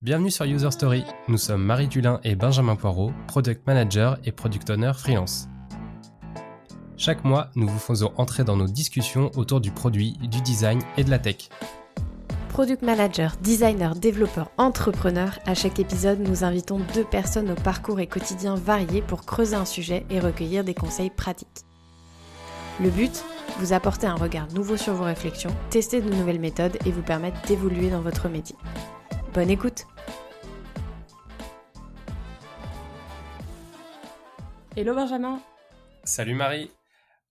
Bienvenue sur User Story. Nous sommes Marie Dulin et Benjamin Poirot, Product Manager et Product Owner freelance. Chaque mois, nous vous faisons entrer dans nos discussions autour du produit, du design et de la tech. Product manager, designer, développeur, entrepreneur, à chaque épisode, nous invitons deux personnes au parcours et quotidien variés pour creuser un sujet et recueillir des conseils pratiques. Le but Vous apporter un regard nouveau sur vos réflexions, tester de nouvelles méthodes et vous permettre d'évoluer dans votre métier. Bonne écoute Hello Benjamin Salut Marie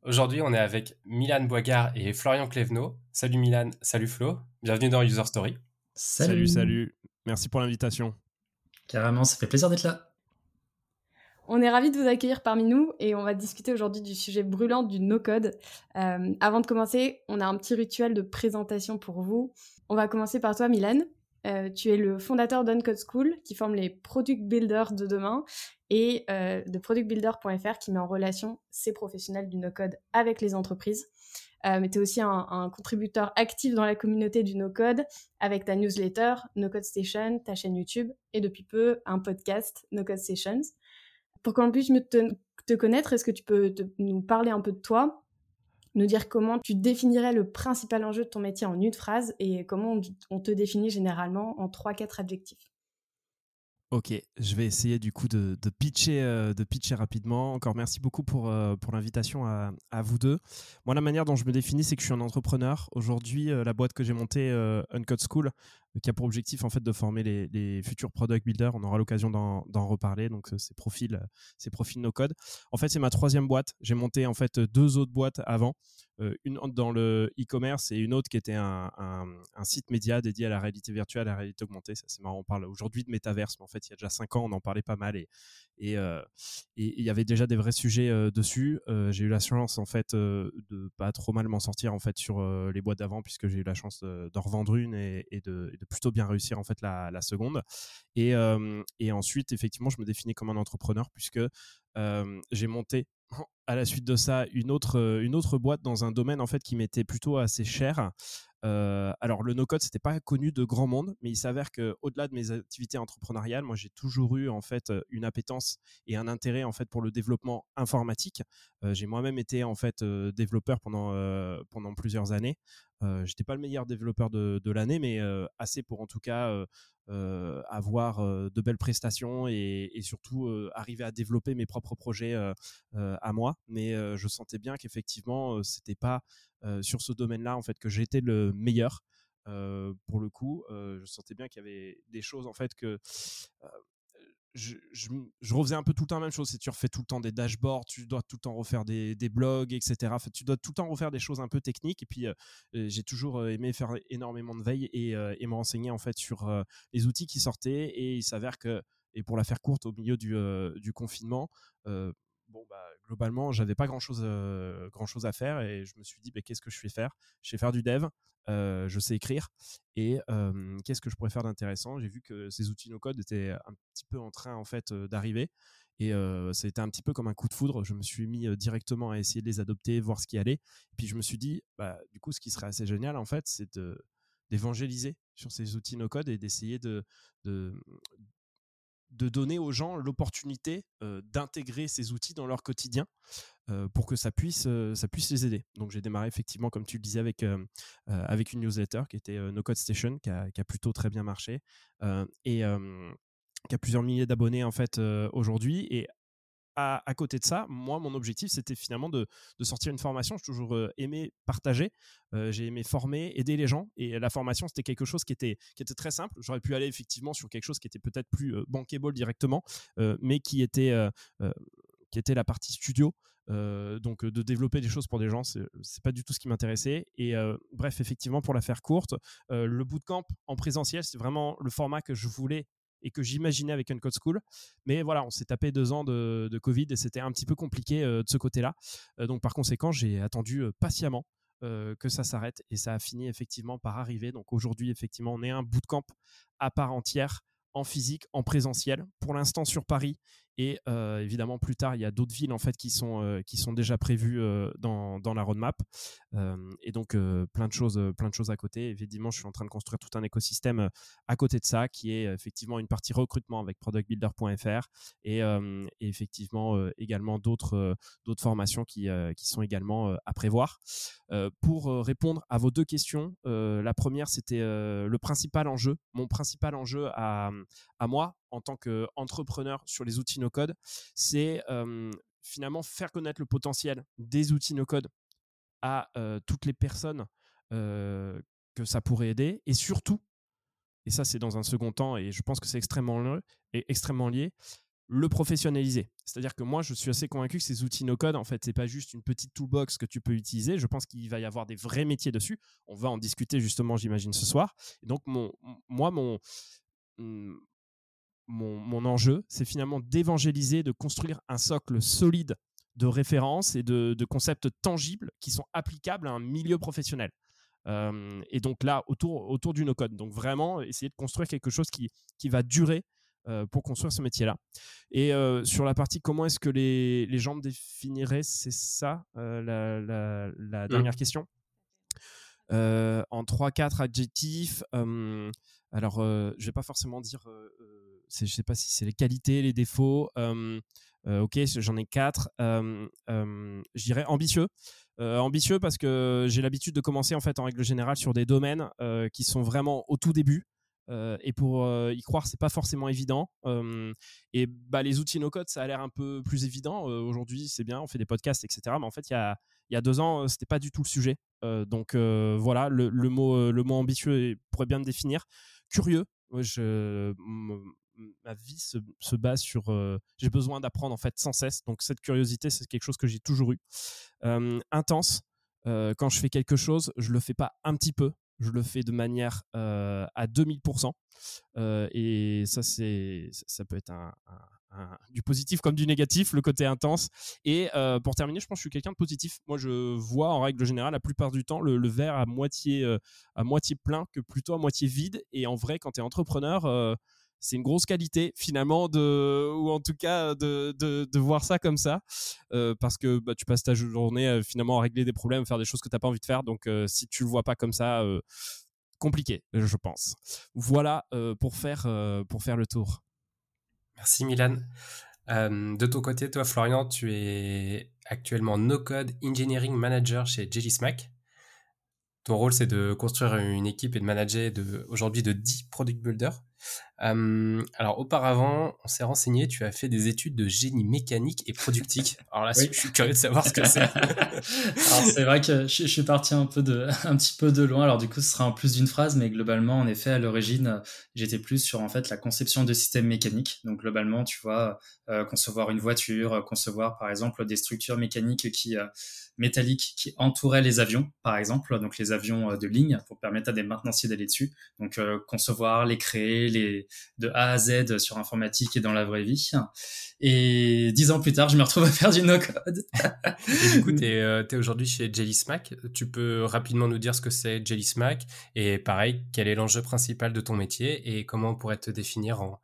Aujourd'hui, on est avec Milan Boigard et Florian Clevenot. Salut Milan, salut Flo. Bienvenue dans User Story. Salut, salut. Merci pour l'invitation. Carrément, ça fait plaisir d'être là. On est ravis de vous accueillir parmi nous et on va discuter aujourd'hui du sujet brûlant du no-code. Euh, avant de commencer, on a un petit rituel de présentation pour vous. On va commencer par toi, Milan. Euh, tu es le fondateur d'Uncode School qui forme les product builders de demain et euh, de productbuilder.fr qui met en relation ces professionnels du no-code avec les entreprises. Euh, mais tu es aussi un, contributeur actif dans la communauté du no-code avec ta newsletter No Code Station, ta chaîne YouTube et depuis peu un podcast No Code Sessions. Pour qu'on puisse te, te connaître, est-ce que tu peux nous parler un peu de toi? Nous dire comment tu définirais le principal enjeu de ton métier en une phrase et comment on te définit généralement en 3-4 adjectifs. Ok, je vais essayer du coup de, pitcher, euh, de pitcher rapidement. Encore merci beaucoup pour, euh, l'invitation à, vous deux. Moi, la manière dont je me définis, c'est que je suis un entrepreneur. Aujourd'hui, euh, la boîte que j'ai montée, Uncode School, qui a pour objectif en fait de former les, futurs product builders. On aura l'occasion d'en reparler. Donc, ces profils, ces profils no code. En fait, c'est ma troisième boîte. J'ai monté en fait deux autres boîtes avant. Euh, une dans le e-commerce et une autre qui était un, site média dédié à la réalité virtuelle, à la réalité augmentée. C'est marrant. On parle aujourd'hui de métaverse, mais en fait, il y a déjà cinq ans, on en parlait pas mal et euh, et il y avait déjà des vrais sujets euh, dessus. j'ai eu la chance en fait de pas trop mal m'en sortir en fait sur les boîtes d'avant puisque j'ai eu la chance d'en revendre une et, de, plutôt bien réussir en fait la, seconde. Et, et ensuite, effectivement, je me définis comme un entrepreneur puisque j'ai monté à la suite de ça une autre, une autre boîte dans un domaine en fait qui m'était plutôt assez cher. Alors le no-code c'était pas connu de grand monde, mais il s'avère que au-delà de mes activités entrepreneuriales, moi j'ai toujours eu en fait une appétence et un intérêt en fait pour le développement informatique. J'ai moi-même été en fait développeur pendant pendant plusieurs années. J'étais pas le meilleur développeur de, de l'année, mais assez pour en tout cas euh, avoir euh, de belles prestations et, surtout euh, arriver à développer mes propres projets à moi. Mais je sentais bien qu'effectivement, c'était pas sur ce domaine-là en fait que j'étais le meilleur. pour le coup, je sentais bien qu'il y avait des choses en fait que je, je, un peu tout le temps la même chose. C'est tu refais tout le temps des dashboards, tu dois tout le temps refaire des, blogs, etc. tu dois tout le temps refaire des choses un peu techniques. Et puis, euh, euh, j'ai toujours euh, aimé faire énormément de veille et, me renseigner en fait sur les outils qui sortaient. Et il s'avère que, et pour la faire courte, au milieu du confinement, bon, bah, globalement, j'avais pas grand chose, grand chose à faire et je me suis dit, bah, qu'est-ce que je fais faire? Je vais faire du dev, je sais écrire et qu'est-ce que je pourrais faire d'intéressant? J'ai vu que ces outils no-code étaient un petit peu en train en fait d'arriver et été un petit peu comme un coup de foudre. Je me suis mis directement à essayer de les adopter, voir ce qui allait. Puis je me suis dit, bah, du coup, ce qui serait assez génial en fait, c'est d'évangéliser sur ces outils no-code et d'essayer de, de, de donner aux gens l'opportunité d'intégrer ces outils dans leur quotidien pour que ça puisse, ça puisse les aider. Donc j'ai démarré effectivement, comme tu le disais, avec, une newsletter qui était No Code Station, qui a, plutôt très bien marché et qui a plusieurs milliers d'abonnés en fait aujourd'hui. À, côté de ça, moi, mon objectif, c'était finalement de, sortir une formation. J'ai toujours euh, aimé partager, euh, j'ai aimé former, aider les gens. Et la formation, c'était quelque chose qui était, très simple. J'aurais pu aller effectivement sur quelque chose qui était peut-être plus euh, bankable directement, mais qui était, qui était la partie studio. donc de développer des choses pour des gens, c'est pas du tout ce qui m'intéressait. Et bref, effectivement, pour la faire courte, le bootcamp en présentiel, c'est vraiment le format que je voulais et que j'imaginais avec Uncode School. Mais voilà, on s'est tapé deux ans de, Covid et c'était un petit peu compliqué euh, de ce côté-là. Euh, donc par conséquent, j'ai attendu euh, patiemment que ça s'arrête et ça a fini effectivement par arriver. Donc aujourd'hui, effectivement, on est un bootcamp à part entière en physique, en présentiel, pour l'instant sur Paris Et évidemment, plus tard, il y a d'autres villes en fait qui sont, qui sont déjà prévues dans, dans, la roadmap. et donc, plein, de choses, plein de choses à côté. Évidemment, je suis en train de construire tout un écosystème à côté de ça qui est effectivement une partie recrutement avec productbuilder.fr et, et, effectivement également d'autres d'autres formations qui, qui sont également à prévoir. pour répondre à vos deux questions, la première, c'était le principal enjeu. Mon principal enjeu à, à moi, en tant qu'entrepreneur sur les outils no-code, c'est finalement faire connaître le potentiel des outils no-code à toutes les personnes que ça pourrait aider et surtout, et ça c'est dans un second temps et je pense que c'est extrêmement, et extrêmement lié, le professionnaliser. C'est-à-dire que moi, je suis assez convaincu que ces outils no-code, en fait, c'est pas juste une petite toolbox que tu peux utiliser. Je pense qu'il va y avoir des vrais métiers dessus. On va en discuter justement, j'imagine, ce soir. Et donc, mon, moi, mon, mon, enjeu, c'est finalement d'évangéliser, de construire un socle solide de références et de, concepts tangibles qui sont applicables à un milieu professionnel. Euh, et donc là, autour, autour du no-code. Donc vraiment, essayer de construire quelque chose qui, qui va durer euh, pour construire ce métier-là. Et euh, sur la partie comment est-ce que les, les gens me définiraient, c'est ça la, mmh. dernière question? en 3-4 adjectifs, alors je vais pas forcément dire je sais pas si c'est les qualités, les défauts. ok, j'en ai quatre. je dirais ambitieux. ambitieux parce que j'ai l'habitude de commencer en fait en règle générale sur des domaines qui sont vraiment au tout début. et pour y croire, c'est pas forcément évident. et bah, les outils no code, ça a l'air un peu plus évident. Aujourd'hui, c'est bien, on fait des podcasts, etc. Mais en fait, il y a, y a deux ans, c'était pas du tout le sujet. donc voilà, le, le, mot, le mot ambitieux pourrait bien me définir. Curieux, je, ma vie se, base sur. Euh, j'ai besoin d'apprendre en fait sans cesse. Donc cette curiosité, c'est quelque chose que j'ai toujours eu. intense. Euh, quand je fais quelque chose, je le fais pas un petit peu. Je le fais de manière euh, à 2000%. et ça, c'est, ça peut être du positif comme du négatif, le côté intense. Et pour terminer, je pense que je suis quelqu'un de positif. Moi, je vois en règle générale, la plupart du temps, le, verre à moitié, à moitié plein que plutôt à moitié vide. Et en vrai, quand tu es entrepreneur, c'est une grosse qualité finalement de ou en tout cas de, de, voir ça comme ça. Euh, parce que bah, tu passes ta journée euh, finalement à régler des problèmes faire des choses que tu n'as pas envie de faire. Donc euh, si tu le vois pas comme ça compliqué je pense. Voilà pour faire pour faire le tour. Merci Milan. De ton côté toi Florian tu es actuellement no code engineering manager chez Jelly Smack. Ton rôle, c'est de construire une équipe et de manager aujourd'hui de 10 product builders. Euh, alors, auparavant, on s'est renseigné, tu as fait des études de génie mécanique et productique. Alors là, je suis curieux de savoir ce que c'est. alors, c'est vrai que je, suis parti un, peu de, un petit peu de loin. Alors, du coup, ce sera en plus d'une phrase, mais globalement, en effet, à l'origine, j'étais plus sur en fait la conception de systèmes mécaniques. Donc, globalement, tu vois, euh, concevoir une voiture, concevoir par exemple des structures mécaniques qui. Euh, métalliques qui entouraient les avions, par exemple, donc les avions de ligne, pour permettre à des maintenanciers d'aller dessus. Donc concevoir, les créer, les de A à Z sur informatique et dans la vraie vie. Et dix ans plus tard, je me retrouve à faire du no-code. et du coup, tu es, euh, aujourd'hui chez Jelly Smack. Tu peux rapidement nous dire ce que c'est Jelly Smack et pareil, quel est l'enjeu principal de ton métier et comment on pourrait te définir en,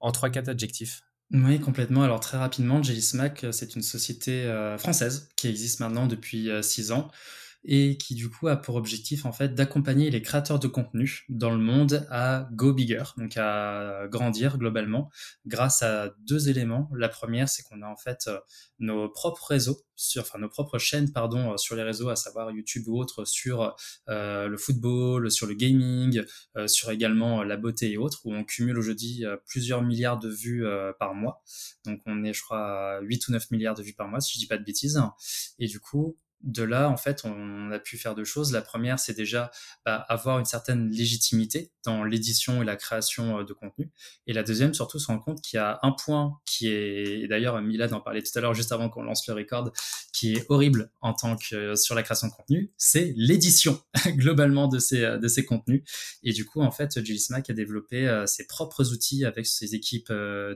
en 3-4 adjectifs oui, complètement. Alors très rapidement, Jelly Smack, c'est une société euh, française qui existe maintenant depuis euh, six ans et qui du coup a pour objectif en fait d'accompagner les créateurs de contenu dans le monde à go bigger, donc à grandir globalement grâce à deux éléments. La première, c'est qu'on a en fait euh, nos propres réseaux, sur, enfin nos propres chaînes pardon euh, sur les réseaux, à savoir YouTube ou autres, sur euh, le football, sur le gaming, sur également la beauté et autres, où on cumule aujourd'hui plusieurs milliards de vues par mois. Donc on est, je crois, à 8 ou 9 milliards de vues par mois, si je dis pas de bêtises. Et du coup, de là, en fait, on a pu faire deux choses. La première, c'est déjà bah, avoir une certaine légitimité dans l'édition et la création euh, de contenu. Et la deuxième, surtout, se rendre compte qu'il y a un point qui est, et d'ailleurs, Milad en parlait tout à l'heure, juste avant qu'on lance le record, qui est horrible en tant que euh, sur la création de contenu, c'est l'édition globalement de ces, euh, de ces contenus. Et du coup, en fait, Julie Smack a développé ses propres outils avec ses équipes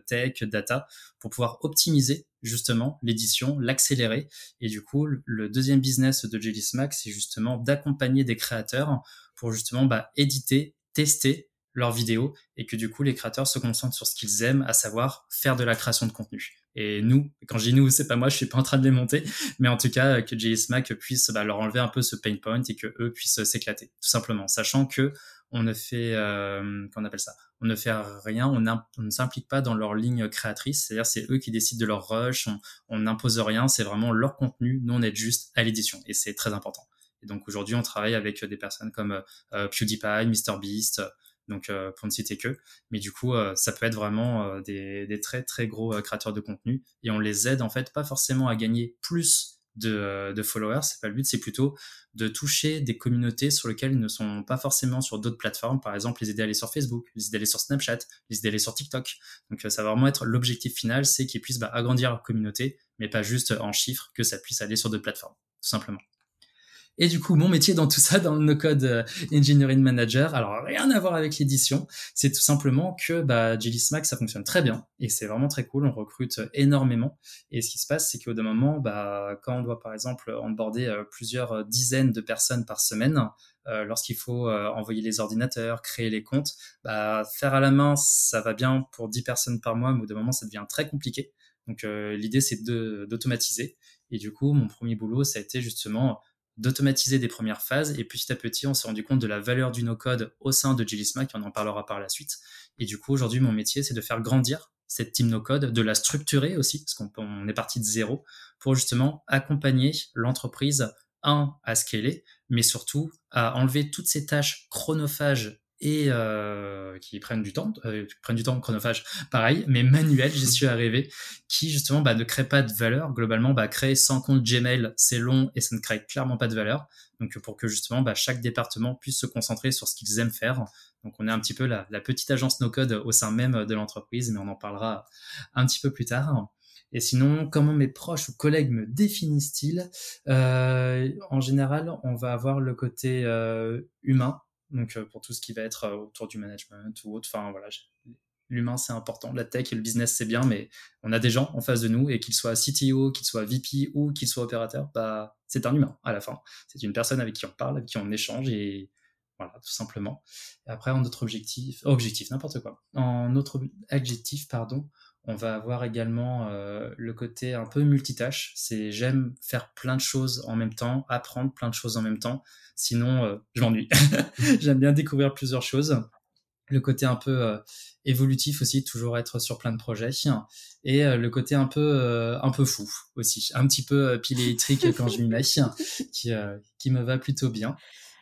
tech, data, pour pouvoir optimiser justement l'édition, l'accélérer. Et du coup, le deuxième business de Jelly Smack, c'est justement d'accompagner des créateurs pour justement bah, éditer, tester, leurs vidéos et que du coup les créateurs se concentrent sur ce qu'ils aiment, à savoir faire de la création de contenu. Et nous, quand je dis nous, c'est pas moi, je suis pas en train de les monter, mais en tout cas que JSMac puisse bah, leur enlever un peu ce pain point et que eux puissent s'éclater, tout simplement, sachant que on ne fait, euh, qu'on appelle ça, on ne fait rien, on, ne s'implique pas dans leur ligne créatrice, c'est-à-dire c'est eux qui décident de leur rush, on n'impose rien, c'est vraiment leur contenu, nous on est juste à l'édition et c'est très important. Et donc aujourd'hui on travaille avec des personnes comme euh, PewDiePie, MrBeast, donc euh, pour ne citer que. Mais du coup, euh, ça peut être vraiment euh, des, très très gros créateurs de contenu et on les aide en fait pas forcément à gagner plus de, de followers, c'est pas le but, c'est plutôt de toucher des communautés sur lesquelles ils ne sont pas forcément sur d'autres plateformes, par exemple les aider à aller sur Facebook, les aider à aller sur Snapchat, les aider à aller sur TikTok. Donc ça va vraiment être l'objectif final, c'est qu'ils puissent bah, agrandir leur communauté, mais pas juste en chiffres, que ça puisse aller sur d'autres plateformes, tout simplement. Et du coup, mon métier dans tout ça, dans le no-code euh, engineering manager, alors rien à voir avec l'édition, c'est tout simplement que bah, Jelly ça fonctionne très bien et c'est vraiment très cool. On recrute énormément. Et ce qui se passe, c'est qu'au moment, bah, quand on doit par exemple onboarder euh, plusieurs dizaines de personnes par semaine, euh, lorsqu'il faut envoyer les ordinateurs, créer les comptes, bah, faire à la main, ça va bien pour 10 personnes par mois, mais au d'un moment, ça devient très compliqué. Donc l'idée, c'est d'automatiser. Et du coup, mon premier boulot, ça a été justement d'automatiser des premières phases et petit à petit on s'est rendu compte de la valeur du no-code au sein de Gilisma qui on en parlera par la suite. Et du coup aujourd'hui mon métier c'est de faire grandir cette team no-code, de la structurer aussi parce qu'on est parti de zéro pour justement accompagner l'entreprise un à scaler mais surtout à enlever toutes ces tâches chronophages et euh, qui prennent du temps, euh, prennent du temps chronophage, pareil, mais manuel, j'y suis arrivé, qui justement bah, ne crée pas de valeur. Globalement, bah, créer sans compte Gmail, c'est long et ça ne crée clairement pas de valeur. Donc pour que justement bah, chaque département puisse se concentrer sur ce qu'ils aiment faire. Donc on est un petit peu la, la petite agence no-code au sein même de l'entreprise, mais on en parlera un petit peu plus tard. Et sinon, comment mes proches ou collègues me définissent-ils? Euh, En général, on va avoir le côté euh, humain, donc euh, pour tout ce qui va être euh, autour du management ou autre, enfin voilà, l'humain c'est important, la tech et le business c'est bien, mais on a des gens en face de nous et qu'ils soient CTO, qu'ils soient VP ou qu'ils soient opérateurs, bah c'est un humain à la fin. C'est une personne avec qui on parle, avec qui on échange et voilà, tout simplement. Après, en autre objectif, objectif, n'importe quoi. En autre adjectif, pardon, on va avoir également euh, le côté un peu multitâche. C'est j'aime faire plein de choses en même temps, apprendre plein de choses en même temps. Sinon, euh, je m'ennuie. j'aime bien découvrir plusieurs choses. Le côté un peu euh, évolutif aussi, toujours être sur plein de projets. Et le côté un peu un peu fou aussi, un petit peu pilétrique quand je m'y mets, qui, qui me va plutôt bien.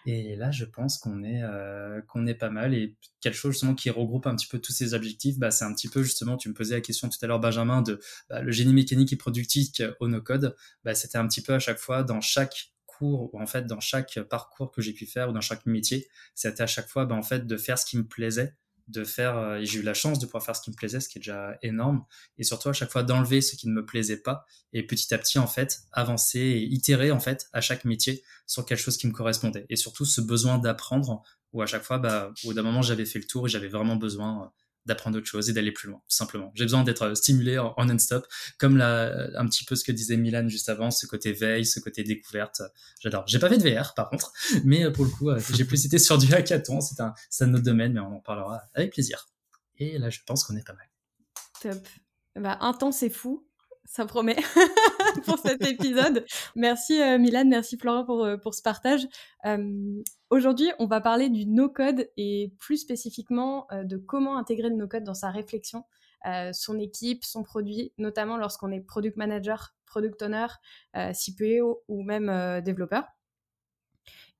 Et là, je pense qu'on est, euh, qu'on est pas mal. Et quelque chose justement qui regroupe un petit peu tous ces objectifs, bah, c'est un petit peu justement, tu me posais la question tout à l'heure, Benjamin, de bah, le génie mécanique et productique au no-code. Bah, c'était un petit peu à chaque fois dans chaque cours, ou en fait dans chaque parcours que j'ai pu faire, ou dans chaque métier, c'était à chaque fois bah, en fait de faire ce qui me plaisait de faire, euh, et j'ai eu la chance de pouvoir faire ce qui me plaisait, ce qui est déjà énorme, et surtout à chaque fois d'enlever ce qui ne me plaisait pas, et petit à petit en fait avancer et itérer en fait à chaque métier sur quelque chose qui me correspondait, et surtout ce besoin d'apprendre, où à chaque fois, bah, au d'un moment j'avais fait le tour et j'avais vraiment besoin euh, d'apprendre autre chose et d'aller plus loin, tout simplement. J'ai besoin d'être stimulé en, non-stop, comme la, un petit peu ce que disait Milan juste avant, ce côté veille, ce côté découverte. J'adore. J'ai pas fait de VR, par contre, mais euh, pour le coup, euh, j'ai plus été sur du hackathon. C'est un, un autre domaine, mais on en parlera avec plaisir. Et là, je pense qu'on est pas mal. Top. Bah, un temps, c'est fou ça promet pour cet épisode. Merci euh, Milan, merci Florent pour, euh, ce partage. Euh, Aujourd'hui, on va parler du no-code et plus spécifiquement de comment intégrer le no-code dans sa réflexion, son équipe, son produit, notamment lorsqu'on est product manager, product owner, CPO ou même développeur.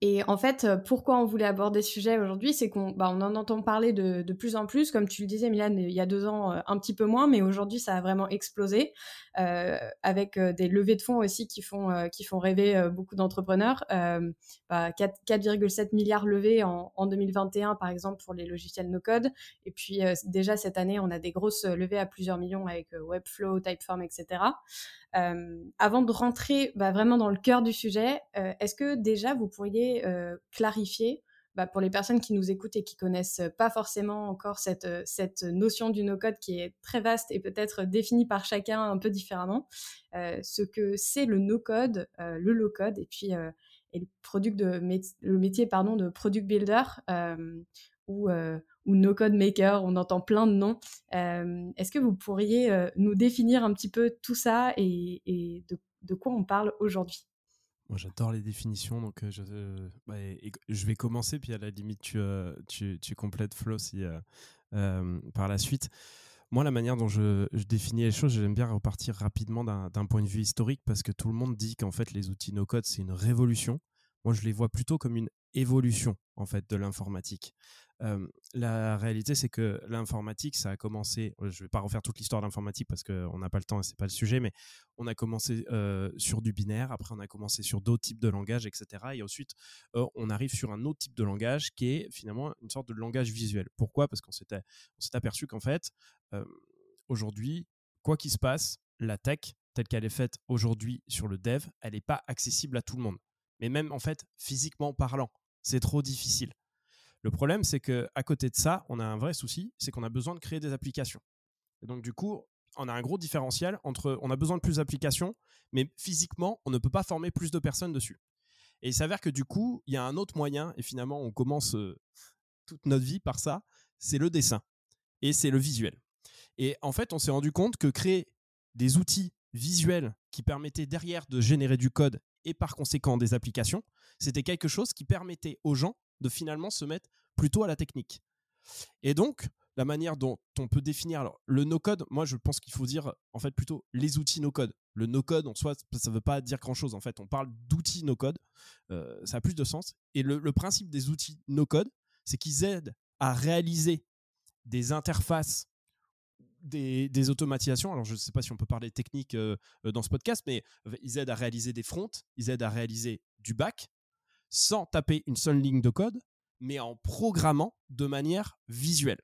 Et en fait, euh, pourquoi on voulait aborder ce sujet aujourd'hui, c'est qu'on bah, on en entend parler de, de, plus en plus. Comme tu le disais, Milan, il y a deux ans, euh, un petit peu moins, mais aujourd'hui, ça a vraiment explosé, euh, avec des levées de fonds aussi qui font, qui font rêver beaucoup d'entrepreneurs. Bah, 4,7 milliards levés en, en, 2021, par exemple, pour les logiciels no-code. Et puis, déjà, cette année, on a des grosses levées à plusieurs millions avec Webflow, Typeform, etc. Avant de rentrer bah, vraiment dans le cœur du sujet, est-ce que déjà vous pourriez clarifier bah, pour les personnes qui nous écoutent et qui connaissent pas forcément encore cette, cette notion du no-code qui est très vaste et peut-être définie par chacun un peu différemment, ce que c'est le no-code, le low-code et puis et le, de, le métier pardon, de product builder ou, ou No Code Maker, on entend plein de noms. Est-ce que vous pourriez nous définir un petit peu tout ça et, de, quoi on parle aujourd'hui? Moi, j'adore les définitions, donc je, bah, je vais commencer, puis à la limite, tu, tu, tu complètes Flo si, par la suite. Moi, la manière dont je, définis les choses, j'aime bien repartir rapidement d'un point de vue historique parce que tout le monde dit qu'en fait, les outils no-code, c'est une révolution. Moi, je les vois plutôt comme une évolution en fait de l'informatique la réalité, c'est que l'informatique, ça a commencé. Je ne vais pas refaire toute l'histoire de l'informatique parce qu'on n'a pas le temps et c'est pas le sujet, mais on a commencé sur du binaire. Après, on a commencé sur d'autres types de langages, etc. Et ensuite, on arrive sur un autre type de langage qui est finalement une sorte de langage visuel. Pourquoi? Parce qu'on s'est aperçu qu'en fait, aujourd'hui, quoi qu'il se passe, la tech telle qu'elle est faite aujourd'hui sur le dev, elle n'est pas accessible à tout le monde. Mais même en fait, physiquement parlant, c'est trop difficile. Le problème, c'est que à côté de ça, on a un vrai souci, c'est qu'on a besoin de créer des applications. Et donc du coup, on a un gros différentiel entre on a besoin de plus d'applications, mais physiquement, on ne peut pas former plus de personnes dessus. Et il s'avère que du coup, il y a un autre moyen, et finalement, on commence euh, toute notre vie par ça, c'est le dessin et c'est le visuel. Et en fait, on s'est rendu compte que créer des outils visuels qui permettaient derrière de générer du code et par conséquent des applications, c'était quelque chose qui permettait aux gens de finalement se mettre plutôt à la technique. Et donc, la manière dont on peut définir le no-code, moi je pense qu'il faut dire en fait plutôt les outils no-code. Le no-code en soi, ça ne veut pas dire grand-chose. En fait, on parle d'outils no-code, euh, ça a plus de sens. Et le, principe des outils no-code, c'est qu'ils aident à réaliser des interfaces, des, automatisations. Alors je ne sais pas si on peut parler technique euh, dans ce podcast, mais ils aident à réaliser des fronts, ils aident à réaliser du back, sans taper une seule ligne de code, mais en programmant de manière visuelle.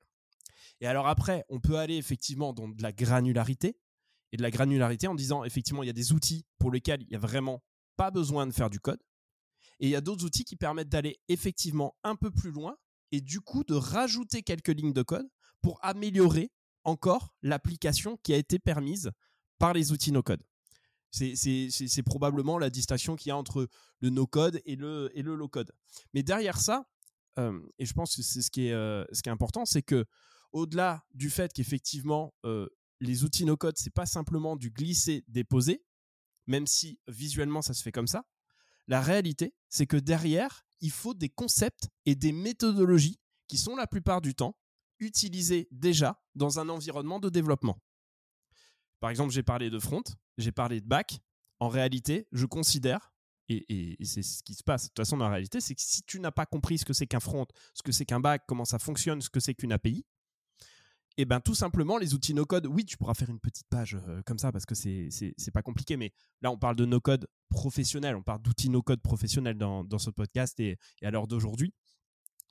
Et alors après, on peut aller effectivement dans de la granularité, et de la granularité en disant effectivement, il y a des outils pour lesquels il n'y a vraiment pas besoin de faire du code, et il y a d'autres outils qui permettent d'aller effectivement un peu plus loin, et du coup de rajouter quelques lignes de code pour améliorer encore l'application qui a été permise par les outils no-code. C'est probablement la distinction qu'il y a entre le no-code et le, low-code. Mais derrière ça, euh, et je pense que c'est ce, qui est, euh, ce qui est important, c'est que au-delà du fait qu'effectivement, euh, les outils no-code, c'est pas simplement du glisser-déposer, même si visuellement ça se fait comme ça. La réalité, c'est que derrière, il faut des concepts et des méthodologies qui sont la plupart du temps utilisés déjà dans un environnement de développement. Par exemple, j'ai parlé de front, j'ai parlé de back. En réalité, je considère, et, c'est ce qui se passe de toute façon dans la réalité, c'est que si tu n'as pas compris ce que c'est qu'un front, ce que c'est qu'un back, comment ça fonctionne, ce que c'est qu'une API, et eh ben tout simplement les outils no code oui tu pourras faire une petite page euh, comme ça parce que c'est pas compliqué mais là on parle de no code professionnel on parle d'outils no code professionnels dans, dans ce podcast et à l'heure d'aujourd'hui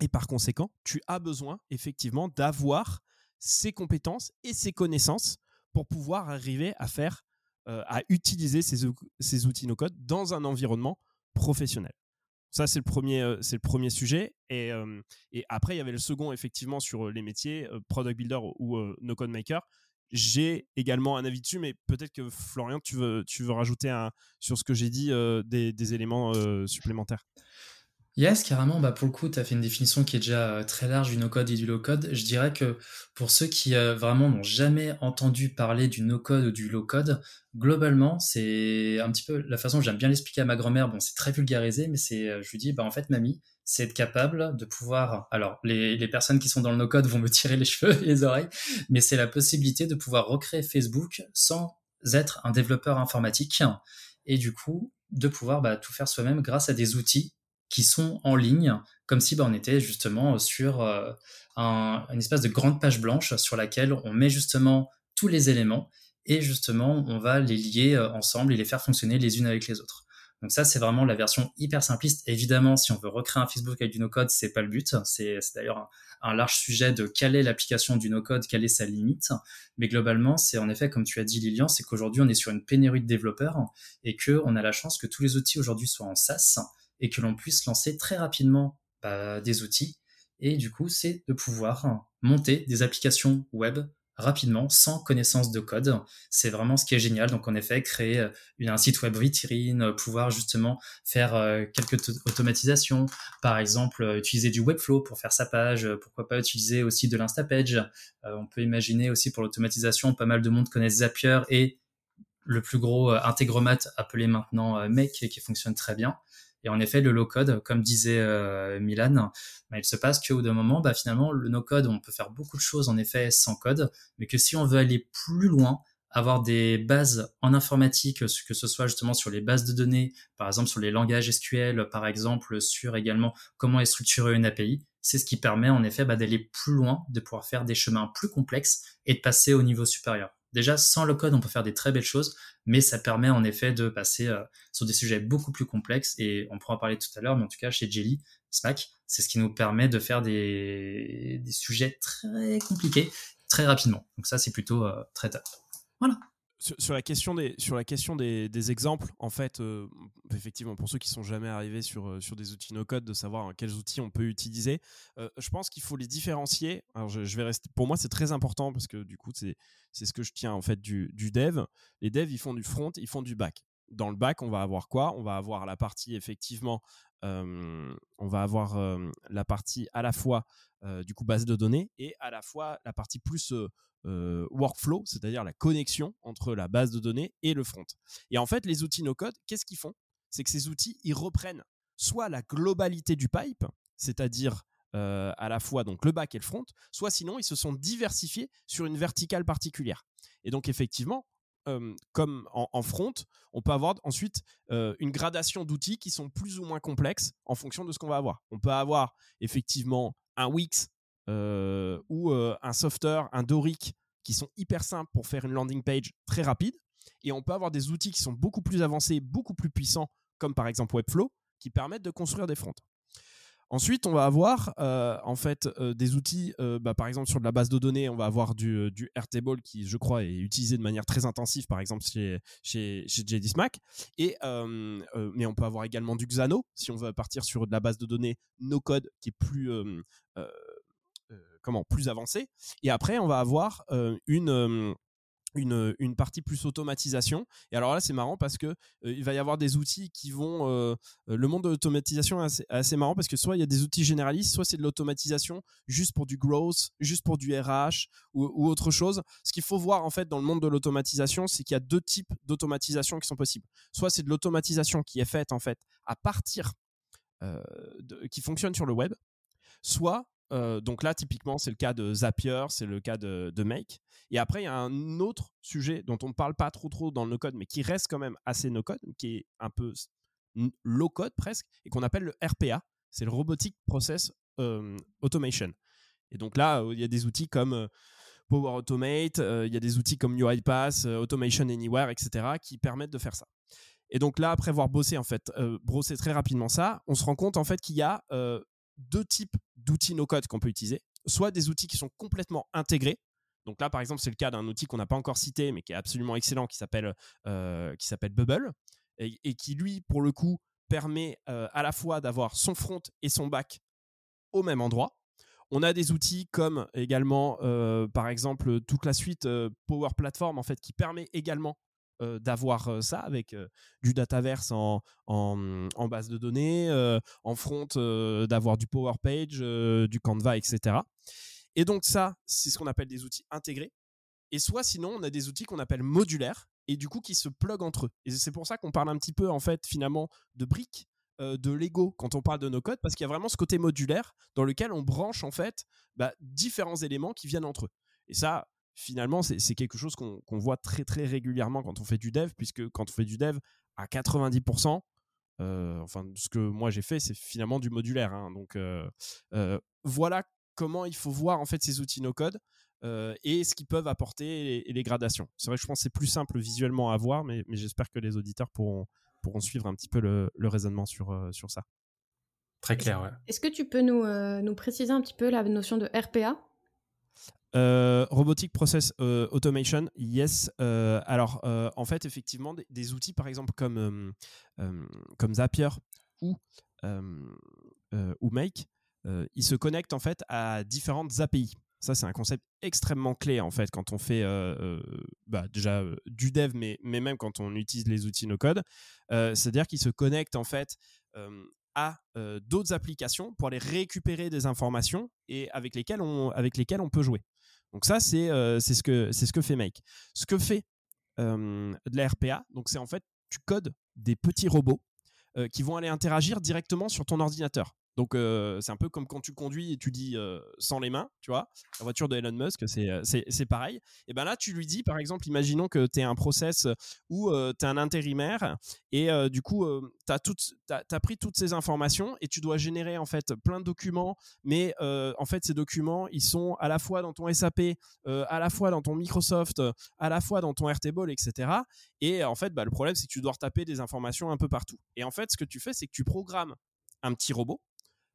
et par conséquent tu as besoin effectivement d'avoir ces compétences et ces connaissances pour pouvoir arriver à faire, euh, à utiliser ces, ces outils no-code dans un environnement professionnel. Ça, c'est le premier, euh, le premier sujet. Et, euh, et, après, il y avait le second, effectivement, sur les métiers, product builder ou no-code maker. J'ai également un avis dessus, mais peut-être que Florian, tu veux, tu veux rajouter sur ce que j'ai dit des, éléments supplémentaires. Yes, carrément. Bah, pour le coup, tu as fait une définition qui est déjà euh, très large du no-code et du low-code. Je dirais que pour ceux qui euh, vraiment n'ont jamais entendu parler du no-code ou du low-code, globalement, c'est un petit peu la façon que j'aime bien l'expliquer à ma grand-mère. Bon, c'est très vulgarisé, mais c'est, euh, je lui dis, bah, en fait, mamie, c'est être capable de pouvoir. Alors, les, les personnes qui sont dans le no-code vont me tirer les cheveux et les oreilles, mais c'est la possibilité de pouvoir recréer Facebook sans être un développeur informatique et du coup de pouvoir bah, tout faire soi-même grâce à des outils qui sont en ligne, comme si bah, on était justement sur euh, un, une espèce de grande page blanche sur laquelle on met justement tous les éléments et justement on va les lier euh, ensemble et les faire fonctionner les unes avec les autres. Donc ça, c'est vraiment la version hyper simpliste. Évidemment, si on veut recréer un Facebook avec du no-code, c'est pas le but. C'est d'ailleurs un, large sujet de quelle est l'application du no-code, quelle est sa limite. Mais globalement, c'est en effet, comme tu as dit, Lilian, c'est qu'aujourd'hui, on est sur une pénurie de développeurs et que on a la chance que tous les outils aujourd'hui soient en SaaS et que l'on puisse lancer très rapidement bah, des outils. Et du coup, c'est de pouvoir monter des applications web rapidement, sans connaissance de code. C'est vraiment ce qui est génial. Donc, en effet, créer euh, un site web vitrine, euh, pouvoir justement faire euh, quelques automatisations, par exemple, utiliser du Webflow pour faire sa page, pourquoi pas utiliser aussi de l'Instapage. on peut imaginer aussi pour l'automatisation, pas mal de monde connaît Zapier et le plus gros intégromat appelé maintenant Make qui fonctionne très bien. Et en effet, le low-code, comme disait euh, Milan, bah, il se passe qu'au d'un moment, bah, finalement, le no-code, on peut faire beaucoup de choses en effet sans code, mais que si on veut aller plus loin, avoir des bases en informatique, que ce soit justement sur les bases de données, par exemple sur les langages SQL, par exemple sur également comment est structurée une API, c'est ce qui permet en effet bah, d'aller plus loin, de pouvoir faire des chemins plus complexes et de passer au niveau supérieur. Déjà, sans le code, on peut faire des très belles choses, mais ça permet en effet de passer euh, sur des sujets beaucoup plus complexes, et on pourra en parler tout à l'heure, mais en tout cas, chez Jelly, SMAC, c'est ce qui nous permet de faire des, sujets très compliqués très rapidement. Donc ça, c'est plutôt euh, très top. Voilà sur, la question des sur la question des, exemples, en fait, euh, effectivement, pour ceux qui sont jamais arrivés sur euh, sur des outils no code, de savoir quels outils on peut utiliser, euh, je pense qu'il faut les différencier. Alors, je, vais rester. Pour moi, c'est très important parce que du coup, c'est c'est ce que je tiens en fait du, du dev. Les devs, ils font du front, ils font du back. Dans le back, on va avoir quoi? On va avoir la partie effectivement. On va avoir la partie à la fois du coup base de données et à la fois la partie plus workflow, c'est-à-dire la connexion entre la base de données et le front. Et en fait, les outils no-code, qu'est-ce qu'ils font? C'est que ces outils, ils reprennent soit la globalité du pipe, c'est-à-dire à la fois donc le back et le front, soit sinon ils se sont diversifiés sur une verticale particulière. Et donc effectivement, comme en, front, on peut avoir ensuite une gradation d'outils qui sont plus ou moins complexes en fonction de ce qu'on va avoir. On peut avoir effectivement un Wix ou un software, un Doric, qui sont hyper simples pour faire une landing page très rapide. Et on peut avoir des outils qui sont beaucoup plus avancés, beaucoup plus puissants, comme par exemple Webflow, qui permettent de construire des fronts. Ensuite, on va avoir euh, en fait des outils, bah, par exemple sur de la base de données, on va avoir du, du, Airtable qui, je crois, est utilisé de manière très intensive, par exemple chez, chez, chez JDSMAC. Et, mais on peut avoir également du Xano si on veut partir sur de la base de données no code qui est plus comment plus avancé. Et après, on va avoir une une, une, partie plus automatisation. Et alors là, c'est marrant parce que il va y avoir des outils qui vont. le monde de l'automatisation est assez, marrant parce que soit il y a des outils généralistes, soit c'est de l'automatisation juste pour du growth, juste pour du RH ou, autre chose. Ce qu'il faut voir en fait dans le monde de l'automatisation, c'est qu'il y a deux types d'automatisation qui sont possibles. Soit c'est de l'automatisation qui est faite en fait à partir qui fonctionne sur le web, soit euh, donc là, typiquement, c'est le cas de Zapier, c'est le cas de, Make. Et après, il y a un autre sujet dont on ne parle pas trop trop dans le no-code, mais qui reste quand même assez no-code, qui est un peu low-code presque, et qu'on appelle le RPA. C'est le Robotic Process euh, Automation. Et donc là, il y a des outils comme euh, Power Automate, il y a des outils comme UiPath, Automation Anywhere, etc., qui permettent de faire ça. Et donc là, après avoir bossé en fait, brossé très rapidement ça, on se rend compte en fait qu'il y a deux types d'outils no-code qu'on peut utiliser. Soit des outils qui sont complètement intégrés. Donc là, par exemple, c'est le cas d'un outil qu'on n'a pas encore cité, mais qui est absolument excellent, qui s'appelle euh, Bubble, et, qui, lui, pour le coup, permet euh, à la fois d'avoir son front et son back au même endroit. On a des outils comme également, euh, par exemple, toute la suite Power Platform, en fait, qui permet également euh, d'avoir euh, ça avec euh, du dataverse en, en, base de données, en front d'avoir du Power Page, du Canva, etc. Et donc ça, c'est ce qu'on appelle des outils intégrés. Et soit sinon, on a des outils qu'on appelle modulaires et du coup qui se pluguent entre eux. Et c'est pour ça qu'on parle un petit peu en fait finalement de briques de Lego quand on parle de nos codes parce qu'il y a vraiment ce côté modulaire dans lequel on branche en fait bah, différents éléments qui viennent entre eux. Et ça, finalement, c'est quelque chose qu'on voit très très régulièrement quand on fait du dev, puisque quand on fait du dev, à 90%, euh, enfin, ce que moi j'ai fait, c'est finalement du modulaire. Hein. donc euh, euh, voilà comment il faut voir en fait ces outils no-code et ce qu'ils peuvent apporter et, les gradations. C'est vrai que je pense que c'est plus simple visuellement à voir, mais, j'espère que les auditeurs pourront, pourront suivre un petit peu le, raisonnement sur, sur ça. Très clair, ouais. Est-ce que tu peux nous, nous préciser un petit peu la notion de RPA euh, robotic Process euh, Automation, yes. Euh, alors, en fait, effectivement, des, outils, par exemple, comme, comme Zapier ou, ou Make, ils se connectent en fait à différentes API. Ça, c'est un concept extrêmement clé en fait quand on fait bah, déjà du dev, mais, mais même quand on utilise les outils no-code. C'est-à-dire qu'ils se connectent en fait à d'autres applications pour aller récupérer des informations et avec lesquelles on, peut jouer. Donc ça, c'est c'est ce, que, ce que fait Make. Ce que fait de la RPA, donc c'est en fait, tu codes des petits robots qui vont aller interagir directement sur ton ordinateur. Donc c'est un peu comme quand tu conduis et tu dis sans les mains, tu vois, la voiture de Elon Musk, c'est pareil. Et ben là, tu lui dis, par exemple, imaginons que tu es un process où tu es un intérimaire et du coup, tu as, pris toutes ces informations et tu dois générer en fait plein de documents, mais en fait, ces documents, ils sont à la fois dans ton SAP, à la fois dans ton Microsoft, à la fois dans ton Airtable, etc. Et en fait, bah, le problème, c'est que tu dois retaper des informations un peu partout. Et en fait, ce que tu fais, c'est que tu programmes un petit robot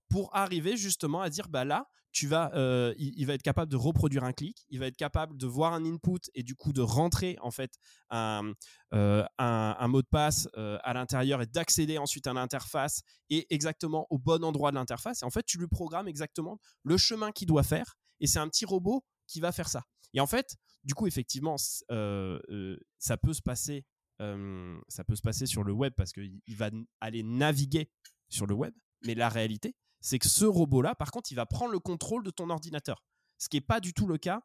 pour arriver justement à dire bah là tu vas euh, il, va être capable de reproduire un clic il va être capable de voir un input et du coup de rentrer en fait un, euh, un, mot de passe euh, à l'intérieur et d'accéder ensuite à l'interface et exactement au bon endroit de l'interface. Et en fait tu lui programmes exactement le chemin qu'il doit faire et c'est un petit robot qui va faire ça. Et en fait du coup effectivement ça peut se passer ça peut se passer sur le web parce qu'il va aller naviguer sur le web. Mais la réalité c'est que ce robot-là, par contre, il va prendre le contrôle de ton ordinateur. Ce qui n'est pas du tout le cas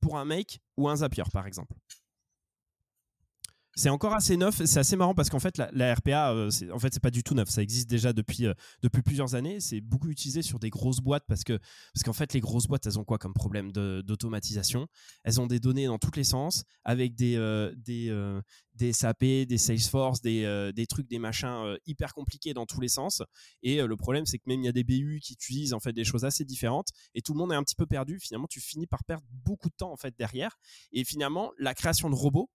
pour un Make ou un Zapier, par exemple. C'est encore assez neuf, c'est assez marrant parce qu'en fait la, RPA, euh, en fait c'est pas du tout neuf, ça existe déjà depuis, euh, depuis plusieurs années, c'est beaucoup utilisé sur des grosses boîtes parce que parce qu'en fait les grosses boîtes elles ont quoi comme problème d'automatisation? Elles ont des données dans tous les sens avec des euh, des, des SAP, des Salesforce, des, des trucs, des machins hyper compliqués dans tous les sens. Et le problème c'est que même il y a des BU qui utilisent en fait des choses assez différentes et tout le monde est un petit peu perdu. Finalement tu finis par perdre beaucoup de temps en fait derrière. Et finalement la création de robots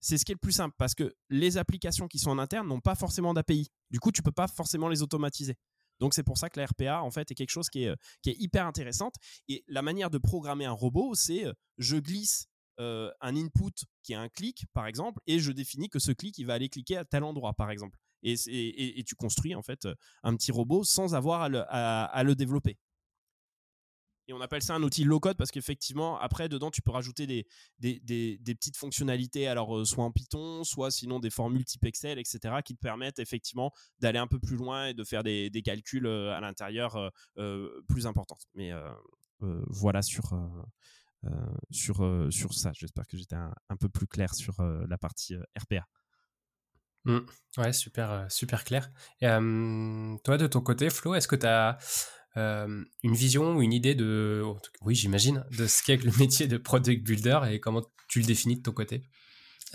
c'est ce qui est le plus simple parce que les applications qui sont en interne n'ont pas forcément d'API. Du coup, tu peux pas forcément les automatiser. Donc c'est pour ça que la RPA en fait est quelque chose qui est, euh, qui est hyper intéressante. Et la manière de programmer un robot, c'est euh, je glisse euh, un input qui est un clic par exemple et je définis que ce clic il va aller cliquer à tel endroit par exemple. Et tu construis en fait un petit robot sans avoir à le développer. Et on appelle ça un outil low code parce qu'effectivement, après, dedans, tu peux rajouter des, des, petites fonctionnalités, alors euh, soit en Python, soit sinon des formules type Excel, etc., qui te permettent effectivement d'aller un peu plus loin et de faire des, calculs euh, à l'intérieur euh, plus importants. Mais voilà sur, sur, sur ça. J'espère que j'étais un, peu plus clair sur la partie RPA. Mmh. Ouais, super, super clair. Et, toi, de ton côté, Flo, est-ce que tu as euh, une vision ou une idée de, oui j'imagine, de ce qu'est le métier de product builder et comment tu le définis de ton côté?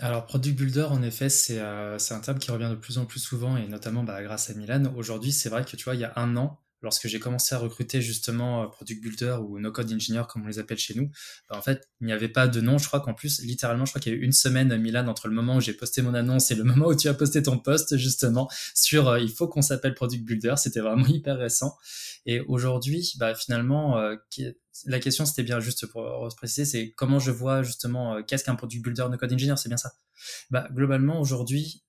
Alors, product builder, en effet, euh, c'est un terme qui revient de plus en plus souvent, et notamment bah, grâce à Milan. Aujourd'hui, c'est vrai que tu vois, il y a un an, lorsque j'ai commencé à recruter justement euh, product builder ou no code engineer comme on les appelle chez nous, bah, en fait, il n'y avait pas de nom. Je crois qu'en plus, littéralement, je crois qu'il y a eu une semaine, à Milan, entre le moment où j'ai posté mon annonce et le moment où tu as posté ton post, justement, sur euh, il faut qu'on s'appelle product builder. C'était vraiment hyper récent. Et aujourd'hui, bah, finalement, euh, la question, c'était bien juste pour préciser, c'est comment je vois justement qu'est-ce qu'un product builder no code engineer, c'est bien ça. Bah, globalement, aujourd'hui,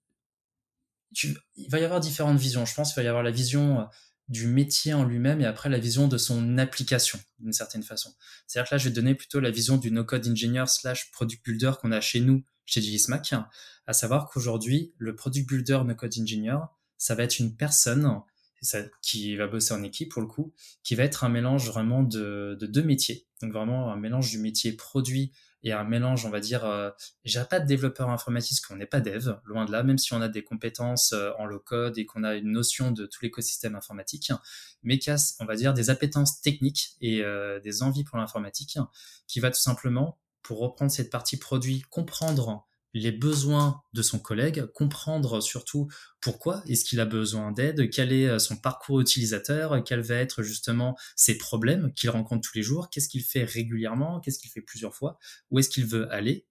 il va y avoir différentes visions. Je pense qu'il va y avoir la vision du métier en lui-même et après la vision de son application d'une certaine façon. C'est-à-dire que là, je vais donner plutôt la vision du no-code engineer slash product builder qu'on a chez nous, chez GSMAC, à savoir qu'aujourd'hui, le product builder no-code engineer, ça va être une personne qui va bosser en équipe pour le coup, qui va être un mélange vraiment de deux métiers. Donc vraiment un mélange du métier produit et un mélange, on va dire, euh, j'ai pas de développeur informatique, qu'on n'est pas dev, loin de là, même si on a des compétences euh, en low code et qu'on a une notion de tout l'écosystème informatique, mais qui a, on va dire, des appétences techniques et euh, des envies pour l'informatique, qui va tout simplement, pour reprendre cette partie produit, comprendre les besoins de son collègue, comprendre surtout pourquoi est-ce qu'il a besoin d'aide, quel est euh, son parcours utilisateur, quels vont être justement ses problèmes qu'il rencontre tous les jours, qu'est-ce qu'il fait régulièrement, qu'est-ce qu'il fait plusieurs fois, où est-ce qu'il veut aller.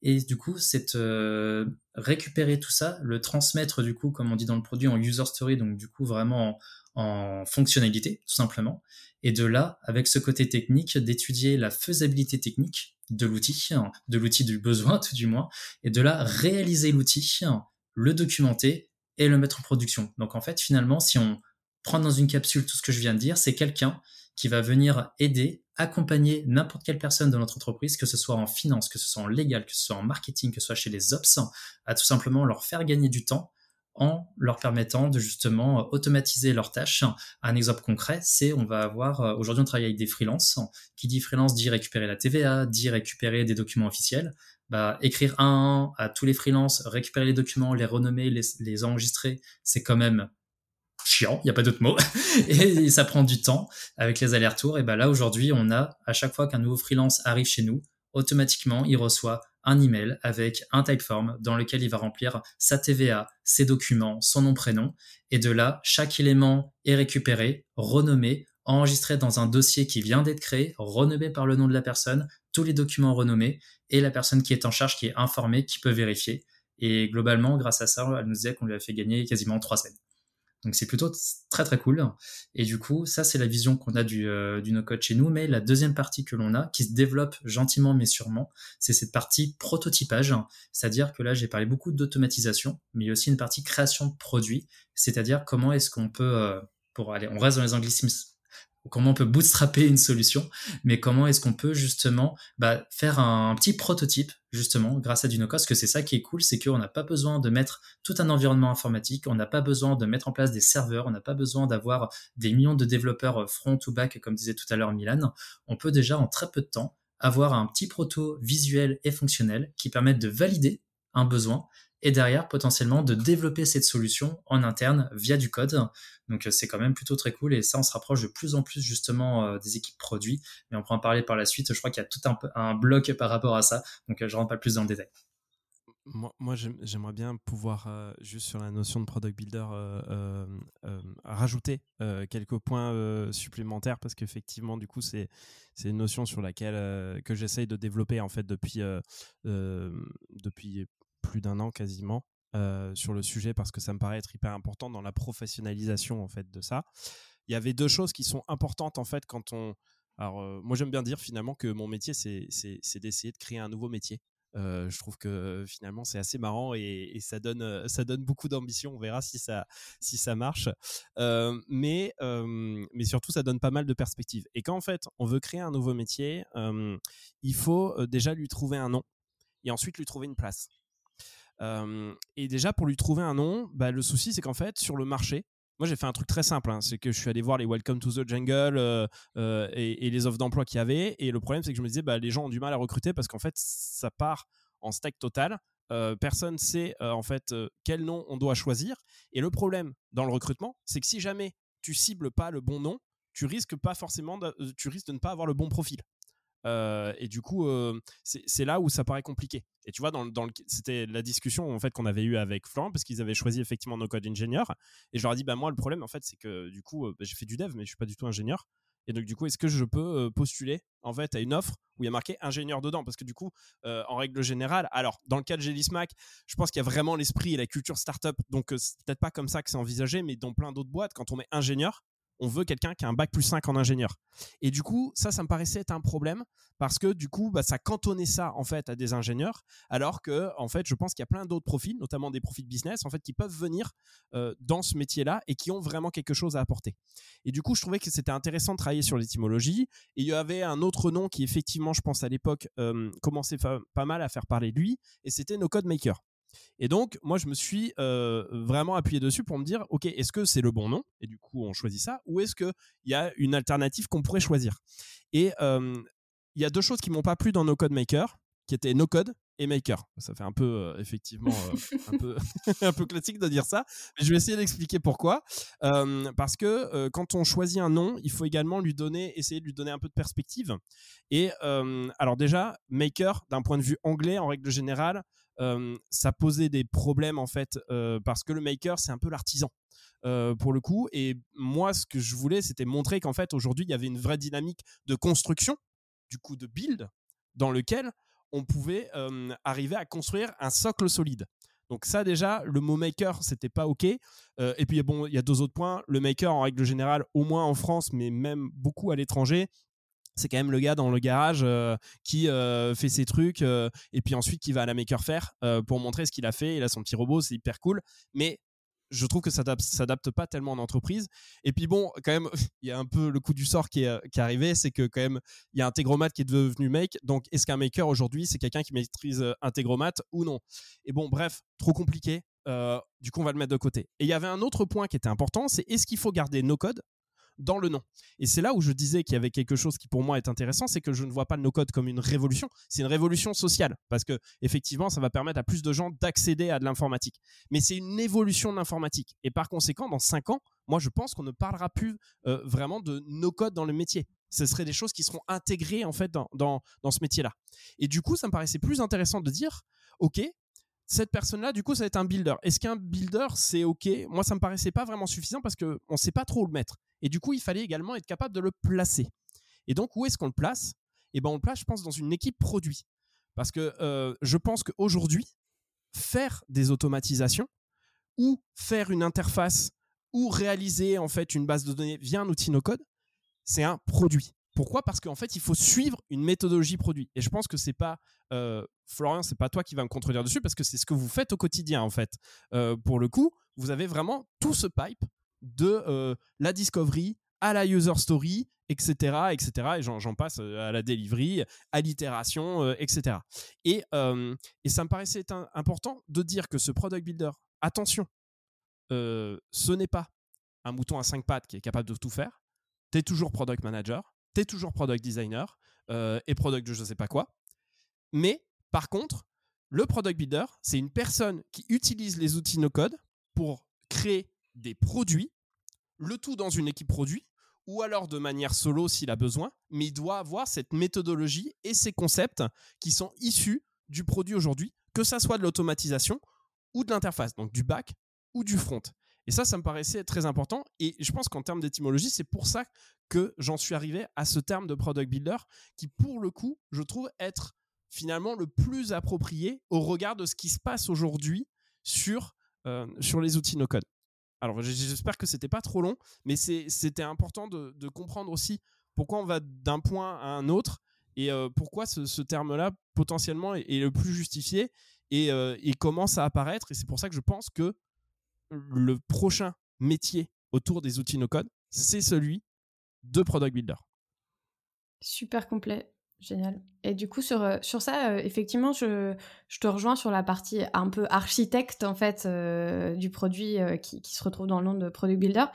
Et du coup, c'est euh, récupérer tout ça, le transmettre du coup, comme on dit dans le produit, en user story, donc du coup vraiment en fonctionnalité, tout simplement. Et de là, avec ce côté technique, d'étudier la faisabilité technique de l'outil, de l'outil du besoin tout du moins, et de là réaliser l'outil, le documenter et le mettre en production. Donc en fait, finalement, si on prend dans une capsule tout ce que je viens de dire, c'est quelqu'un qui va venir aider accompagner n'importe quelle personne de notre entreprise, que ce soit en finance, que ce soit en légal, que ce soit en marketing, que ce soit chez les ops, à tout simplement leur faire gagner du temps en leur permettant de justement automatiser leurs tâches. Un exemple concret, c'est on va avoir, euh, aujourd'hui on travaille avec des freelances, qui dit freelance dit récupérer la TVA, dit récupérer des documents officiels, bah, écrire un à tous les freelances, récupérer les documents, les renommer, les, enregistrer, c'est quand même chiant, il n'y a pas d'autre mot, et ça prend du temps avec les allers-retours. Et ben là aujourd'hui, on a à chaque fois qu'un nouveau freelance arrive chez nous, automatiquement il reçoit un email avec un typeform dans lequel il va remplir sa TVA, ses documents, son nom prénom, et de là chaque élément est récupéré, renommé, enregistré dans un dossier qui vient d'être créé, renommé par le nom de la personne, tous les documents renommés et la personne qui est en charge, qui est informée, qui peut vérifier. Et globalement, grâce à ça, elle nous disait qu'on lui a fait gagner quasiment trois semaines. Donc c'est plutôt très très cool. Et du coup, ça c'est la vision qu'on a du, euh, du no-code chez nous. Mais la deuxième partie que l'on a, qui se développe gentiment mais sûrement, c'est cette partie prototypage. C'est-à-dire que là, j'ai parlé beaucoup d'automatisation, mais il y a aussi une partie création de produits. C'est-à-dire comment est-ce qu'on peut, euh, pour aller, on reste dans les anglicismes comment on peut bootstrapper une solution, mais comment est-ce qu'on peut justement bah, faire un, petit prototype justement grâce à du no-code, que c'est ça qui est cool, c'est qu'on n'a pas besoin de mettre tout un environnement informatique, on n'a pas besoin de mettre en place des serveurs, on n'a pas besoin d'avoir des millions de développeurs front ou back, comme disait tout à l'heure Milan. On peut déjà en très peu de temps avoir un petit proto visuel et fonctionnel qui permettent de valider un besoin et derrière potentiellement de développer cette solution en interne via du code. Donc euh, c'est quand même plutôt très cool et ça on se rapproche de plus en plus justement euh, des équipes produits, mais on pourra en parler par la suite. Je crois qu'il y a tout un, bloc par rapport à ça, donc euh, je rentre pas plus dans le détail. Moi, moi j'aimerais bien pouvoir, juste sur la notion de product builder, rajouter quelques points supplémentaires parce qu'effectivement, du coup, c'est une notion sur laquelle que j'essaye de développer en fait depuis, depuis plus d'un an quasiment sur le sujet parce que ça me paraît être hyper important dans la professionnalisation en fait de ça. Il y avait deux choses qui sont importantes en fait quand on. Alors moi j'aime bien dire finalement que mon métier c'est d'essayer de créer un nouveau métier. Je trouve que finalement c'est assez marrant et, ça donne ça donne beaucoup d'ambition. On verra si ça si ça marche, mais mais surtout ça donne pas mal de perspectives. Et quand en fait on veut créer un nouveau métier, il faut déjà lui trouver un nom et ensuite lui trouver une place et déjà, pour lui trouver un nom, bah, le souci, c'est qu'en fait, sur le marché, moi, j'ai fait un truc très simple. Hein, c'est que je suis allé voir les Welcome to the Jungle euh, euh, et, les offres d'emploi qu'il y avait. Et le problème, c'est que je me disais, bah, les gens ont du mal à recruter parce qu'en fait, ça part en stack total. Euh, personne sait en fait quel nom on doit choisir. Et le problème dans le recrutement, c'est que si jamais tu cibles pas le bon nom, tu risques pas forcément, tu risques de ne pas avoir le bon profil et du coup, c'est là où ça paraît compliqué. Et tu vois, dans, c'était la discussion en fait qu'on avait eu avec Florent parce qu'ils avaient choisi effectivement nos codes ingénieurs. Et je leur ai dit, bah moi le problème en fait, c'est que du coup, bah, j'ai fait du dev, mais je suis pas du tout ingénieur. Et donc du coup, est-ce que je peux postuler en fait à une offre où il y a marqué ingénieur dedans? Parce que du coup, en règle générale, alors dans le cas de Gélismac, je pense qu'il y a vraiment l'esprit et la culture startup. Donc c'est peut-être pas comme ça que c'est envisagé, mais dans plein d'autres boîtes, quand on met ingénieur, on veut quelqu'un qui a un bac plus 5 en ingénieur. Et du coup, ça, ça me paraissait être un problème parce que du coup, bah, ça cantonnait ça en fait à des ingénieurs, alors que en fait, je pense qu'il y a plein d'autres profils, notamment des profils business, en fait, qui peuvent venir euh, dans ce métier-là et qui ont vraiment quelque chose à apporter. Et du coup, je trouvais que c'était intéressant de travailler sur l'étymologie. Et il y avait un autre nom qui, effectivement, je pense à l'époque, euh, commençait pas mal à faire parler de lui, et c'était No Code Maker. Et donc, moi, je me suis euh, vraiment appuyé dessus pour me dire, OK, est-ce que c'est le bon nom? Et du coup, on choisit ça. Ou est-ce qu'il y a une alternative qu'on pourrait choisir? Et il y a deux choses qui m'ont pas plu dans No Code Maker, qui étaient No Code et Maker. Ça fait un peu, euh, effectivement, un, peu un peu classique de dire ça. Mais je vais essayer d'expliquer pourquoi. parce que quand on choisit un nom, il faut également lui donner, essayer de lui donner un peu de perspective. Et alors déjà, Maker, d'un point de vue anglais, en règle générale, ça posait des problèmes en fait parce que le maker c'est un peu l'artisan pour le coup et moi ce que je voulais c'était montrer qu'en fait aujourd'hui il y avait une vraie dynamique de construction du coup de build dans lequel on pouvait arriver à construire un socle solide donc ça déjà, le mot maker, c'était pas ok. et puis bon, il y a deux autres points. Le maker, en règle générale, au moins en France, mais même beaucoup à l'étranger, c'est quand même le gars dans le garage euh, qui euh, fait ses trucs euh, et puis ensuite qui va à la Maker Faire pour montrer ce qu'il a fait. Il a son petit robot, c'est hyper cool. Mais je trouve que ça s'adapte pas tellement en entreprise. Et puis bon, quand même, il y a un peu le coup du sort qui est, qui est arrivé, c'est que quand même, il y a Integromat qui est devenu make. Donc, est-ce qu'un maker aujourd'hui, c'est quelqu'un qui maîtrise Integromat ou non? Et bon, bref, trop compliqué. Du coup, on va le mettre de côté. Et il y avait un autre point qui était important, c'est est-ce qu'il faut garder no code dans le nom. Et c'est là où je disais qu'il y avait quelque chose qui pour moi est intéressant, c'est que je ne vois pas le no-code comme une révolution, c'est une révolution sociale, parce que effectivement, ça va permettre à plus de gens d'accéder à de l'informatique. Mais c'est une évolution de l'informatique. Et par conséquent, dans cinq ans, moi je pense qu'on ne parlera plus euh, vraiment de no-code dans le métier. Ce seraient des choses qui seront intégrées en fait dans, dans, dans ce métier-là. Et du coup, ça me paraissait plus intéressant de dire, ok, cette personne-là, du coup, ça va être un builder. Est-ce qu'un builder, c'est OK? Moi, ça me paraissait pas vraiment suffisant parce qu'on ne sait pas trop où le mettre. Et du coup, il fallait également être capable de le placer. Et donc, où est-ce qu'on le place? Eh ben, on le place, je pense, dans une équipe produit. Parce que euh, je pense qu'aujourd'hui, faire des automatisations ou faire une interface ou réaliser en fait une base de données via un outil no-code, c'est un produit. Pourquoi? Parce qu'en fait, il faut suivre une méthodologie produit. Et je pense que c'est pas euh, Florian, c'est pas toi qui va me contredire dessus parce que c'est ce que vous faites au quotidien en fait. Euh, pour le coup, vous avez vraiment tout ce pipe de euh, la discovery à la user story, etc., etc. Et j'en passe euh, à la delivery, à l'itération, etc. Et, et ça me paraissait important de dire que ce product builder, attention, ce n'est pas un mouton à cinq pattes qui est capable de tout faire. Tu es toujours product manager, tu es toujours product designer et product de je sais pas quoi. Mais par contre, le product builder, c'est une personne qui utilise les outils no-code pour créer des produits, le tout dans une équipe produit, ou alors de manière solo s'il a besoin, mais il doit avoir cette méthodologie et ces concepts qui sont issus du produit aujourd'hui, que ça soit de l'automatisation ou de l'interface, donc du back ou du front. Et ça, ça me paraissait très important. Et je pense qu'en termes d'étymologie, c'est pour ça que j'en suis arrivé à ce terme de product builder, qui pour le coup, je trouve être finalement le plus approprié au regard de ce qui se passe aujourd'hui sur, euh, sur les outils no-code. Alors j'espère que c'était pas trop long, mais c'était important de, comprendre aussi pourquoi on va d'un point à un autre et euh, pourquoi ce, ce terme-là potentiellement est, le plus justifié et, euh, et commence à apparaître. Et c'est pour ça que je pense que le prochain métier autour des outils no-code, c'est celui de product builder. Super complet. Génial. Et du coup, sur, euh, sur ça, euh, effectivement, je, je, te rejoins sur la partie un peu architecte, en fait, euh, du produit qui, qui, se retrouve dans le nom de Product Builder.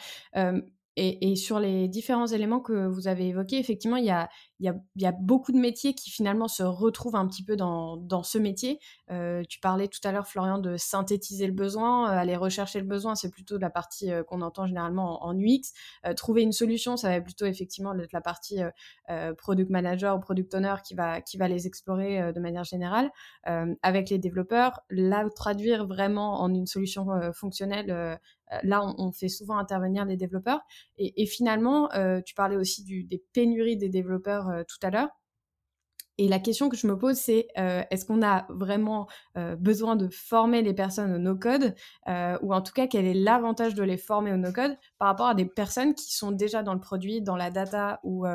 Et, et, sur les différents éléments que vous avez évoqués, effectivement, il y a, y, a, y a, beaucoup de métiers qui finalement se retrouvent un petit peu dans, dans ce métier. Euh, tu parlais tout à l'heure, Florian, de synthétiser le besoin, euh, aller rechercher le besoin, c'est plutôt la partie euh, qu'on entend généralement en, UX. Euh, trouver une solution, ça va plutôt effectivement être la partie euh, product manager ou product owner qui va, qui va les explorer de manière générale. avec les développeurs, là, traduire vraiment en une solution fonctionnelle, là, on, fait souvent intervenir les développeurs. Et, finalement, tu parlais aussi des pénuries des développeurs euh, tout à l'heure. Et la question que je me pose, c'est euh, est-ce qu'on a vraiment euh, besoin de former les personnes au no-code Ou en tout cas, quel est l'avantage de les former au no-code par rapport à des personnes qui sont déjà dans le produit, dans la data ou,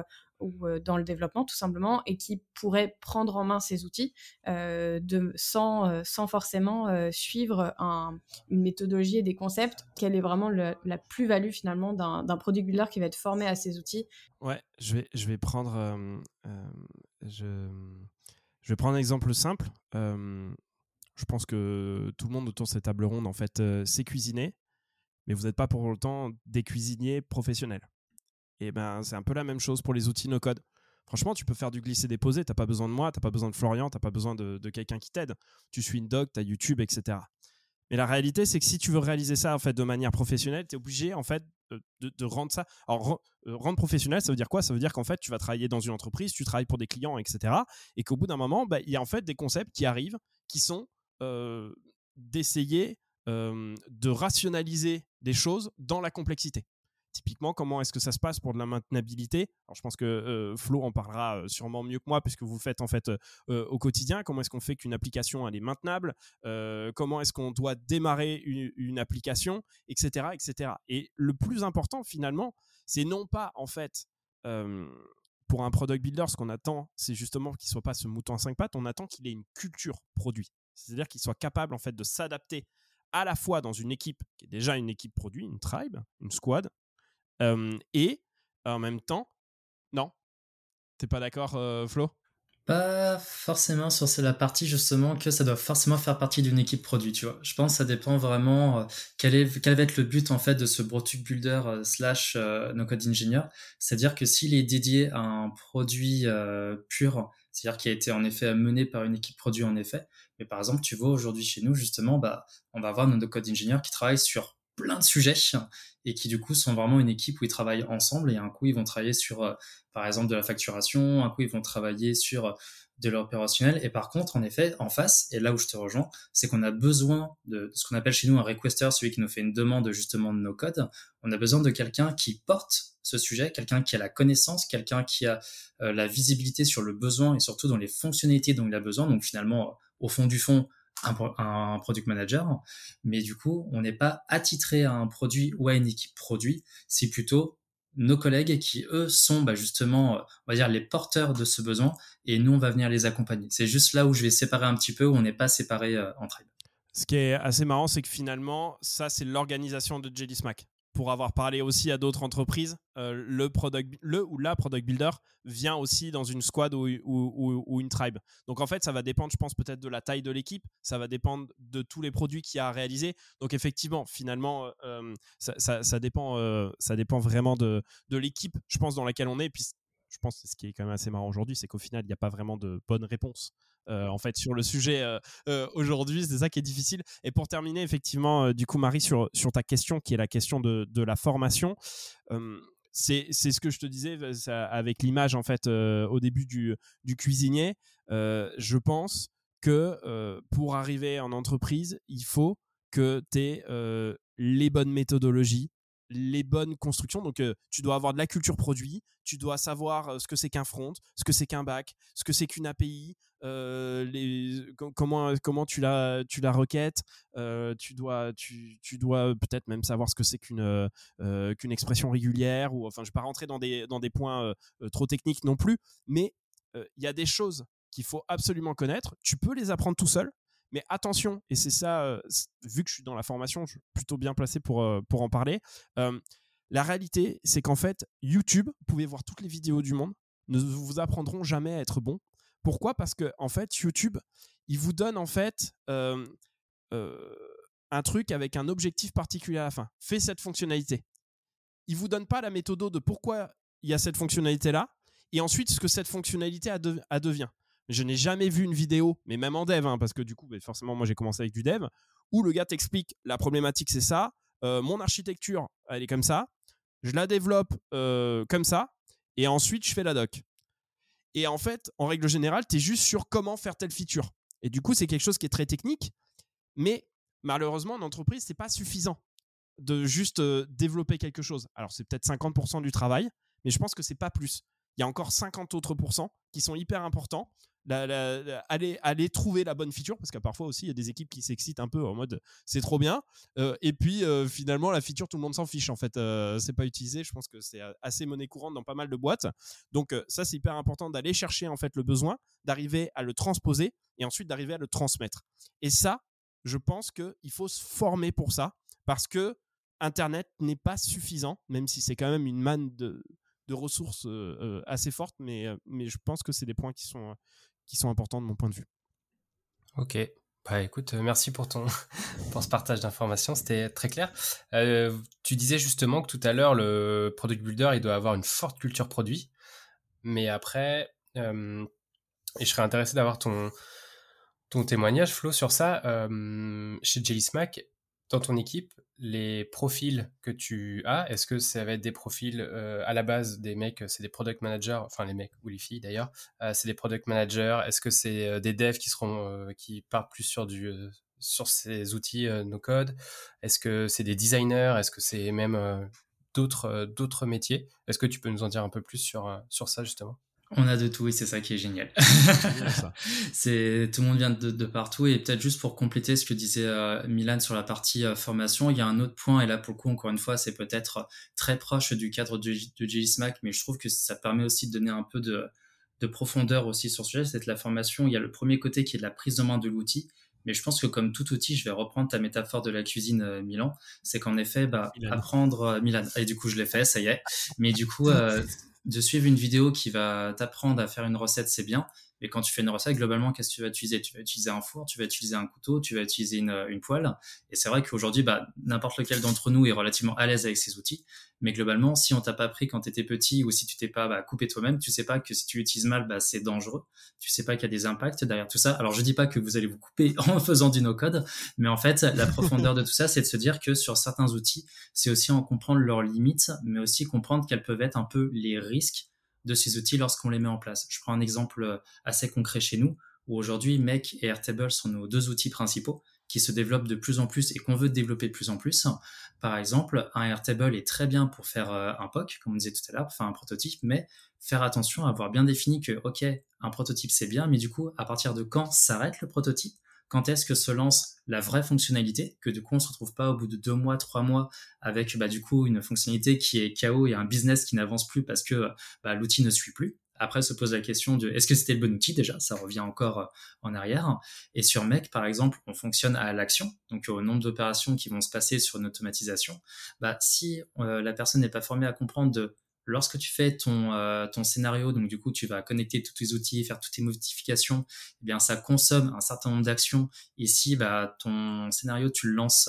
ou euh, dans le développement tout simplement et qui pourrait prendre en main ces outils euh, euh, sans forcément suivre un, une méthodologie et des concepts. Quelle est vraiment la plus-value finalement d'un produit builder qui va être formé à ces outils? Ouais, je vais, je vais prendre je vais prendre un exemple simple. je pense que tout le monde autour de cette table ronde en fait sait cuisiner, mais vous n'êtes pas pour autant des cuisiniers professionnels. Et ben, c'est un peu la même chose pour les outils no-code. Franchement, tu peux faire du glisser-déposer. T'as pas besoin de moi, t'as pas besoin de Florian, t'as pas besoin de, quelqu'un qui t'aide. Tu suis une doc, as YouTube, etc. Mais la réalité, c'est que si tu veux réaliser ça en fait de manière professionnelle, tu es obligé en fait de, rendre ça. Alors euh, rendre professionnel, ça veut dire quoi? Ça veut dire qu'en fait, tu vas travailler dans une entreprise, tu travailles pour des clients, etc. Et qu'au bout d'un moment, bah, il y a en fait des concepts qui arrivent, qui sont euh, d'essayer euh, de rationaliser des choses dans la complexité. Typiquement, comment est-ce que ça se passe pour de la maintenabilité? Alors, je pense que euh, Flo en parlera euh, sûrement mieux que moi, puisque vous faites en fait euh, au quotidien. Comment est-ce qu'on fait qu'une application elle est maintenable? Comment est-ce qu'on doit démarrer une, application, etc., etc. Et le plus important, finalement, c'est non pas en fait pour un product builder, ce qu'on attend, c'est justement qu'il soit pas ce mouton à cinq pattes. On attend qu'il ait une culture produit, c'est-à-dire qu'il soit capable en fait de s'adapter à la fois dans une équipe qui est déjà une équipe produit, une tribe, une squad, et en même temps, non? T'es pas d'accord, Flo? Pas forcément sur la partie justement que ça doit forcément faire partie d'une équipe produit, tu vois. Je pense que ça dépend vraiment quel, est, quel va être le but en fait de ce product builder slash no code engineer. C'est-à-dire que s'il est dédié à un produit pur, c'est-à-dire qui a été en effet mené par une équipe produit en effet, mais par exemple tu vois aujourd'hui chez nous justement, bah, on va avoir nos no code engineers qui travaillent sur plein de sujets et qui du coup sont vraiment une équipe où ils travaillent ensemble et un coup ils vont travailler sur euh, par exemple de la facturation, un coup ils vont travailler sur euh, de l'opérationnel. Et par contre en effet en face et là où je te rejoins c'est qu'on a besoin de, ce qu'on appelle chez nous un requester celui qui nous fait une demande justement de nos codes. On a besoin de quelqu'un qui porte ce sujet quelqu'un qui a la connaissance quelqu'un qui a euh, la visibilité sur le besoin et surtout dans les fonctionnalités dont il a besoin. Donc finalement au fond du fond un, product manager, mais du coup, on n'est pas attitré à un produit ou à une équipe produit, c'est plutôt nos collègues qui, eux, sont bah, justement, on va dire, les porteurs de ce besoin, et nous, on va venir les accompagner. C'est juste là où je vais séparer un petit peu, où on n'est pas séparé euh, entre eux. Ce qui est assez marrant, c'est que finalement, ça, c'est l'organisation de JD Smack pour avoir parlé aussi à d'autres entreprises, euh, le, product, le ou la product builder vient aussi dans une squad ou, ou, une tribe. Donc en fait, ça va dépendre, je pense, peut-être de la taille de l'équipe, ça va dépendre de tous les produits qu'il y a à réaliser. Donc effectivement, finalement, euh, euh, ça, ça, dépend, ça dépend vraiment de, de l'équipe, je pense, dans laquelle on est. je pense que ce qui est quand même assez marrant aujourd'hui, c'est qu'au final, il n'y a pas vraiment de bonne réponse. Euh, en fait sur le sujet euh, euh, aujourd'hui. C'est ça qui est difficile. Et pour terminer, effectivement, du coup, Marie, sur, ta question qui est la question de, de la formation. c'est ce que je te disais avec l'image en fait au début du, du cuisinier. je pense que pour arriver en entreprise, il faut que tu aies les bonnes méthodologies, les bonnes constructions. Donc, tu dois avoir de la culture produit, tu dois savoir ce que c'est qu'un front, ce que c'est qu'un back, ce que c'est qu'une API, les, comment, comment tu la, tu la requêtes. tu dois, tu, tu dois peut-être même savoir ce que c'est qu'une qu'une expression régulière. Ou, enfin, je ne vais pas rentrer dans des, dans des points trop techniques non plus, mais il y a des choses qu'il faut absolument connaître. Tu peux les apprendre tout seul. Mais attention, et c'est ça, vu que je suis dans la formation, je suis plutôt bien placé pour, pour en parler. la réalité, c'est qu'en fait, YouTube, vous pouvez voir toutes les vidéos du monde, ne vous apprendront jamais à être bon. Pourquoi? Parce que en fait, YouTube, il vous donne en fait un truc avec un objectif particulier à la fin. Fais cette fonctionnalité. Il vous donne pas la méthode de pourquoi il y a cette fonctionnalité là, et ensuite ce que cette fonctionnalité devient. Je n'ai jamais vu une vidéo, mais même en dev, hein, parce que du coup, bah, forcément, moi j'ai commencé avec du dev, où le gars t'explique la problématique, c'est ça, mon architecture, elle est comme ça, je la développe comme ça, et ensuite je fais la doc. Et en fait, en règle générale, tu es juste sur comment faire telle feature. Et du coup, c'est quelque chose qui est très technique, mais malheureusement, en entreprise, c'est pas suffisant de juste développer quelque chose. Alors, c'est peut-être 50% du travail, mais je pense que c'est pas plus. Il y a encore 50 autres pourcents qui sont hyper importants. Aller, trouver la bonne feature parce que parfois aussi il y a des équipes qui s'excitent un peu en mode c'est trop bien euh, et puis euh, finalement la feature tout le monde s'en fiche en fait euh, c'est pas utilisé. Je pense que c'est assez monnaie courante dans pas mal de boîtes. Donc ça c'est hyper important d'aller chercher en fait le besoin d'arriver à le transposer et ensuite d'arriver à le transmettre. Et ça je pense qu'il faut se former pour ça parce que internet n'est pas suffisant même si c'est quand même une manne de, de ressources assez fortes mais, mais je pense que c'est des points qui sont qui sont importants de mon point de vue. Ok. Bah écoute, euh, merci pour ton pour ce partage d'informations, c'était très clair. Euh, tu disais justement que tout à l'heure le product builder il doit avoir une forte culture produit, mais après euh, et je serais intéressé d'avoir ton ton témoignage Flo sur ça chez Jelly Smack dans ton équipe les profils que tu as, est-ce que ça va être des profils euh, à la base des mecs, c'est des product managers, enfin les mecs ou les filles d'ailleurs, euh, c'est des product managers, est-ce que c'est euh, des devs qui seront qui partent plus sur sur ces outils no code, est-ce que c'est des designers, est-ce que c'est même d'autres métiers? Est-ce que tu peux nous en dire un peu plus sur ça justement? On a de tout et c'est ça qui est génial. c'est tout le monde vient de, partout et peut-être juste pour compléter ce que disait euh, Milan sur la partie euh, formation, il y a un autre point et là pour le coup encore une fois c'est peut-être très proche du cadre de, de Smack mais je trouve que ça permet aussi de donner un peu de, profondeur aussi sur ce sujet, c'est la formation. Il y a le premier côté qui est de la prise en main de l'outil Mais je pense que comme tout outil, je vais reprendre ta métaphore de la cuisine euh, Milan, c'est qu'en effet, bah, apprendre euh, Milan. Et du coup, je l'ai fait, ça y est. Mais du coup, euh, de suivre une vidéo qui va t'apprendre à faire une recette, c'est bien. Et quand tu fais une recette, globalement, qu'est-ce que tu vas utiliser? Tu vas utiliser un four, tu vas utiliser un couteau, tu vas utiliser une, une poêle. Et c'est vrai qu'aujourd'hui, bah, n'importe lequel d'entre nous est relativement à l'aise avec ces outils. Mais globalement, si on t'a pas appris quand tu étais petit ou si tu t'es pas bah, coupé toi-même, tu sais pas que si tu l'utilises mal, bah, c'est dangereux. Tu sais pas qu'il y a des impacts derrière tout ça. Alors, je dis pas que vous allez vous couper en faisant du no-code, mais en fait, la profondeur de tout ça, c'est de se dire que sur certains outils, c'est aussi en comprendre leurs limites, mais aussi comprendre quels peuvent être un peu les risques de ces outils lorsqu'on les met en place. Je prends un exemple euh, assez concret chez nous, où aujourd'hui Make et Airtable sont nos deux outils principaux qui se développent de plus en plus et qu'on veut développer de plus en plus. Par exemple, un Airtable est très bien pour faire euh, un POC, comme on disait tout à l'heure, pour faire un prototype, mais faire attention à avoir bien défini que, OK, un prototype c'est bien, mais du coup, à partir de quand s'arrête le prototype? Quand est-ce que se lance la vraie fonctionnalité, que du coup on se retrouve pas au bout de deux mois, trois mois avec bah, du coup une fonctionnalité qui est KO et un business qui n'avance plus parce que bah, l'outil ne suit plus? Après se pose la question de est-ce que c'était le bon outil? Déjà, ça revient encore euh, en arrière. Et sur Mec par exemple, on fonctionne à l'action, donc au nombre d'opérations qui vont se passer sur une automatisation. Bah, si euh, la personne n'est pas formée à comprendre de lorsque tu fais ton, euh, ton scénario, donc du coup tu vas connecter tous tes outils, faire toutes tes modifications, eh bien ça consomme un certain nombre d'actions. Ici, bah, ton scénario, tu le lances,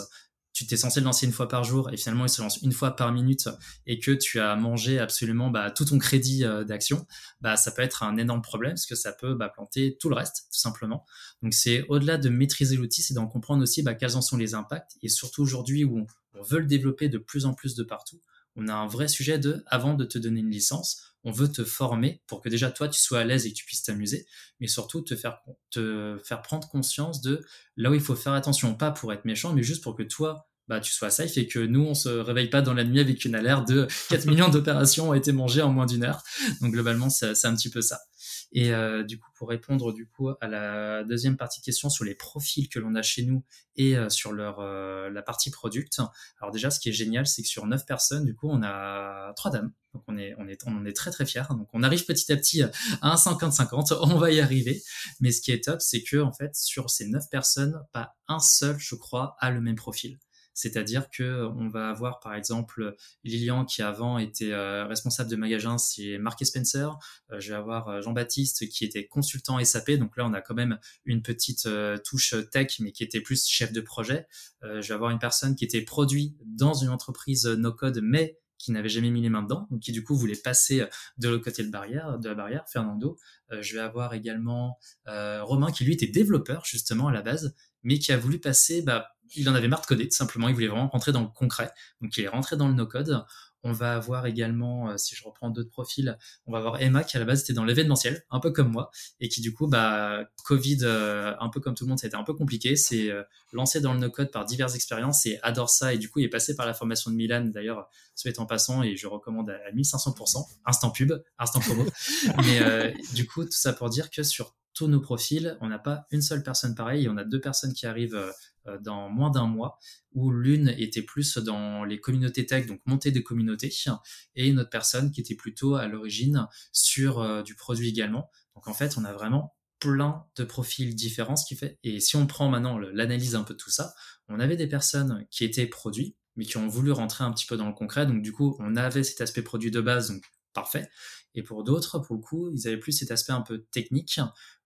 tu t'es censé le lancer une fois par jour et finalement il se lance une fois par minute et que tu as mangé absolument bah, tout ton crédit euh, d'action, bah, ça peut être un énorme problème parce que ça peut bah, planter tout le reste tout simplement. Donc c'est au-delà de maîtriser l'outil, c'est d'en comprendre aussi quels en sont les impacts et surtout aujourd'hui où on veut le développer de plus en plus de partout on a un vrai sujet de, avant de te donner une licence, on veut te former pour que déjà toi tu sois à l'aise et que tu puisses t'amuser, mais surtout te faire, te faire prendre conscience de là où il faut faire attention, pas pour être méchant, mais juste pour que toi bah, tu sois safe et que nous, on se réveille pas dans la nuit avec une alerte de 4 millions d'opérations ont été mangées en moins d'une heure. Donc globalement, c'est un petit peu ça. Et euh, du coup, pour répondre du coup à la deuxième partie de question sur les profils que l'on a chez nous et euh, sur leur euh, la partie product. Alors déjà, ce qui est génial, c'est que sur neuf personnes, du coup, on a trois dames. Donc on est on est on en est très très fiers. Donc on arrive petit à petit à un 50-50. On va y arriver. Mais ce qui est top, c'est que en fait, sur ces neuf personnes, pas un seul, je crois, a le même profil. C'est-à-dire que on va avoir par exemple Lilian qui avant était euh, responsable de magasin c'est Mark Spencer. Euh, je vais avoir euh, Jean-Baptiste qui était consultant SAP. Donc là on a quand même une petite touche tech mais qui était plus chef de projet. je vais avoir une personne qui était produit dans une entreprise no code mais qui n'avait jamais mis les mains dedans, donc qui du coup voulait passer de l'autre côté de la barrière, Fernando. je vais avoir également Romain qui lui était développeur justement à la base, mais qui a voulu passer bah, il en avait marre de coder, simplement, il voulait vraiment rentrer dans le concret. Donc il est rentré dans le no-code. On va avoir également, euh, si je reprends d'autres profils, on va avoir Emma qui à la base était dans l'événementiel, un peu comme moi, et qui du coup, bah, Covid, euh, un peu comme tout le monde, ça a été un peu compliqué. C'est euh, lancé dans le no-code par diverses expériences et adore ça. Et du coup, il est passé par la formation de Milan, d'ailleurs, soit en passant, et je recommande à 1500%. Instant pub, instant promo. Mais du coup, tout ça pour dire que sur tous nos profils, on n'a pas une seule personne pareille, on a deux personnes qui arrivent euh, dans moins d'un mois, où l'une était plus dans les communautés tech, donc monter des communautés, et une autre personne qui était plutôt à l'origine sur euh, du produit également. Donc en fait, on a vraiment plein de profils différents, ce qui fait. Et si on prend maintenant l'analyse un peu de tout ça, on avait des personnes qui étaient produits, mais qui ont voulu rentrer un petit peu dans le concret. Donc du coup, on avait cet aspect produit de base, donc parfait. Et pour d'autres, pour le coup, ils avaient plus cet aspect un peu technique,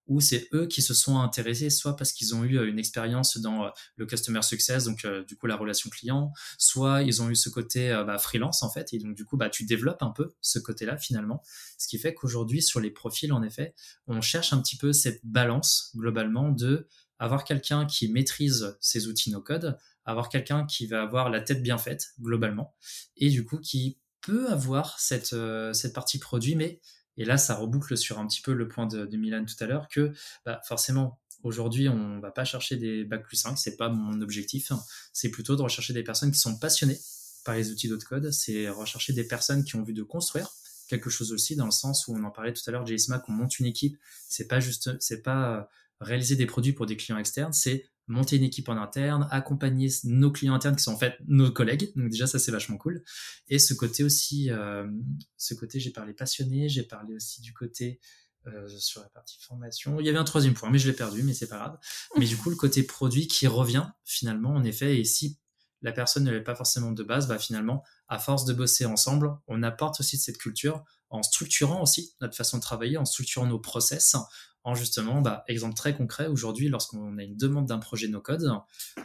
ou c'est eux qui se sont intéressés, soit parce qu'ils ont eu euh, une expérience dans euh, le customer success, donc euh, du coup la relation client, soit ils ont eu ce côté bah, freelance en fait, et donc du coup bah, tu développes un peu ce côté-là finalement, ce qui fait qu'aujourd'hui sur les profils en effet, on cherche un petit peu cette balance globalement de avoir quelqu'un qui maîtrise ses outils no-code, avoir quelqu'un qui va avoir la tête bien faite globalement, et du coup qui peut avoir cette, cette partie produit, mais et là, ça reboucle sur un petit peu le point de, Milan tout à l'heure, que bah, forcément, aujourd'hui, on va pas chercher des bacs plus 5, c'est pas mon objectif. C'est plutôt de rechercher des personnes qui sont passionnées par les outils d'autres code, c'est rechercher des personnes qui ont envie de construire quelque chose aussi, dans le sens où on en parlait tout à l'heure, JSMAC, on monte une équipe, c'est pas juste, c'est pas euh, réaliser des produits pour des clients externes, c'est monter une équipe en interne, accompagner nos clients internes qui sont en fait nos collègues. Donc déjà ça c'est vachement cool. Et ce côté aussi, euh, ce côté j'ai parlé passionné, j'ai parlé aussi du côté sur la partie formation. Il y avait un troisième point, mais je l'ai perdu, mais c'est pas grave. Mais du coup, le côté produit qui revient finalement, en effet, et si la personne ne l'est pas forcément de base, bah finalement, à force de bosser ensemble, on apporte aussi de cette culture en structurant aussi notre façon de travailler, en structurant nos process, en justement, bah, exemple très concret, aujourd'hui, lorsqu'on a une demande d'un projet no-code,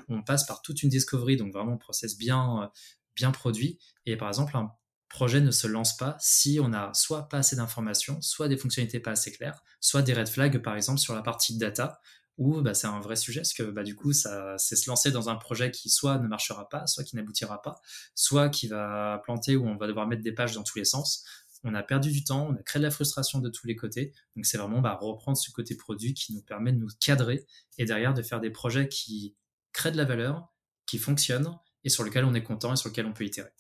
on passe par toute une discovery, donc vraiment un process bien, bien produit. Et par exemple, un projet ne se lance pas si on a soit pas assez d'informations, soit des fonctionnalités pas assez claires, soit des red flags, par exemple, sur la partie data, où bah, c'est un vrai sujet, parce que bah, du coup, c'est se lancer dans un projet qui soit ne marchera pas, soit qui n'aboutira pas, soit qui va planter, où on va devoir mettre des pages dans tous les sens on a perdu du temps, on a créé de la frustration de tous les côtés. Donc c'est vraiment reprendre ce côté produit qui nous permet de nous cadrer et derrière de faire des projets qui créent de la valeur, qui fonctionnent et sur lesquels on est content et sur lesquels on peut itérer.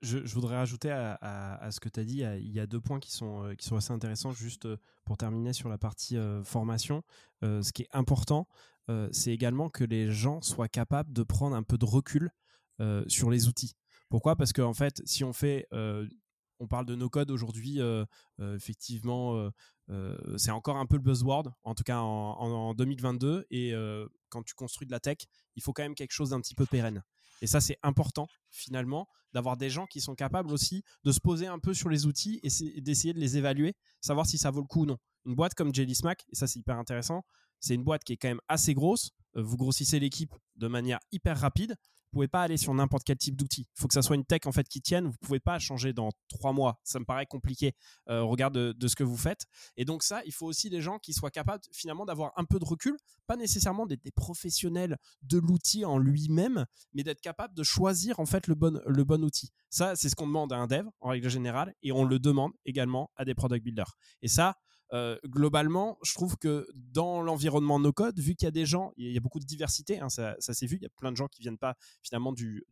Je, voudrais rajouter à, ce que tu as dit, il y a deux points qui sont, euh, qui sont assez intéressants, juste euh, pour terminer sur la partie euh, formation. ce qui est important, c'est également que les gens soient capables de prendre un peu de recul sur les outils. Pourquoi? Parce qu'en en fait, si on fait on parle de no-code aujourd'hui, euh, euh, effectivement, euh, c'est encore un peu le buzzword, en tout cas en, 2022. Et quand tu construis de la tech, il faut quand même quelque chose d'un petit peu pérenne. Et ça, c'est important, finalement, d'avoir des gens qui sont capables aussi de se poser un peu sur les outils et d'essayer de les évaluer, savoir si ça vaut le coup ou non. Une boîte comme Jelly Smack, et ça, c'est hyper intéressant, c'est une boîte qui est quand même assez grosse. Vous grossissez l'équipe de manière hyper rapide pouvez pas aller sur n'importe quel type d'outil. Il faut que ça soit une tech en fait qui tienne. Vous pouvez pas changer dans trois mois. Ça me paraît compliqué euh, au regard de, ce que vous faites. Et donc ça, il faut aussi des gens qui soient capables finalement d'avoir un peu de recul, pas nécessairement d'être des professionnels de l'outil en lui-même, mais d'être capable de choisir en fait le bon, le bon outil. Ça, c'est ce qu'on demande à un dev en règle générale, et on le demande également à des product builders. Et ça, euh, globalement, je trouve que dans l'environnement no code, vu qu'il y a des gens, il y a beaucoup de diversité, hein, ça, s'est vu, il y a plein de gens qui viennent pas finalement du,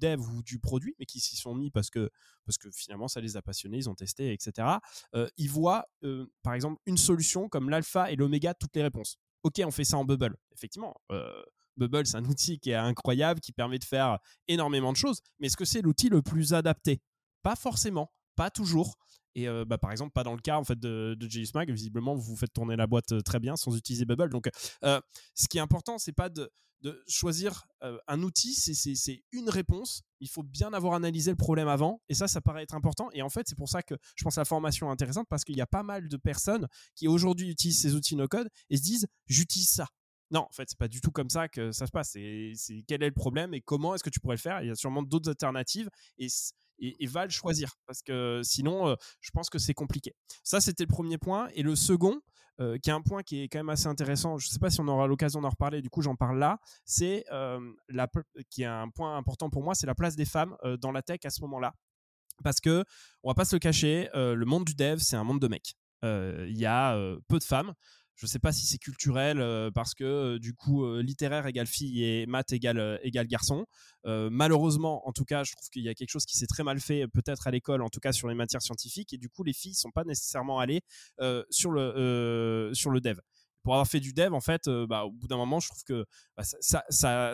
dev ou du produit, mais qui s'y sont mis parce que, parce que finalement ça les a passionnés, ils ont testé, etc. Euh, ils voient euh, par exemple une solution comme l'alpha et l'oméga toutes les réponses. Ok, on fait ça en Bubble. Effectivement, Bubble, c'est un outil qui est incroyable, qui permet de faire énormément de choses, mais est-ce que c'est l'outil le plus adapté? Pas forcément, pas toujours. Et euh, bah, par exemple, pas dans le cas en fait de, de JSMAG, visiblement vous faites tourner la boîte euh, très bien sans utiliser Bubble. Donc, euh, ce qui est important, c'est pas de, choisir un outil, c'est une réponse. Il faut bien avoir analysé le problème avant, et ça, ça paraît être important. Et en fait, c'est pour ça que je pense que la formation est intéressante parce qu'il y a pas mal de personnes qui aujourd'hui utilisent ces outils no-code et se disent j'utilise ça. Non, en fait, c'est pas du tout comme ça que ça se passe. C'est quel est le problème et comment est-ce que tu pourrais le faire? Il y a sûrement d'autres alternatives et va le choisir parce que sinon, euh, je pense que c'est compliqué. Ça, c'était le premier point. Et le second, euh, qui est un point qui est quand même assez intéressant, je sais pas si on aura l'occasion d'en reparler, du coup j'en parle là, c'est euh, qui est un point important pour moi, c'est la place des femmes dans la tech à ce moment-là. Parce que, on va pas se le cacher, le monde du dev, c'est un monde de mecs. Il y a peu de femmes. Je ne sais pas si c'est culturel euh, parce que euh, du coup euh, littéraire égale fille et maths égale, égale garçon. malheureusement, en tout cas, je trouve qu'il y a quelque chose qui s'est très mal fait peut-être à l'école, en tout cas sur les matières scientifiques, et du coup les filles sont pas nécessairement allées sur le sur le dev pour avoir fait du dev, en fait, bah, au bout d'un moment, je trouve que bah, ça,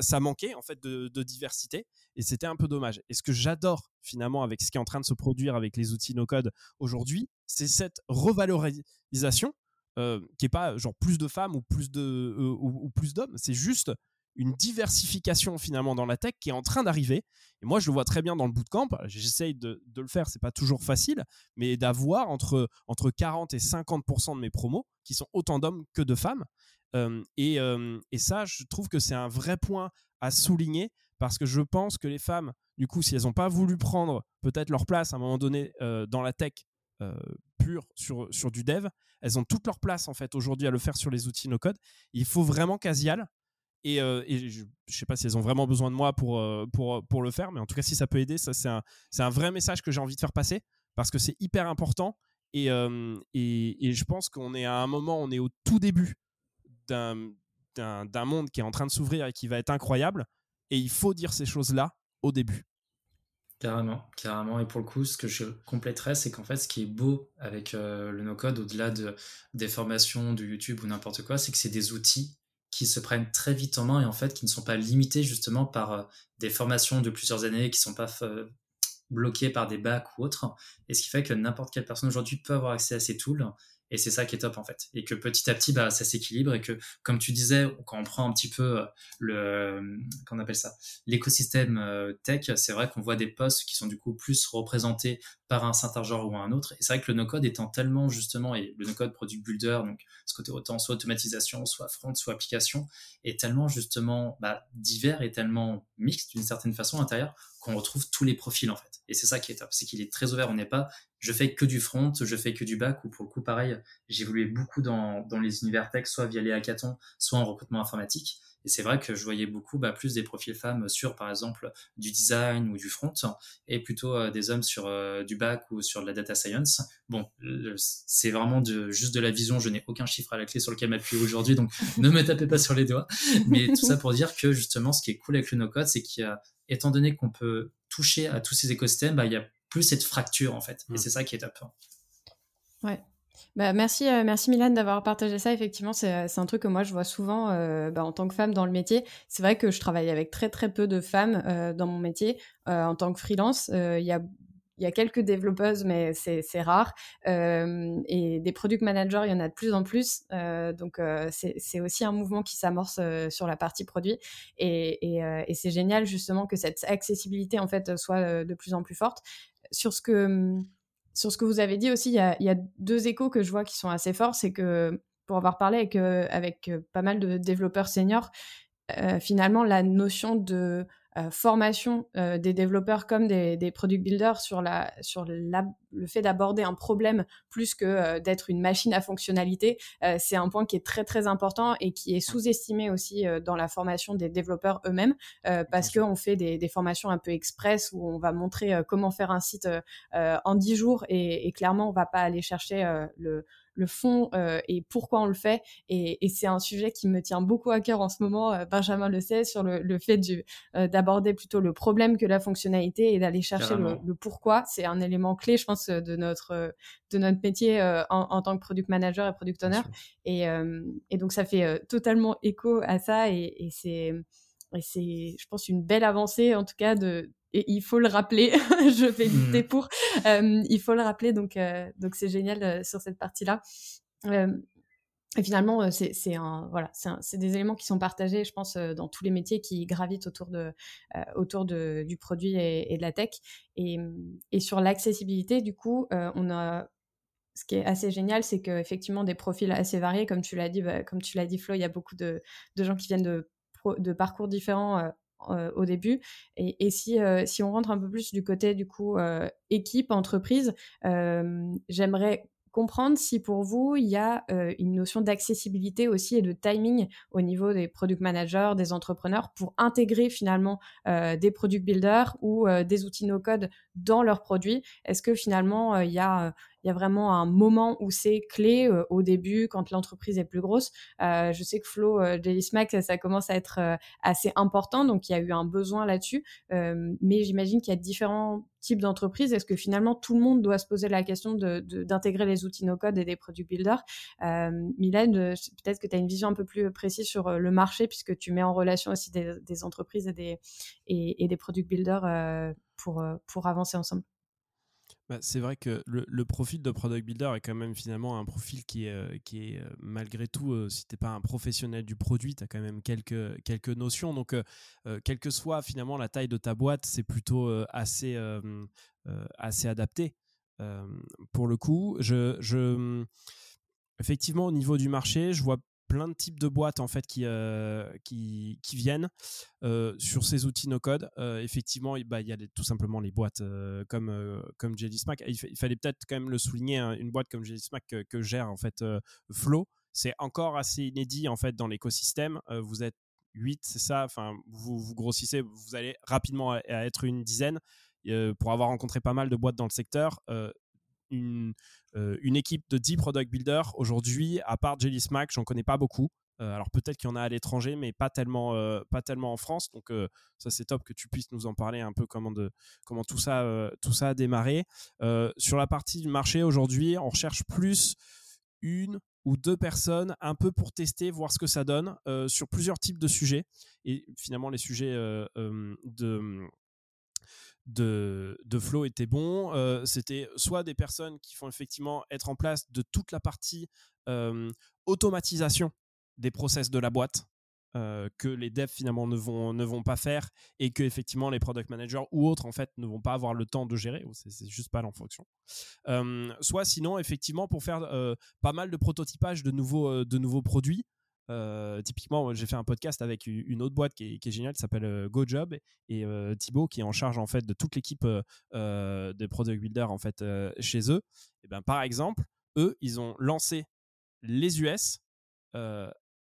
ça, manquait en fait de, de diversité et c'était un peu dommage. Et ce que j'adore finalement avec ce qui est en train de se produire avec les outils no code aujourd'hui, c'est cette revalorisation euh, qui est pas genre plus de femmes ou plus de euh, ou, plus d'hommes. C'est juste une diversification finalement dans la tech qui est en train d'arriver. Et moi, je le vois très bien dans le bootcamp. J'essaye de, de, le faire, c'est pas toujours facile, mais d'avoir entre, entre 40 et 50% de mes promos qui sont autant d'hommes que de femmes. Euh, et, et, ça, je trouve que c'est un vrai point à souligner parce que je pense que les femmes, du coup, si elles n'ont pas voulu prendre peut-être leur place à un moment donné dans la tech euh, pure sur, sur du dev. Elles ont toute leur place en fait aujourd'hui à le faire sur les outils no code. Il faut vraiment casial. Et, euh, et je ne sais pas si elles ont vraiment besoin de moi pour, euh, pour, pour le faire, mais en tout cas, si ça peut aider, ça c'est un, un vrai message que j'ai envie de faire passer parce que c'est hyper important. Et, et, et, je pense qu'on est à un moment, on est au tout début d'un, d'un monde qui est en train de s'ouvrir et qui va être incroyable. Et il faut dire ces choses-là au début. Carrément, carrément. Et pour le coup, ce que je compléterais, c'est qu'en fait, ce qui est beau avec euh, le no-code, au-delà de, des formations de YouTube ou n'importe quoi, c'est que c'est des outils qui se prennent très vite en main et en fait qui ne sont pas limités justement par euh, des formations de plusieurs années qui sont pas bloqués par des bacs ou autres. Et ce qui fait que n'importe quelle personne aujourd'hui peut avoir accès à ces tools et c'est ça qui est top en fait. Et que petit à petit, bah, ça s'équilibre et que, comme tu disais, quand on prend un petit peu euh, le, qu'on appelle ça, l'écosystème euh, tech, c'est vrai qu'on voit des postes qui sont du coup plus représentés par un certain genre ou un autre. Et c'est vrai que le no-code étant tellement justement, et le no-code product builder, donc ce côté autant soit automatisation, soit front, soit application, est tellement justement bah, divers et tellement mixte d'une certaine façon à l'intérieur qu'on retrouve tous les profils en fait. Et c'est ça qui est top, c'est qu'il est très ouvert. On n'est pas, je fais que du front, je fais que du back, ou pour le coup, pareil, voulu beaucoup dans, dans les univers tech, soit via les hackathons, soit en recrutement informatique. Et c'est vrai que je voyais beaucoup bah, plus des profils femmes sur, par exemple, du design ou du front, et plutôt euh, des hommes sur euh, du back ou sur de la data science. Bon, c'est vraiment de, juste de la vision. Je n'ai aucun chiffre à la clé sur lequel m'appuyer aujourd'hui, donc ne me tapez pas sur les doigts. Mais tout ça pour dire que justement, ce qui est cool avec le no-code, c'est qu'il y a, étant donné qu'on peut toucher à tous ces écosystèmes, bah, il y a plus cette fracture en fait. Et mm. c'est ça qui est top. Ouais. Bah, merci, euh, merci Milan d'avoir partagé ça. Effectivement, c'est euh, un truc que moi je vois souvent euh, bah, en tant que femme dans le métier. C'est vrai que je travaille avec très très peu de femmes dans mon métier. en tant que freelance, il y a y a quelques développeuses, mais c'est rare. Euh, et des product managers, il y en a de plus en plus. Euh, donc, euh, c'est aussi un mouvement qui s'amorce sur la partie produit. Et, c'est génial, justement, que cette accessibilité, en fait, soit de plus en plus forte. Sur ce que, sur ce que vous avez dit aussi, il y a, il y a deux échos que je vois qui sont assez forts. C'est que, pour avoir parlé avec, avec pas mal de développeurs seniors, finalement, la notion de euh, formation euh, des développeurs comme des, des, product builders sur, la, sur le fait d'aborder un problème plus que euh, d'être une machine à fonctionnalité, c'est un point qui est très très important et qui est sous-estimé aussi dans la formation des développeurs eux-mêmes parce qu'on fait des, des, formations un peu express où on va montrer comment faire un site en 10 jours et, et, clairement on va pas aller chercher le le fond euh, et pourquoi on le fait. Et, c'est un sujet qui me tient beaucoup à cœur en ce moment. Euh, Benjamin le sait sur le, fait euh, d'aborder plutôt le problème que la fonctionnalité et d'aller chercher le, pourquoi. C'est un élément clé, je pense, de notre de notre métier en, tant que product manager et product owner. Et, donc ça fait totalement écho à ça et, et c'est c'est, je pense, une belle avancée, en tout cas, de, et il faut le rappeler, je vais lutter mmh. pour, euh, il faut le rappeler, donc euh, donc c'est génial euh, sur cette partie-là. et finalement, c'est un, voilà, c'est des éléments qui sont partagés, je pense, dans tous les métiers qui gravitent autour, de, autour de, du produit et, de la tech. Et, et sur l'accessibilité, du coup, on a ce qui est assez génial, c'est qu'effectivement, des profils assez variés, comme tu l'as dit, bah, comme tu l'as dit, Flo, il y a beaucoup de, de gens qui viennent de, de parcours différents euh, au début. Et, si, euh, si on rentre un peu plus du côté du coup euh, équipe, entreprise, j'aimerais comprendre si pour vous, il y a une notion d'accessibilité aussi et de timing au niveau des product managers, des entrepreneurs pour intégrer finalement des product builders ou des outils no-code dans leurs produits. Est-ce que finalement, il y a y a vraiment un moment où c'est clé euh, au début, quand l'entreprise est plus grosse? Euh, je sais que Flo, euh, Jelly Smack, ça, commence à être assez important, donc il y a eu un besoin là-dessus. mais j'imagine qu'il y a différents types d'entreprises. Est-ce que finalement tout le monde doit se poser la question d'intégrer les outils no-code et des produits builders euh, Mylène, peut-être que tu as une vision un peu plus précise sur le marché, puisque tu mets en relation aussi des, entreprises et des, et, des product builders pour, pour avancer ensemble. Bah, c'est vrai que le, profil de product builder est quand même finalement un profil qui est, euh, qui est euh, malgré tout, euh, si tu n'es pas un professionnel du produit, tu as quand même quelques, quelques notions. Donc, quelle que soit finalement la taille de ta boîte, c'est plutôt assez, assez adapté. pour le coup, je, je, effectivement, au niveau du marché, je vois plein de types de boîtes en fait qui, euh, qui, viennent euh, sur ces outils no code. Euh, effectivement, bah, il y a tout simplement les boîtes comme, comme JellySmack. Il, il fallait peut-être quand même le souligner, hein, une boîte comme JellySmack que, que gère en fait Flow. C'est encore assez inédit en fait dans l'écosystème. vous êtes 8, c'est ça? Enfin, vous, grossissez, vous allez rapidement être une dizaine. pour avoir rencontré pas mal de boîtes dans le secteur, une, euh, une équipe de 10 product builders. Aujourd'hui, à part Jelly Smack, j'en connais pas beaucoup. Euh, alors peut-être qu'il y en a à l'étranger, mais pas tellement, euh, pas tellement en France. Donc ça c'est top que tu puisses nous en parler un peu comment, de, comment tout, ça, tout ça a démarré. sur la partie du marché aujourd'hui, on recherche plus une ou deux personnes un peu pour tester, voir ce que ça donne sur plusieurs types de sujets. Et finalement les sujets de de, de Flow était bon. C'était soit des personnes qui font effectivement être en place de toute la partie automatisation des process de la boîte. que les devs finalement ne vont, ne vont pas faire et que effectivement les product managers ou autres en fait ne vont pas avoir le temps de gérer c'est juste pas leur fonction soit sinon effectivement pour faire pas mal de prototypage de nouveaux, de nouveaux produits euh, typiquement, j'ai fait un podcast avec une autre boîte qui est, géniale, qui s'appelle GoJob, et euh, Thibaut, qui est en charge en fait de toute l'équipe euh, des product builders en fait chez eux. Et ben, par exemple, eux, ils ont lancé les US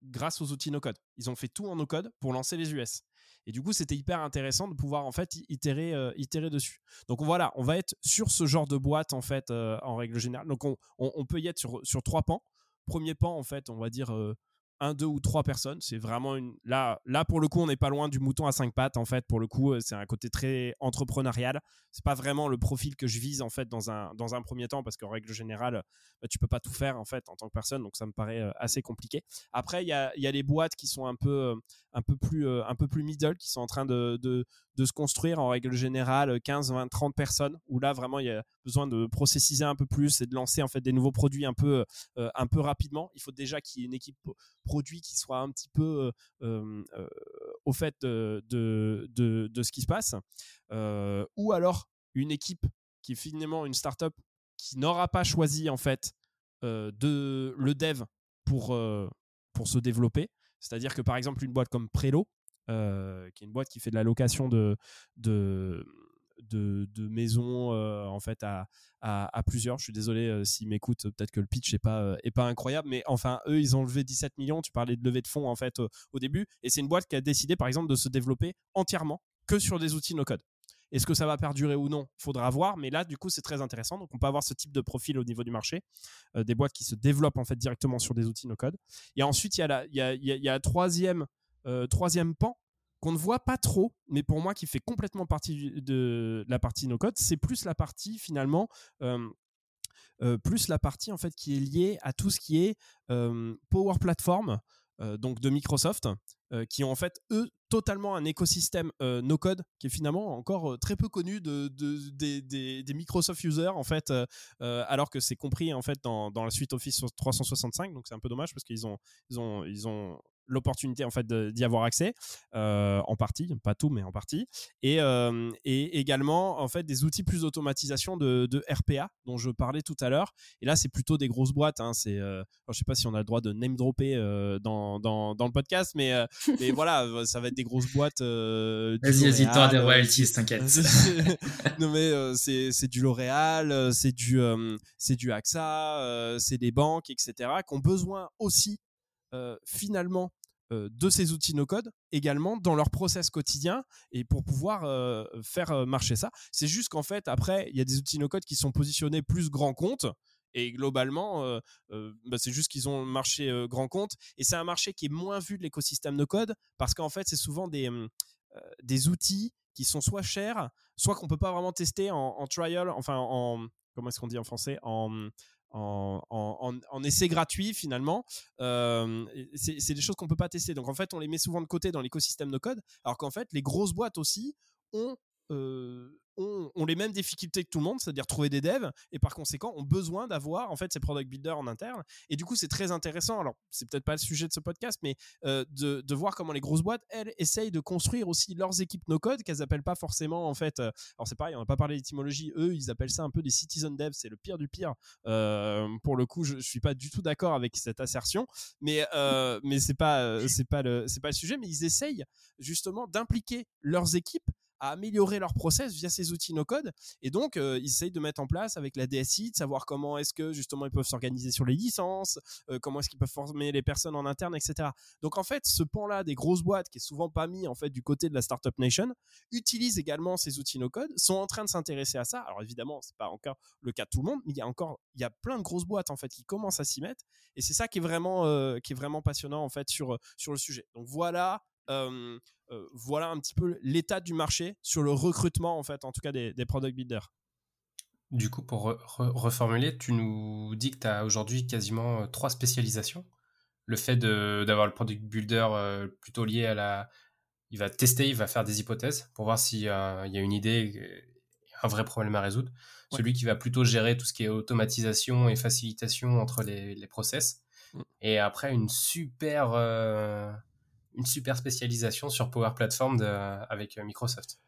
grâce aux outils no-code. Ils ont fait tout en no-code pour lancer les US. Et du coup, c'était hyper intéressant de pouvoir en fait itérer, itérer dessus. Donc voilà, on va être sur ce genre de boîte en fait en règle générale. Donc on, on, peut y être sur, sur trois pans. Premier pan en fait, on va dire deux ou trois personnes. C'est vraiment une. Là, là, pour le coup, on n'est pas loin du mouton à cinq pattes. En fait, pour le coup, c'est un côté très entrepreneurial. C'est pas vraiment le profil que je vise en fait dans un dans un premier temps parce qu'en règle générale, bah, tu peux pas tout faire en fait en tant que personne. Donc ça me paraît euh, assez compliqué. Après, il y a, les boîtes qui sont un peu euh, un peu plus euh, un peu plus middle, qui sont en train de, de se construire en règle générale 15, 20, 30 personnes. Où là, vraiment, il y a besoin de processiser un peu plus et de lancer en fait des nouveaux produits un peu un peu rapidement. Il faut déjà qu'il y ait une équipe produit qui soit un petit peu au fait de, de, de, ce qui se passe. ou alors une équipe qui est finalement une startup qui n'aura pas choisi en fait de le dev pour, pour se développer. C'est-à-dire que par exemple une boîte comme Prelo, qui est une boîte qui fait de la location de, de, de, maisons en fait à, à, plusieurs. Je suis désolé s'ils m'écoutent, peut-être que le pitch n'est pas, est pas incroyable, mais enfin eux ils ont levé 17 millions. Tu parlais de levée de fonds en fait au début, et c'est une boîte qui a décidé par exemple de se développer entièrement que sur des outils no code. Est-ce que ça va perdurer ou non? Faudra voir, mais là, du coup, c'est très intéressant. Donc, on peut avoir ce type de profil au niveau du marché, des boîtes qui se développent en fait directement sur des outils no-code. Et ensuite, il y a la, il y a, il y a, troisième, troisième pan qu'on ne voit pas trop, mais pour moi qui fait complètement partie de la partie no-code, c'est plus la partie finalement. plus la partie en fait qui est liée à tout ce qui est Power Platform, donc de Microsoft, qui ont en fait eux totalement un écosystème no code qui est finalement encore très peu connu de, des, Microsoft users en fait alors que c'est compris en fait dans, dans, la suite Office 365 donc c'est un peu dommage parce qu'ils ont ils ont ils ont l'opportunité en fait d'y avoir accès euh, en partie pas tout mais en partie. Et, euh, et également en fait des outils plus d'automatisation de, de, RPA dont je parlais tout à l'heure. Et là c'est plutôt des grosses boîtes hein, c'est euh, je sais pas si on a le droit de name dropper dans, dans, dans, le podcast mais, mais voilà ça va être des grosses boîtes vas-y vas-y t'auras des royalties t'inquiète. Non mais c'est du L'Oréal c'est du c'est du AXA c'est des banques etc qui ont besoin aussi finalement euh, de ces outils no-code également dans leur process quotidien et pour pouvoir euh, faire marcher ça. C'est juste qu'en fait, après, il y a des outils no-code qui sont positionnés plus grand compte. Et globalement, bah, c'est juste qu'ils ont marché grand compte. Et c'est un marché qui est moins vu de l'écosystème no-code parce qu'en fait, c'est souvent des, des outils qui sont soit chers, soit qu'on peut pas vraiment tester en, en trial, enfin en comment est-ce qu'on dit en français, en en, essai gratuit finalement. Euh, c'est des choses qu'on peut pas tester. Donc en fait, on les met souvent de côté dans l'écosystème de code, alors qu'en fait, les grosses boîtes aussi ont ont, les mêmes difficultés que tout le monde, c'est-à-dire trouver des devs, et par conséquent ont besoin d'avoir en fait ces product builders en interne. Et du coup, c'est très intéressant. Alors, c'est peut-être pas le sujet de ce podcast, mais euh, de, de, voir comment les grosses boîtes elles essayent de construire aussi leurs équipes no code qu'elles appellent pas forcément en fait. Euh, alors c'est pareil, on n'a pas parlé d'étymologie. Eux, ils appellent ça un peu des citizen devs. C'est le pire du pire. Euh, pour le coup, je, je suis pas du tout d'accord avec cette assertion, mais mais c'est pas c'est pas le c'est pas le sujet. Mais ils essayent justement d'impliquer leurs équipes améliorer leur process via ces outils no-code. Et donc, euh, ils essayent de mettre en place avec la DSI, de savoir comment est-ce que justement ils peuvent s'organiser sur les licences, euh, comment est-ce qu'ils peuvent former les personnes en interne, etc. Donc, en fait, ce pan-là des grosses boîtes qui est souvent pas mis en fait du côté de la startup nation utilise également ces outils no-code, sont en train de s'intéresser à ça. Alors évidemment, c'est pas encore le cas de tout le monde, mais il y a encore il y a plein de grosses boîtes en fait qui commencent à s'y mettre et c'est ça qui est vraiment euh, qui est vraiment passionnant en fait sur sur le sujet. Donc voilà voilà un petit peu l'état du marché sur le recrutement, en fait, en tout cas des, product builders. Du coup, pour reformuler, tu nous dis que tu as aujourd'hui quasiment trois spécialisations. Le fait d'avoir le product builder plutôt lié à la il va tester, il va faire des hypothèses pour voir s'il y a une idée, un vrai problème à résoudre. Celui qui va plutôt gérer tout ce qui est automatisation et facilitation entre les, les process. Mm. Et après, une super, euh, une super spécialisation sur Power Platform avec Microsoft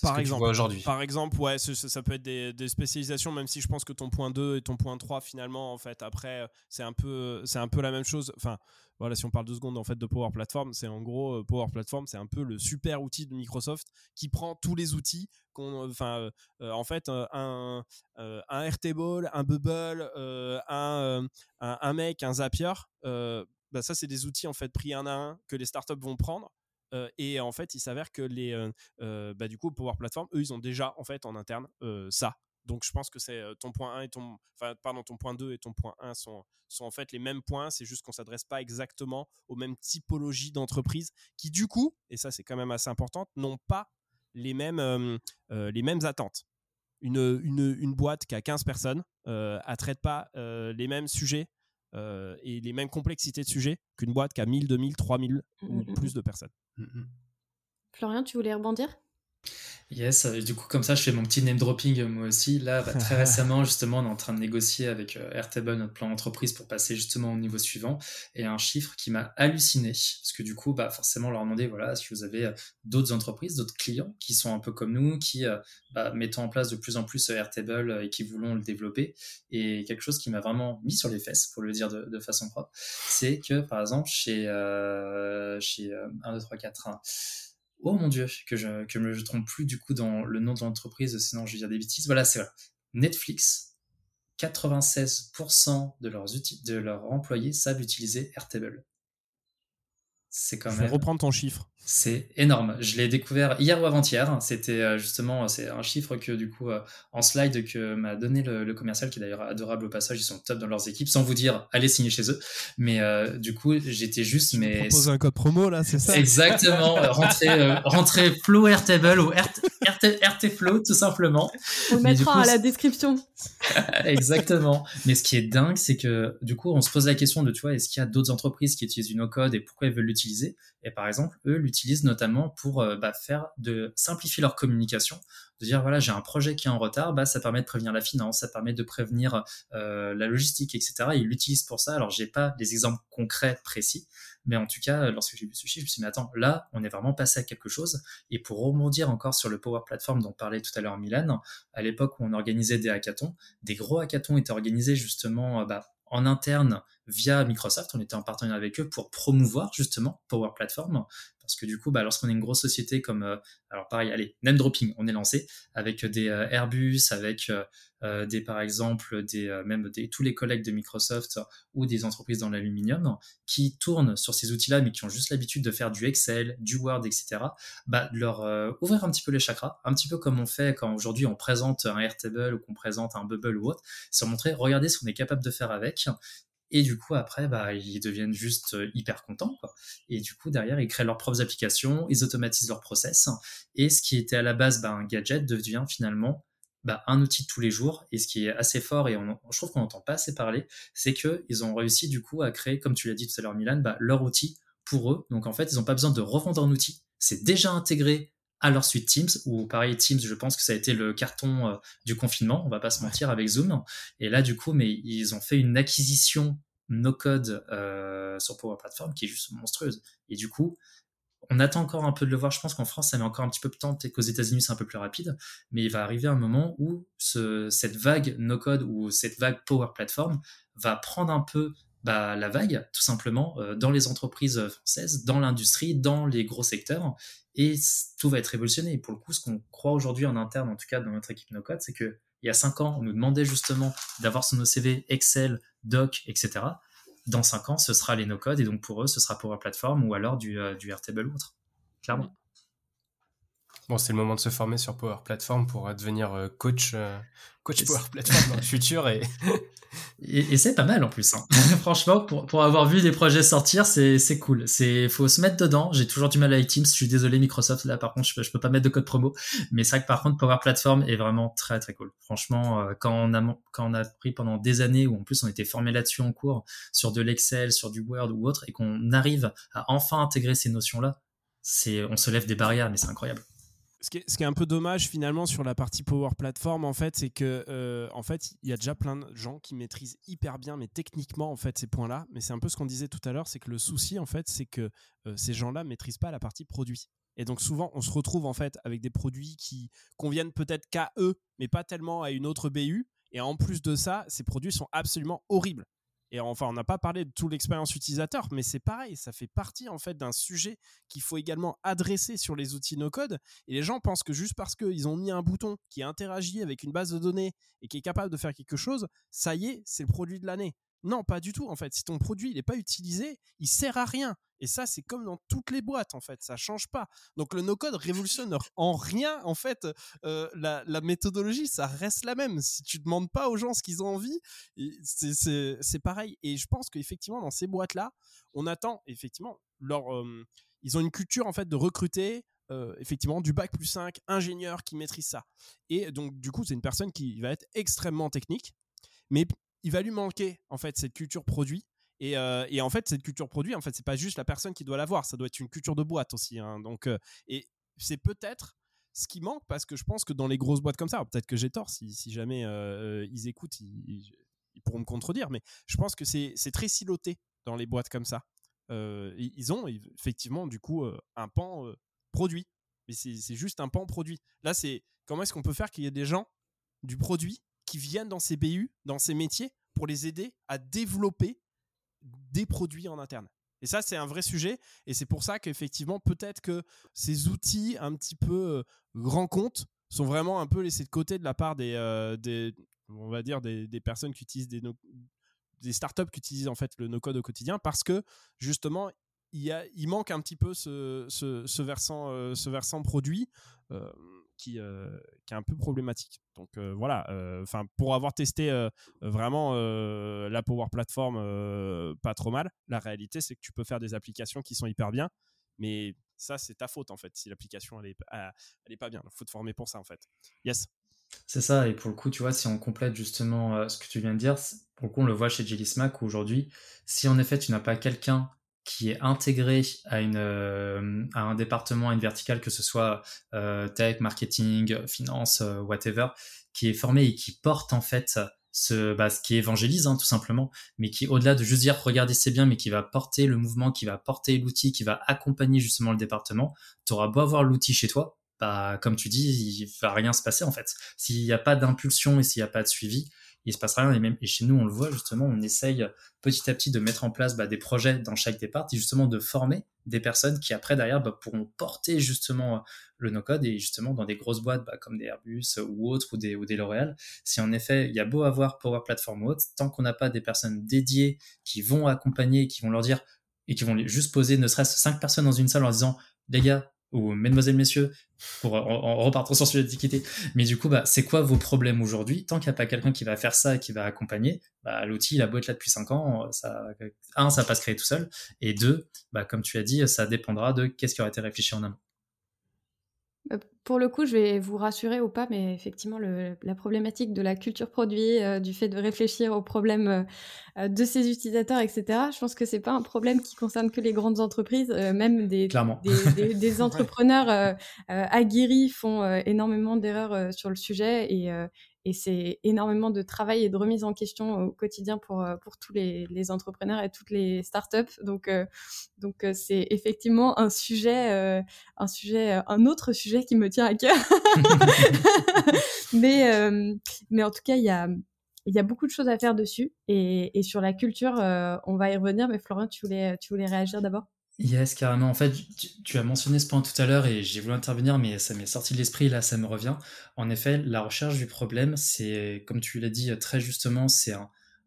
par exemple, aujourd'hui. Par exemple, ouais, ça, peut être des, spécialisations, même si je pense que ton point 2 et ton point 3, finalement, en fait, après, c'est un peu, c'est un peu la même chose. Enfin, voilà, si on parle deux secondes en fait de Power Platform, c'est en gros euh, Power Platform, c'est un peu le super outil de Microsoft qui prend tous les outils qu'on, enfin, euh, en fait, euh, un, un Airtable, un Bubble, un, un, mec, un Zapier. Bah ça, c'est des outils en fait pris un à un que les startups vont prendre et en fait, il s'avère que les, bah, du coup, Power Platform, eux, ils ont déjà en fait en interne ça. Donc, je pense que c'est ton point 1 et ton, enfin, pardon, ton point 2 et ton point 1 sont, sont en fait les mêmes points. C'est juste qu'on s'adresse pas exactement aux mêmes typologies d'entreprises qui, du coup, et ça, c'est quand même assez important, n'ont pas les mêmes, les mêmes attentes. Une, une, une, boîte qui a 15 personnes, euh, ne traite pas les mêmes sujets euh, et les mêmes complexités de sujets qu'une boîte qui a 1000, 2000, 3000 ou mmh, mmh, plus mmh. de personnes. Florian, tu voulais rebondir? Yes, euh, du coup, comme ça, je fais mon petit name dropping euh, moi aussi. Là, bah, très récemment, justement, on est en train de négocier avec euh, Airtable notre plan d'entreprise pour passer justement au niveau suivant. Et un chiffre qui m'a halluciné, parce que du coup, bah, forcément, leur demander, voilà, si vous avez d'autres entreprises, d'autres clients qui sont un peu comme nous, qui bah, mettent en place de plus en plus Airtable et qui voulons le développer. Et quelque chose qui m'a vraiment mis sur les fesses, pour le dire de, façon propre, c'est que, par exemple, chez, chez 1, 2, 3, 4, 1, oh mon dieu, que je ne me trompe plus du coup dans le nom de l'entreprise, sinon je vais dire des bêtises. Voilà, c'est vrai. Netflix, 96% de leurs, de leurs employés savent utiliser Airtable. C'est quand même. Je vais reprendre ton chiffre. C'est énorme. Je l'ai découvert hier ou avant-hier. C'était euh, justement c'est un chiffre que du coup euh, en slide que m'a donné le, commercial qui est d'ailleurs adorable au passage. Ils sont top dans leurs équipes sans vous dire allez signer chez eux. Mais euh, du coup j'étais juste mais. Propose un code promo là c'est ça? Exactement. rentrer rentrer Flow Airtable ou RT, Flow tout simplement. On le mettra à la description. Exactement. Mais ce qui est dingue c'est que du coup on se pose la question de tu vois est-ce qu'il y a d'autres entreprises qui utilisent du no code et pourquoi ils veulent l'utiliser et par exemple, eux l'utilisent notamment pour euh, bah, de simplifier leur communication, de dire voilà j'ai un projet qui est en retard, bah ça permet de prévenir la finance, ça permet de prévenir euh, la logistique, etc. ils l'utilisent pour ça. Alors j'ai pas des exemples concrets précis, mais en tout cas lorsque j'ai vu ce chiffre, je me suis dit mais attends là on est vraiment passé à quelque chose. Et pour rebondir encore sur le Power Platform dont parlait tout à l'heure Milan, à l'époque où on organisait des hackathons, des gros hackathons étaient organisés justement bah, en interne via Microsoft. On était en partenariat avec eux pour promouvoir justement Power Platform. Parce que du coup, bah, lorsqu'on est une grosse société comme, euh, alors pareil, allez, name dropping, on est lancé avec des euh, Airbus, avec euh, des, par exemple, des, même des, tous les collègues de Microsoft ou des entreprises dans l'aluminium qui tournent sur ces outils-là, mais qui ont juste l'habitude de faire du Excel, du Word, etc. Bah, leur ouvrir un petit peu les chakras, un petit peu comme on fait quand aujourd'hui on présente un Airtable ou qu'on présente un Bubble ou autre, c'est montrer, regardez ce qu'on est capable de faire avec et du coup, après, bah, ils deviennent juste euh, hyper contents. Quoi. Et du coup, derrière, ils créent leurs propres applications, ils automatisent leurs process. Et ce qui était à la base bah, un gadget devient finalement bah, un outil de tous les jours. Et ce qui est assez fort, et je trouve qu'on n'entend pas assez parler, c'est qu'ils ont réussi du coup à créer, comme tu l'as dit tout à l'heure, Milan, bah, leur outil pour eux. Donc en fait, ils n'ont pas besoin de revendre un outil. C'est déjà intégré à leur suite Teams, ou pareil, Teams, je pense que ça a été le carton euh, du confinement, on va pas se mentir, avec Zoom. Et là, du coup, mais ils ont fait une acquisition no-code euh, sur Power Platform qui est juste monstrueuse. Et du coup, on attend encore un peu de le voir. Je pense qu'en France, ça met encore un petit peu de temps, peut-être qu'aux États-Unis, c'est un peu plus rapide. Mais il va arriver un moment où cette vague no-code ou cette vague Power Platform va prendre un peu bah, la vague, tout simplement, euh, dans les entreprises françaises, dans l'industrie, dans les gros secteurs, et tout va être révolutionné. Et pour le coup, ce qu'on croit aujourd'hui en interne, en tout cas dans notre équipe no-code, c'est que il y a cinq ans, on nous demandait justement d'avoir sur nos CV Excel, Doc, etc. Dans cinq ans, ce sera les no-code, et donc pour eux, ce sera Power Platform ou alors du, euh, du Airtable ou autre. Clairement. Bon, c'est le moment de se former sur Power Platform pour euh, devenir euh, coach, coach Power Platform dans le futur. Et, et, c'est pas mal en plus. Hein. Franchement, pour, pour, avoir vu des projets sortir, c'est cool. Il faut se mettre dedans. J'ai toujours du mal avec Teams. Je suis désolé, Microsoft. Là, par contre, je peux, je peux pas mettre de code promo. Mais c'est vrai que par contre, Power Platform est vraiment très, très cool. Franchement, quand on a, quand on a pris pendant des années où en plus on était formé là-dessus en cours, sur de l'Excel, sur du Word ou autre, et qu'on arrive à enfin intégrer ces notions-là, on se lève des barrières, mais c'est incroyable. Ce qui, est, un peu dommage finalement sur la partie Power Platform en fait, c'est que euh, fait il y a déjà plein de gens qui maîtrisent hyper bien, mais techniquement en fait ces points-là. Mais c'est un peu ce qu'on disait tout à l'heure, c'est que le souci en fait, c'est que euh, ces gens-là maîtrisent pas la partie produit. Et donc souvent on se retrouve en fait avec des produits qui conviennent peut-être qu'à eux, mais pas tellement à une autre BU. Et en plus de ça, ces produits sont absolument horribles. Et enfin, on n'a pas parlé de toute l'expérience utilisateur, mais c'est pareil, ça fait partie en fait d'un sujet qu'il faut également adresser sur les outils no-code. Et les gens pensent que juste parce qu'ils ont mis un bouton qui interagit avec une base de données et qui est capable de faire quelque chose, ça y est, c'est le produit de l'année. Non, pas du tout en fait. Si ton produit n'est pas utilisé, il sert à rien. Et ça, c'est comme dans toutes les boîtes en fait, ça change pas. Donc le no-code révolutionne en rien en fait euh, la, méthodologie, ça reste la même. Si tu demandes pas aux gens ce qu'ils ont envie, c'est pareil. Et je pense qu'effectivement dans ces boîtes là, on attend effectivement leur, euh, ils ont une culture en fait de recruter. Euh, effectivement du bac plus 5 ingénieur qui maîtrise ça et donc du coup c'est une personne qui va être extrêmement technique mais il va lui manquer en fait cette culture produit. Euh, et, en fait, cette culture produit, en fait, c'est pas juste la personne qui doit l'avoir, ça doit être une culture de boîte aussi. Hein. Donc, euh, et c'est peut-être ce qui manque parce que je pense que dans les grosses boîtes comme ça, peut-être que j'ai tort, si, jamais euh, ils écoutent, ils, pourront me contredire, mais je pense que c'est très siloté dans les boîtes comme ça. ils ont effectivement du coup un pan produit, mais c'est juste un pan produit. Là, c'est comment est-ce qu'on peut faire qu'il y ait des gens du produit viennent dans ces BU, dans ces métiers, pour les aider à développer des produits en interne. Et ça, c'est un vrai sujet. Et c'est pour ça qu'effectivement, peut-être que ces outils un petit peu euh, grand compte sont vraiment un peu laissés de côté de la part des, euh, on va dire, des, personnes qui utilisent des, des startups qui utilisent en fait le no-code au quotidien parce que justement, il, y a, il manque un petit peu ce, versant, euh, ce versant produit. Qui, est un peu problématique. Donc euh, voilà, euh, enfin pour avoir testé vraiment la Power Platform pas trop mal, la réalité c'est que tu peux faire des applications qui sont hyper bien, mais ça c'est ta faute en fait si l'application elle est, est pas bien. Il faut te former pour ça en fait. Yes. C'est ça, et pour le coup, tu vois, si on complète justement ce que tu viens de dire, pour le coup, on le voit chez Jelly Smack aujourd'hui, si en effet tu n'as pas quelqu'un qui est intégré à, une, euh, à un département, à une verticale, que ce soit euh, tech, marketing, finance, euh, whatever, qui est formé et qui porte en fait ce, bah, ce qui évangélise hein, tout simplement, mais qui au-delà de juste dire regardez c'est bien, mais qui va porter le mouvement, qui va porter l'outil, qui va accompagner justement le département, tu auras beau avoir l'outil chez toi, bah, comme tu dis, il va rien se passer en fait. S'il n'y a pas d'impulsion et s'il n'y a pas de suivi, il se passe rien. Et, même, et chez nous, on le voit justement, on essaye petit à petit de mettre en place bah, des projets dans chaque départ et justement de former des personnes qui après derrière bah, pourront porter justement le no-code et justement dans des grosses boîtes bah, comme des Airbus ou autres ou des, ou des L'Oréal. Si en effet il y a beau avoir Power Platform ou autre, tant qu'on n'a pas des personnes dédiées qui vont accompagner, qui vont leur dire et qui vont juste poser ne serait-ce cinq personnes dans une salle en disant les gars, ou mesdemoiselles, messieurs, pour, en, repartant sur sujet d'équité. Mais du coup, bah, c'est quoi vos problèmes aujourd'hui? Tant qu'il n'y a pas quelqu'un qui va faire ça et qui va accompagner, bah, l'outil, il a beau être là depuis 5 ans, ça, un, ça va pas se créer tout seul, et deux, bah, comme tu as dit, ça dépendra de qu'est-ce qui aurait été réfléchi en amont. Euh, pour le coup, je vais vous rassurer ou pas, mais effectivement, la problématique de la culture produit, euh, du fait de réfléchir aux problèmes euh, de ses utilisateurs, etc., je pense que c'est pas un problème qui concerne que les grandes entreprises. même des, des, des, entrepreneurs aguerris font énormément d'erreurs sur le sujet et, et c'est énormément de travail et de remise en question au quotidien pour, euh, pour tous les, les entrepreneurs et toutes les startups. Donc, euh, donc euh, c'est effectivement un sujet, un sujet, un autre sujet qui me tient à cœur. mais, mais en tout cas, il y a, il y a beaucoup de choses à faire dessus. Et, et sur la culture, on va y revenir. Mais Florent, tu voulais, tu voulais réagir d'abord? Yes, carrément. En fait, tu, as mentionné ce point tout à l'heure et j'ai voulu intervenir, mais ça m'est sorti de l'esprit, là, ça me revient. En effet, la recherche du problème, c'est, comme tu l'as dit très justement, c'est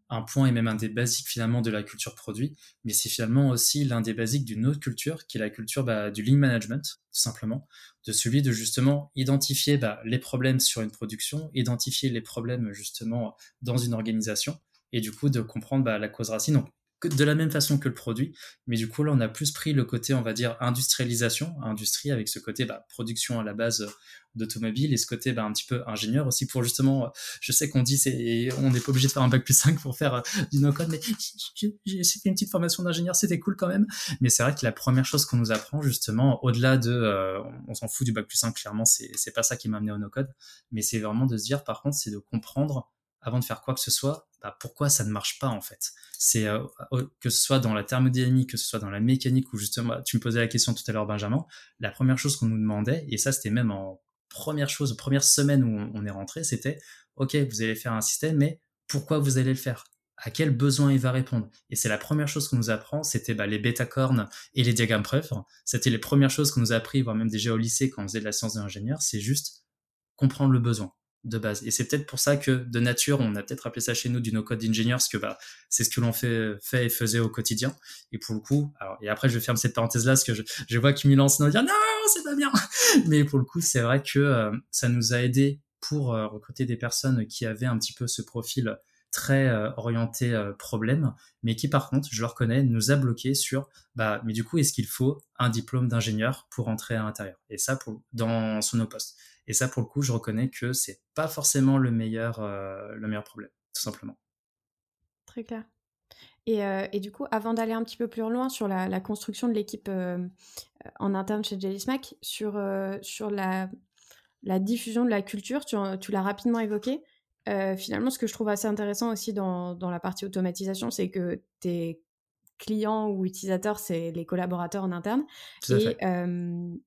un, point et même un des basiques finalement de la culture produit, mais c'est finalement aussi l'un des basiques d'une autre culture, qui est la culture bah, du lean management, tout simplement, de celui de justement identifier bah, les problèmes sur une production, identifier les problèmes justement dans une organisation, et du coup de comprendre bah, la cause racine de la même façon que le produit. Mais du coup, là, on a plus pris le côté, on va dire, industrialisation, industrie, avec ce côté bah, production à la base d'automobile et ce côté bah, un petit peu ingénieur aussi pour justement, je sais qu'on dit c'est, on n'est pas obligé de faire un bac plus 5 pour faire euh, du no-code, mais j'ai fait une petite formation d'ingénieur, c'était cool quand même. Mais c'est vrai que la première chose qu'on nous apprend justement, au-delà de, euh, on s'en fout du bac plus 5, clairement, c'est pas ça qui m'a amené au no-code, mais c'est vraiment de se dire par contre, c'est de comprendre avant de faire quoi que ce soit, bah, pourquoi ça ne marche pas en fait? C'est euh, que ce soit dans la thermodynamique, que ce soit dans la mécanique, ou justement, tu me posais la question tout à l'heure, Benjamin, la première chose qu'on nous demandait, et ça c'était même en première chose, première semaine où on, est rentré, c'était, ok, vous allez faire un système, mais pourquoi vous allez le faire? À quel besoin il va répondre? Et c'est la première chose qu'on nous apprend, c'était bah, les bêta-cornes et les diagrammes preuves. C'était les premières choses qu'on nous a appris, voire même déjà au lycée quand on faisait de la science de l'ingénieur, c'est juste comprendre le besoin de base. Et c'est peut-être pour ça que de nature, on a peut-être appelé ça chez nous du no-code engineer, parce que bah, c'est ce que l'on fait, fait et faisait au quotidien. Et pour le coup, alors, et après je ferme cette parenthèse-là, parce que je, vois qu'il lance nous dire non, c'est pas bien. Mais pour le coup, c'est vrai que euh, ça nous a aidé pour euh, recruter des personnes qui avaient un petit peu ce profil très euh, orienté problème, mais qui par contre, je le reconnais, nous a bloqué sur bah mais du coup est-ce qu'il faut un diplôme d'ingénieur pour entrer à l'intérieur? Et ça pour dans son nos postes. Et ça, pour le coup, je reconnais que c'est pas forcément le meilleur, euh, le meilleur problème, tout simplement. Très clair. Et, euh, et du coup, avant d'aller un petit peu plus loin sur la, la construction de l'équipe euh, en interne chez Jelly Smack, sur, sur la, la, diffusion de la culture, tu, tu l'as rapidement évoqué. finalement, ce que je trouve assez intéressant aussi dans, dans la partie automatisation, c'est que tes clients ou utilisateurs, c'est les collaborateurs en interne. Tout à et,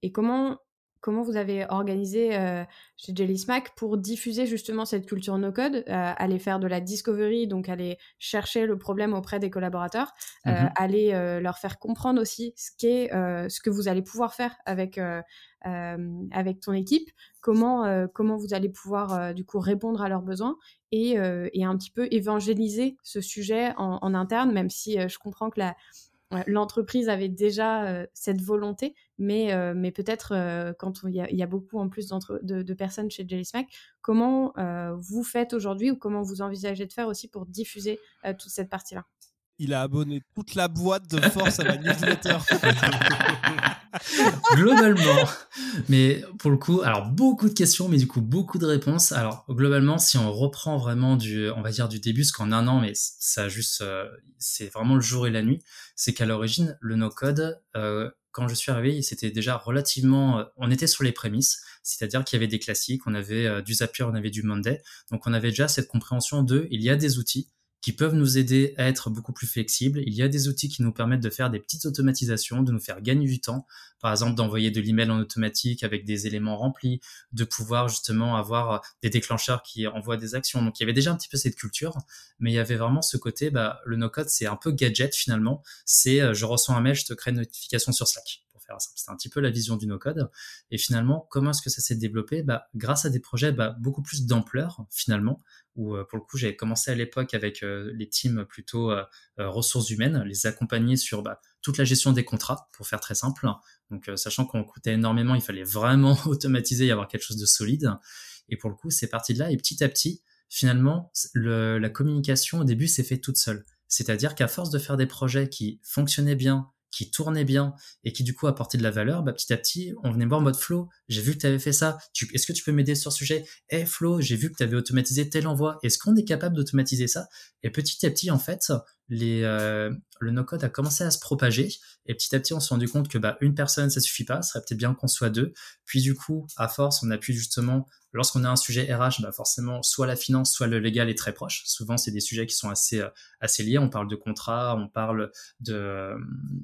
et comment comment vous avez organisé euh, chez Jelly Smack pour diffuser justement cette culture no-code, euh, aller faire de la discovery, donc aller chercher le problème auprès des collaborateurs, euh, mmh aller leur faire comprendre aussi ce, qu'est, ce que vous allez pouvoir faire avec, avec ton équipe, comment, comment vous allez pouvoir du coup répondre à leurs besoins et, et, un petit peu évangéliser ce sujet en, en interne, même si je comprends que la l'entreprise avait déjà euh, cette volonté, mais, euh, mais peut-être euh, quand il y, a beaucoup en plus de, de, personnes chez Jelly Smack, comment vous faites aujourd'hui ou comment vous envisagez de faire aussi pour diffuser toute cette partie-là? Il a abonné toute la boîte de force à ma newsletter. globalement, mais pour le coup, alors beaucoup de questions, mais du coup beaucoup de réponses. Alors globalement, si on reprend vraiment du, on va dire du début, ce qu'en un an, mais ça juste, euh, c'est vraiment le jour et la nuit, c'est qu'à l'origine, le no-code, euh, quand je suis arrivé, c'était déjà relativement, euh, on était sur les prémices, c'est-à-dire qu'il y avait des classiques, on avait du Zapier, on avait du Monday, donc on avait déjà cette compréhension de, il y a des outils qui peuvent nous aider à être beaucoup plus flexibles. Il y a des outils qui nous permettent de faire des petites automatisations, de nous faire gagner du temps. Par exemple, d'envoyer de l'email en automatique avec des éléments remplis, de pouvoir justement avoir des déclencheurs qui envoient des actions. Donc, il y avait déjà un petit peu cette culture, mais il y avait vraiment ce côté, bah, le no-code, c'est un peu gadget finalement. C'est, euh, je reçois un mail, je te crée une notification sur Slack. C'était un petit peu la vision du no-code. Et finalement, comment est-ce que ça s'est développé? Bah, Grâce à des projets bah, beaucoup plus d'ampleur, finalement, où euh, pour le coup, j'avais commencé à l'époque avec euh, les teams plutôt euh, ressources humaines, les accompagner sur bah, toute la gestion des contrats, pour faire très simple. Donc, sachant qu'on coûtait énormément, il fallait vraiment automatiser et avoir quelque chose de solide. Et pour le coup, c'est parti de là. Et petit à petit, finalement, la communication au début s'est fait toute seule. C'est-à-dire qu'à force de faire des projets qui fonctionnaient bien, qui tournait bien et qui du coup apportait de la valeur, bah, petit à petit, on venait voir en mode Flo, j'ai vu que tu avais fait ça, est-ce que tu peux m'aider sur ce sujet? Eh Flo, j'ai vu que tu avais automatisé tel envoi, est-ce qu'on est capable d'automatiser ça? Et petit à petit, en fait, les, euh, le no-code a commencé à se propager et petit à petit, on s'est rendu compte que bah, une personne, ça suffit pas, ce serait peut-être bien qu'on soit deux. Puis du coup, à force, on a pu justement lorsqu'on a un sujet RH, bah forcément, soit la finance, soit le légal est très proche. Souvent, c'est des sujets qui sont assez, euh, assez liés. On parle de contrat, on parle de,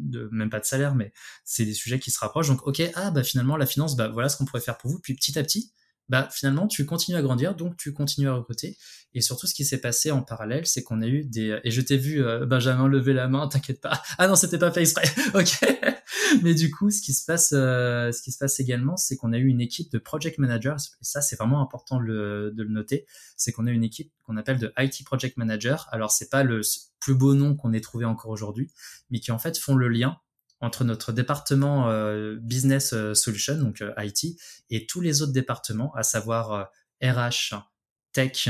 de même pas de salaire, mais c'est des sujets qui se rapprochent. Donc, ok, ah, bah finalement, la finance, bah voilà ce qu'on pourrait faire pour vous. Puis petit à petit, bah finalement tu continues à grandir, donc tu continues à recruter. Et surtout, ce qui s'est passé en parallèle, c'est qu'on a eu des et je t'ai vu euh, Benjamin lever la main, t'inquiète pas. Ah non, c'était pas fait exprès. ok. Mais du coup, ce qui se passe, euh, ce qui se passe également, c'est qu'on a eu une équipe de project managers. Et ça, c'est vraiment important de le, de le noter. C'est qu'on a une équipe qu'on appelle de IT project manager. Alors, c'est pas le plus beau nom qu'on ait trouvé encore aujourd'hui, mais qui en fait font le lien entre notre département euh, business euh, solution, donc euh, IT, et tous les autres départements, à savoir RH, tech,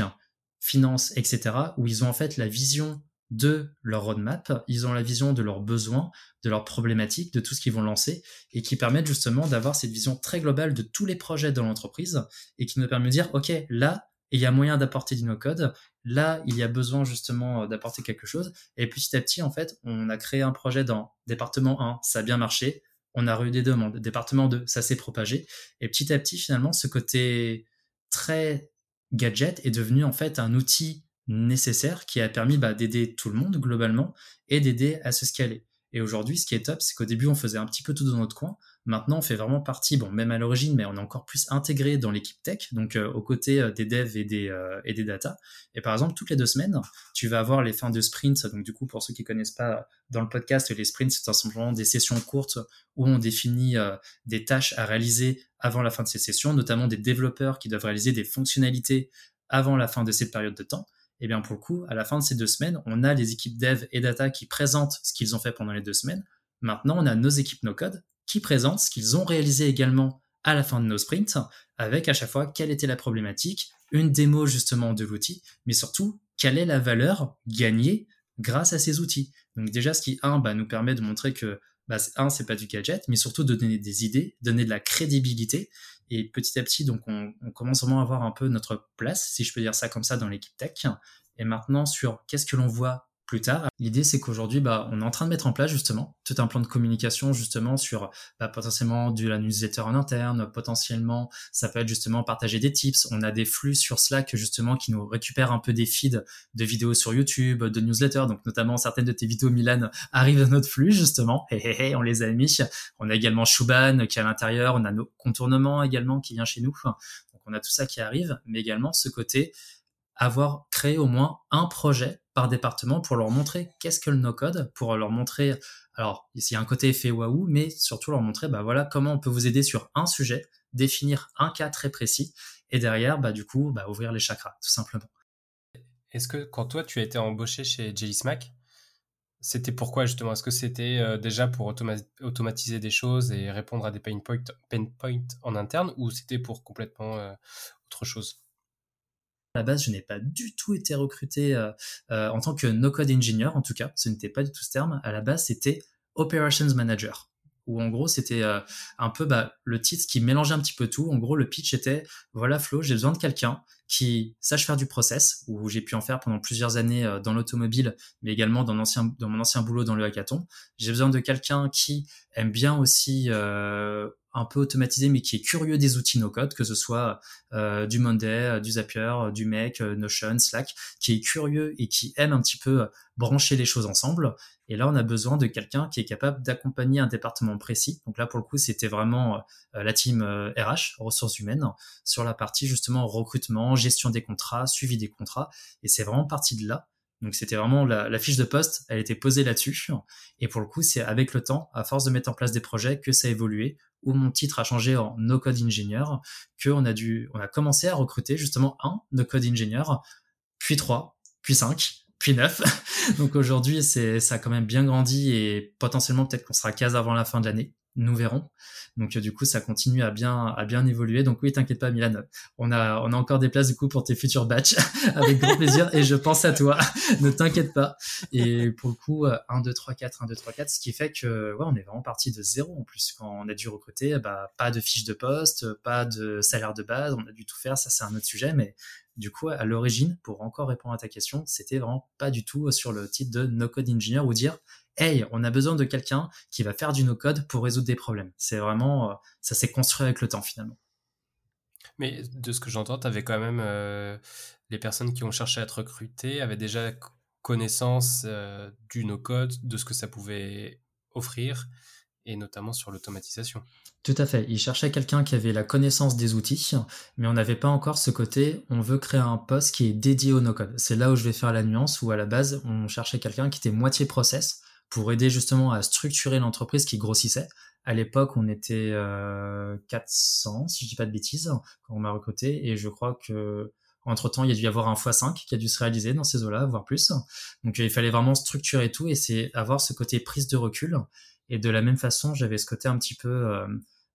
finance, etc., où ils ont en fait la vision de leur roadmap, ils ont la vision de leurs besoins, de leurs problématiques, de tout ce qu'ils vont lancer, et qui permettent justement d'avoir cette vision très globale de tous les projets dans l'entreprise, et qui nous permet de dire, OK, là, il y a moyen d'apporter du no-code, là, il y a besoin justement euh, d'apporter quelque chose, et petit à petit, en fait, on a créé un projet dans département 1, ça a bien marché, on a eu des demandes, département 2, ça s'est propagé, et petit à petit, finalement, ce côté très gadget est devenu en fait un outil nécessaire qui a permis bah, d'aider tout le monde globalement et d'aider à se scaler. Et aujourd'hui, ce qui est top, c'est qu'au début, on faisait un petit peu tout dans notre coin. Maintenant, on fait vraiment partie, bon, même à l'origine, mais on est encore plus intégré dans l'équipe tech, donc euh, aux côtés euh, des devs et des, euh, et des data. Et par exemple, toutes les deux semaines, tu vas avoir les fins de sprint. Donc, du coup, pour ceux qui connaissent pas dans le podcast, les sprints, c'est simplement des sessions courtes où on définit des tâches à réaliser avant la fin de ces sessions, notamment des développeurs qui doivent réaliser des fonctionnalités avant la fin de cette période de temps et eh bien pour le coup, à la fin de ces deux semaines, on a les équipes dev et data qui présentent ce qu'ils ont fait pendant les deux semaines. Maintenant, on a nos équipes no-code qui présentent ce qu'ils ont réalisé également à la fin de nos sprints, avec à chaque fois quelle était la problématique, une démo justement de l'outil, mais surtout quelle est la valeur gagnée grâce à ces outils. Donc déjà, ce qui, un, bah, nous permet de montrer que, bah, un, c'est pas du gadget, mais surtout de donner des idées, donner de la crédibilité, et petit à petit, donc, on, commence vraiment à avoir un peu notre place, si je peux dire ça comme ça, dans l'équipe tech. Et maintenant, sur qu'est-ce que l'on voit plus tard. L'idée, c'est qu'aujourd'hui, bah, on est en train de mettre en place justement tout un plan de communication justement sur bah, potentiellement de la newsletter en interne, potentiellement ça peut être justement partager des tips. On a des flux sur Slack justement qui nous récupèrent un peu des feeds de vidéos sur YouTube, de newsletters. Donc notamment certaines de tes vidéos Milan arrivent dans notre flux justement. Hé, on les a mis. On a également Shuban qui est à l'intérieur. On a nos contournements également qui vient chez nous. Donc on a tout ça qui arrive, mais également ce côté avoir créé au moins un projet par département pour leur montrer qu'est-ce que le no-code, pour leur montrer, alors il un côté effet waouh, mais surtout leur montrer, bah voilà, comment on peut vous aider sur un sujet, définir un cas très précis, et derrière, bah du coup, bah, ouvrir les chakras, tout simplement. Est-ce que quand toi tu as été embauché chez Jelly Smack, c'était pourquoi justement? Est-ce que c'était euh, déjà pour automatiser des choses et répondre à des pain points, en interne, ou c'était pour complètement euh, autre chose? La base, je n'ai pas du tout été recruté euh, euh, en tant que no-code engineer, en tout cas, ce n'était pas du tout ce terme. À la base, c'était Operations Manager, où en gros, c'était euh, un peu bah, le titre qui mélangeait un petit peu tout. En gros, le pitch était, voilà Flo, j'ai besoin de quelqu'un qui sache faire du process, où j'ai pu en faire pendant plusieurs années dans l'automobile, mais également dans, dans mon ancien boulot dans le hackathon. J'ai besoin de quelqu'un qui aime bien aussi un peu automatisé, mais qui est curieux des outils no-code, que ce soit euh, du Monday, euh, du Zapier, euh, du Make, Notion, Slack, qui est curieux et qui aime un petit peu brancher les choses ensemble. Et là, on a besoin de quelqu'un qui est capable d'accompagner un département précis. Donc là, pour le coup, c'était vraiment la team RH, ressources humaines, sur la partie justement recrutement, gestion des contrats, suivi des contrats. Et c'est vraiment parti de là donc c'était vraiment la, fiche de poste, elle était posée là-dessus. Et pour le coup, c'est avec le temps, à force de mettre en place des projets, que ça a évolué, où mon titre a changé en no code engineer, que on a dû, on a commencé à recruter justement un no code engineer, puis trois, puis cinq, puis neuf. Donc aujourd'hui, c'est ça a quand même bien grandi et potentiellement peut-être qu'on sera case avant la fin de l'année nous verrons. Donc euh, du coup, ça continue à bien à bien évoluer. Donc oui, t'inquiète pas, Milan, on a on a encore des places du coup pour tes futurs batchs avec grand plaisir et je pense à toi. ne t'inquiète pas. Et pour le coup, 1 2 3 4 1 2 3 4, ce qui fait que ouais, on est vraiment parti de zéro en plus quand on a dû recruter, bah pas de fiche de poste, pas de salaire de base, on a dû tout faire, ça c'est un autre sujet mais du coup, à l'origine, pour encore répondre à ta question, c'était vraiment pas du tout sur le titre de no code engineer ou dire hey, on a besoin de quelqu'un qui va faire du no-code pour résoudre des problèmes. C'est vraiment, euh, ça s'est construit avec le temps finalement. Mais de ce que j'entends, tu avais quand même euh, les personnes qui ont cherché à être recrutées avaient déjà connaissance euh, du no-code, de ce que ça pouvait offrir, et notamment sur l'automatisation. Tout à fait. Ils cherchaient quelqu'un qui avait la connaissance des outils, mais on n'avait pas encore ce côté, on veut créer un poste qui est dédié au no-code. C'est là où je vais faire la nuance, où à la base, on cherchait quelqu'un qui était moitié process, pour aider justement à structurer l'entreprise qui grossissait. À l'époque, on était euh, 400, si je dis pas de bêtises, quand on m'a recruté, et je crois que entre temps, il y a dû y avoir un x5 qui a dû se réaliser dans ces eaux-là, voire plus. Donc, il fallait vraiment structurer tout et c'est avoir ce côté prise de recul. Et de la même façon, j'avais ce côté un petit peu, euh,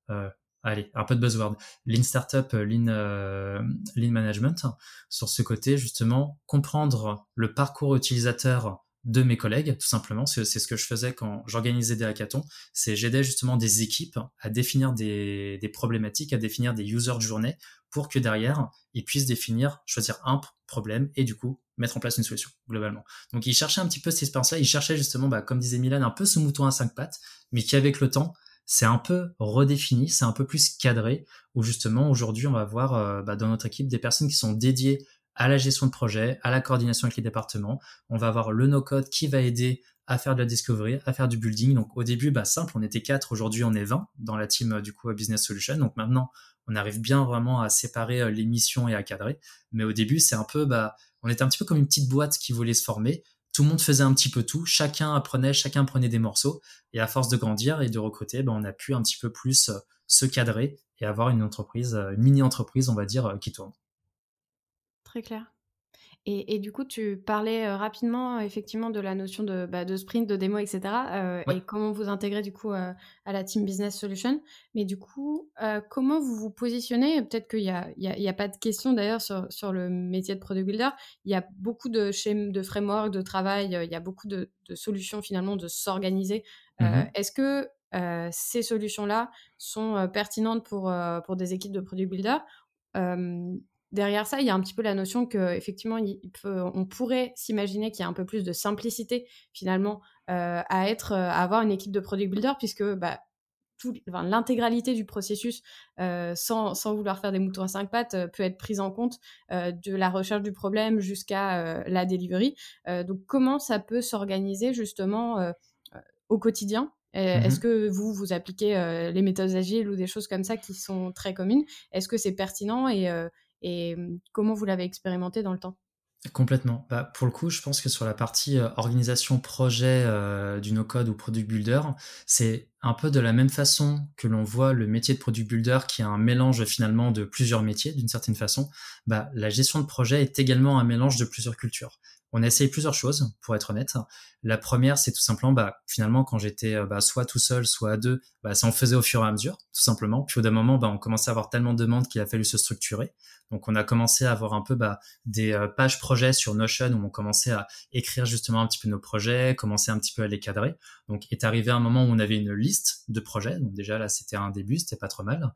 euh, allez, un peu de buzzword, lean startup, lean, euh, lean management, sur ce côté justement comprendre le parcours utilisateur de mes collègues, tout simplement. C'est ce que je faisais quand j'organisais des hackathons. C'est j'aidais justement des équipes à définir des, des, problématiques, à définir des users de journée pour que derrière, ils puissent définir, choisir un problème et du coup, mettre en place une solution, globalement. Donc, ils cherchaient un petit peu cette expérience-là. Ils cherchaient justement, bah, comme disait Milan, un peu ce mouton à cinq pattes, mais qui, avec le temps, c'est un peu redéfini, c'est un peu plus cadré, où justement, aujourd'hui, on va voir euh, bah, dans notre équipe des personnes qui sont dédiées à la gestion de projet, à la coordination avec les départements. On va avoir le no-code qui va aider à faire de la discovery, à faire du building. Donc au début, bah, simple, on était quatre, aujourd'hui on est 20 dans la team euh, du coup Business Solution. Donc maintenant, on arrive bien vraiment à séparer euh, les missions et à cadrer. Mais au début, c'est un peu, bah, on était un petit peu comme une petite boîte qui voulait se former. Tout le monde faisait un petit peu tout, chacun apprenait, chacun prenait des morceaux. Et à force de grandir et de recruter, bah, on a pu un petit peu plus euh, se cadrer et avoir une entreprise, une mini-entreprise, on va dire, qui tourne. Très clair. Et, du coup, tu parlais rapidement effectivement de la notion de, bah, de sprint, de démo, etc. Et comment vous intégrez du coup à la team Business Solution. Mais du coup, comment vous vous positionnez? Peut-être qu'il n'y a, y a, pas de question d'ailleurs sur, sur, le métier de product builder. Il y a beaucoup de schémas, de frameworks, de travail. Il y a beaucoup de, solutions finalement de s'organiser. Mmh est-ce que ces solutions-là sont pertinentes pour, pour des équipes de product builder? Derrière ça, il y a un petit peu la notion que effectivement, on pourrait s'imaginer qu'il y a un peu plus de simplicité finalement euh, à être, euh, à avoir une équipe de product builder puisque bah, l'intégralité du processus, euh, sans, vouloir faire des moutons à cinq pattes, peut être prise en compte de la recherche du problème jusqu'à la delivery. donc, comment ça peut s'organiser justement au quotidien? Mmh Est-ce que vous, vous appliquez les méthodes agiles ou des choses comme ça qui sont très communes? Est-ce que c'est pertinent et, et comment vous l'avez expérimenté dans le temps? Complètement. Bah, pour le coup, je pense que sur la partie organisation projet du no-code ou product builder, c'est un peu de la même façon que l'on voit le métier de product builder qui est un mélange finalement de plusieurs métiers d'une certaine façon. Bah, la gestion de projet est également un mélange de plusieurs cultures on a essayé plusieurs choses, pour être honnête. La première, c'est tout simplement, bah, finalement, quand j'étais euh, bah, soit tout seul, soit à deux, bah, ça en faisait au fur et à mesure, tout simplement. Puis au d'un moment, bah, on commençait à avoir tellement de demandes qu'il a fallu se structurer. Donc on a commencé à avoir un peu bah, des euh, pages projets sur Notion où on commençait à écrire justement un petit peu nos projets, commencer un petit peu à les cadrer. Donc est arrivé un moment où on avait une liste de projets. Donc déjà là, c'était un début, c'était pas trop mal.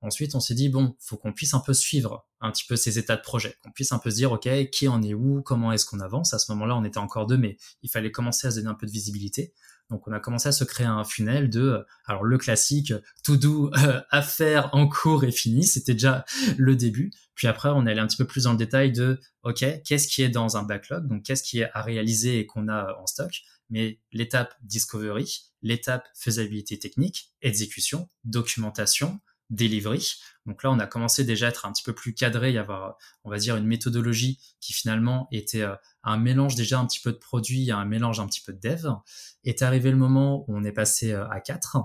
Ensuite, on s'est dit, bon, faut qu'on puisse un peu suivre un petit peu ces états de projet, qu'on puisse un peu se dire, OK, qui en est où, comment est-ce qu'on avance? À ce moment-là, on était encore deux, mais il fallait commencer à se donner un peu de visibilité. Donc, on a commencé à se créer un funnel de, alors le classique, tout doux, euh, affaires en cours et fini, c'était déjà le début. Puis après, on est allé un petit peu plus dans le détail de, OK, qu'est-ce qui est dans un backlog, donc qu'est-ce qui est à réaliser et qu'on a en stock? Mais l'étape discovery, l'étape faisabilité technique, exécution, documentation, delivery. Donc là, on a commencé déjà à être un petit peu plus cadré, y avoir, on va dire, une méthodologie qui finalement était euh, un mélange déjà un petit peu de produit, un mélange un petit peu de dev. Est arrivé le moment où on est passé euh, à 4,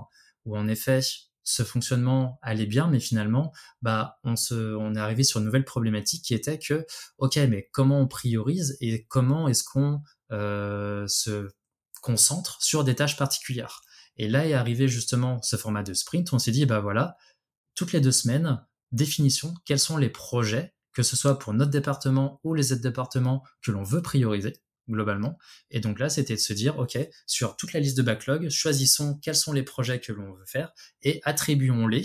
où en effet, ce fonctionnement allait bien, mais finalement, bah, on se, on est arrivé sur une nouvelle problématique qui était que, ok, mais comment on priorise et comment est-ce qu'on euh, se concentre sur des tâches particulières? Et là est arrivé justement ce format de sprint. On s'est dit, bah voilà, toutes les deux semaines, définition, quels sont les projets, que ce soit pour notre département ou les autres départements que l'on veut prioriser globalement. Et donc là, c'était de se dire, OK, sur toute la liste de backlog, choisissons quels sont les projets que l'on veut faire et attribuons-les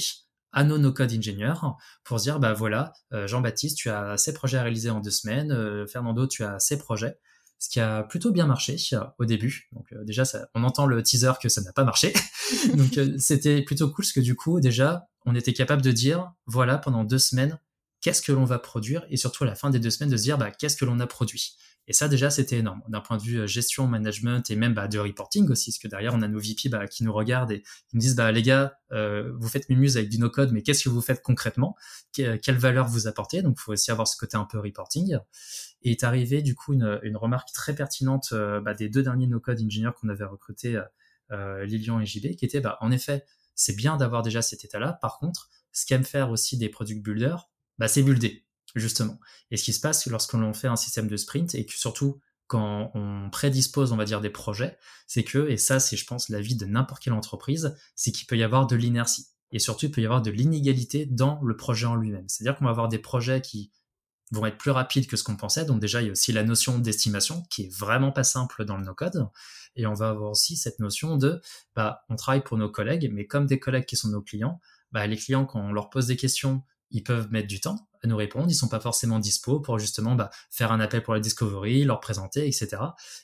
à nos no-code ingénieurs pour dire, bah voilà, euh, Jean-Baptiste, tu as ces projets à réaliser en deux semaines, euh, Fernando, tu as ces projets ce qui a plutôt bien marché euh, au début. Donc déjà, on entend le teaser que ça n'a pas marché. Donc c'était plutôt cool parce que du coup, déjà, on était capable de dire, voilà, pendant deux semaines, qu'est-ce que l'on va produire et surtout à la fin des deux semaines de se dire, bah, qu'est-ce que l'on a produit. Et ça, déjà, c'était énorme. D'un point de vue gestion, management et même bah, de reporting aussi, parce que derrière, on a nos VP bah, qui nous regardent et qui nous disent, bah, les gars, vous faites Mimuse avec du no-code, mais qu'est-ce que vous faites concrètement? Quelle valeur vous apportez? Donc, il faut aussi avoir ce côté un peu reporting. Et est arrivé du coup une, une remarque très pertinente euh, bah, des deux derniers no-code ingénieurs qu'on avait recrutés, euh, euh, Lilian et JB, qui était bah, en effet, c'est bien d'avoir déjà cet état-là. Par contre, ce qu'aiment faire aussi des product builders, bah, c'est builder, justement. Et ce qui se passe lorsqu'on fait un système de sprint et que surtout quand on prédispose, on va dire, des projets, c'est que, et ça, c'est, je pense, la vie de n'importe quelle entreprise, c'est qu'il peut y avoir de l'inertie. Et surtout, il peut y avoir de l'inégalité dans le projet en lui-même. C'est-à-dire qu'on va avoir des projets qui vont être plus rapides que ce qu'on pensait. Donc déjà, il y a aussi la notion d'estimation qui est vraiment pas simple dans le no-code. Et on va avoir aussi cette notion de, bah, on travaille pour nos collègues, mais comme des collègues qui sont nos clients, bah, les clients, quand on leur pose des questions, ils peuvent mettre du temps à nous répondre, ils sont pas forcément dispo pour justement bah, faire un appel pour la discovery, leur présenter, etc.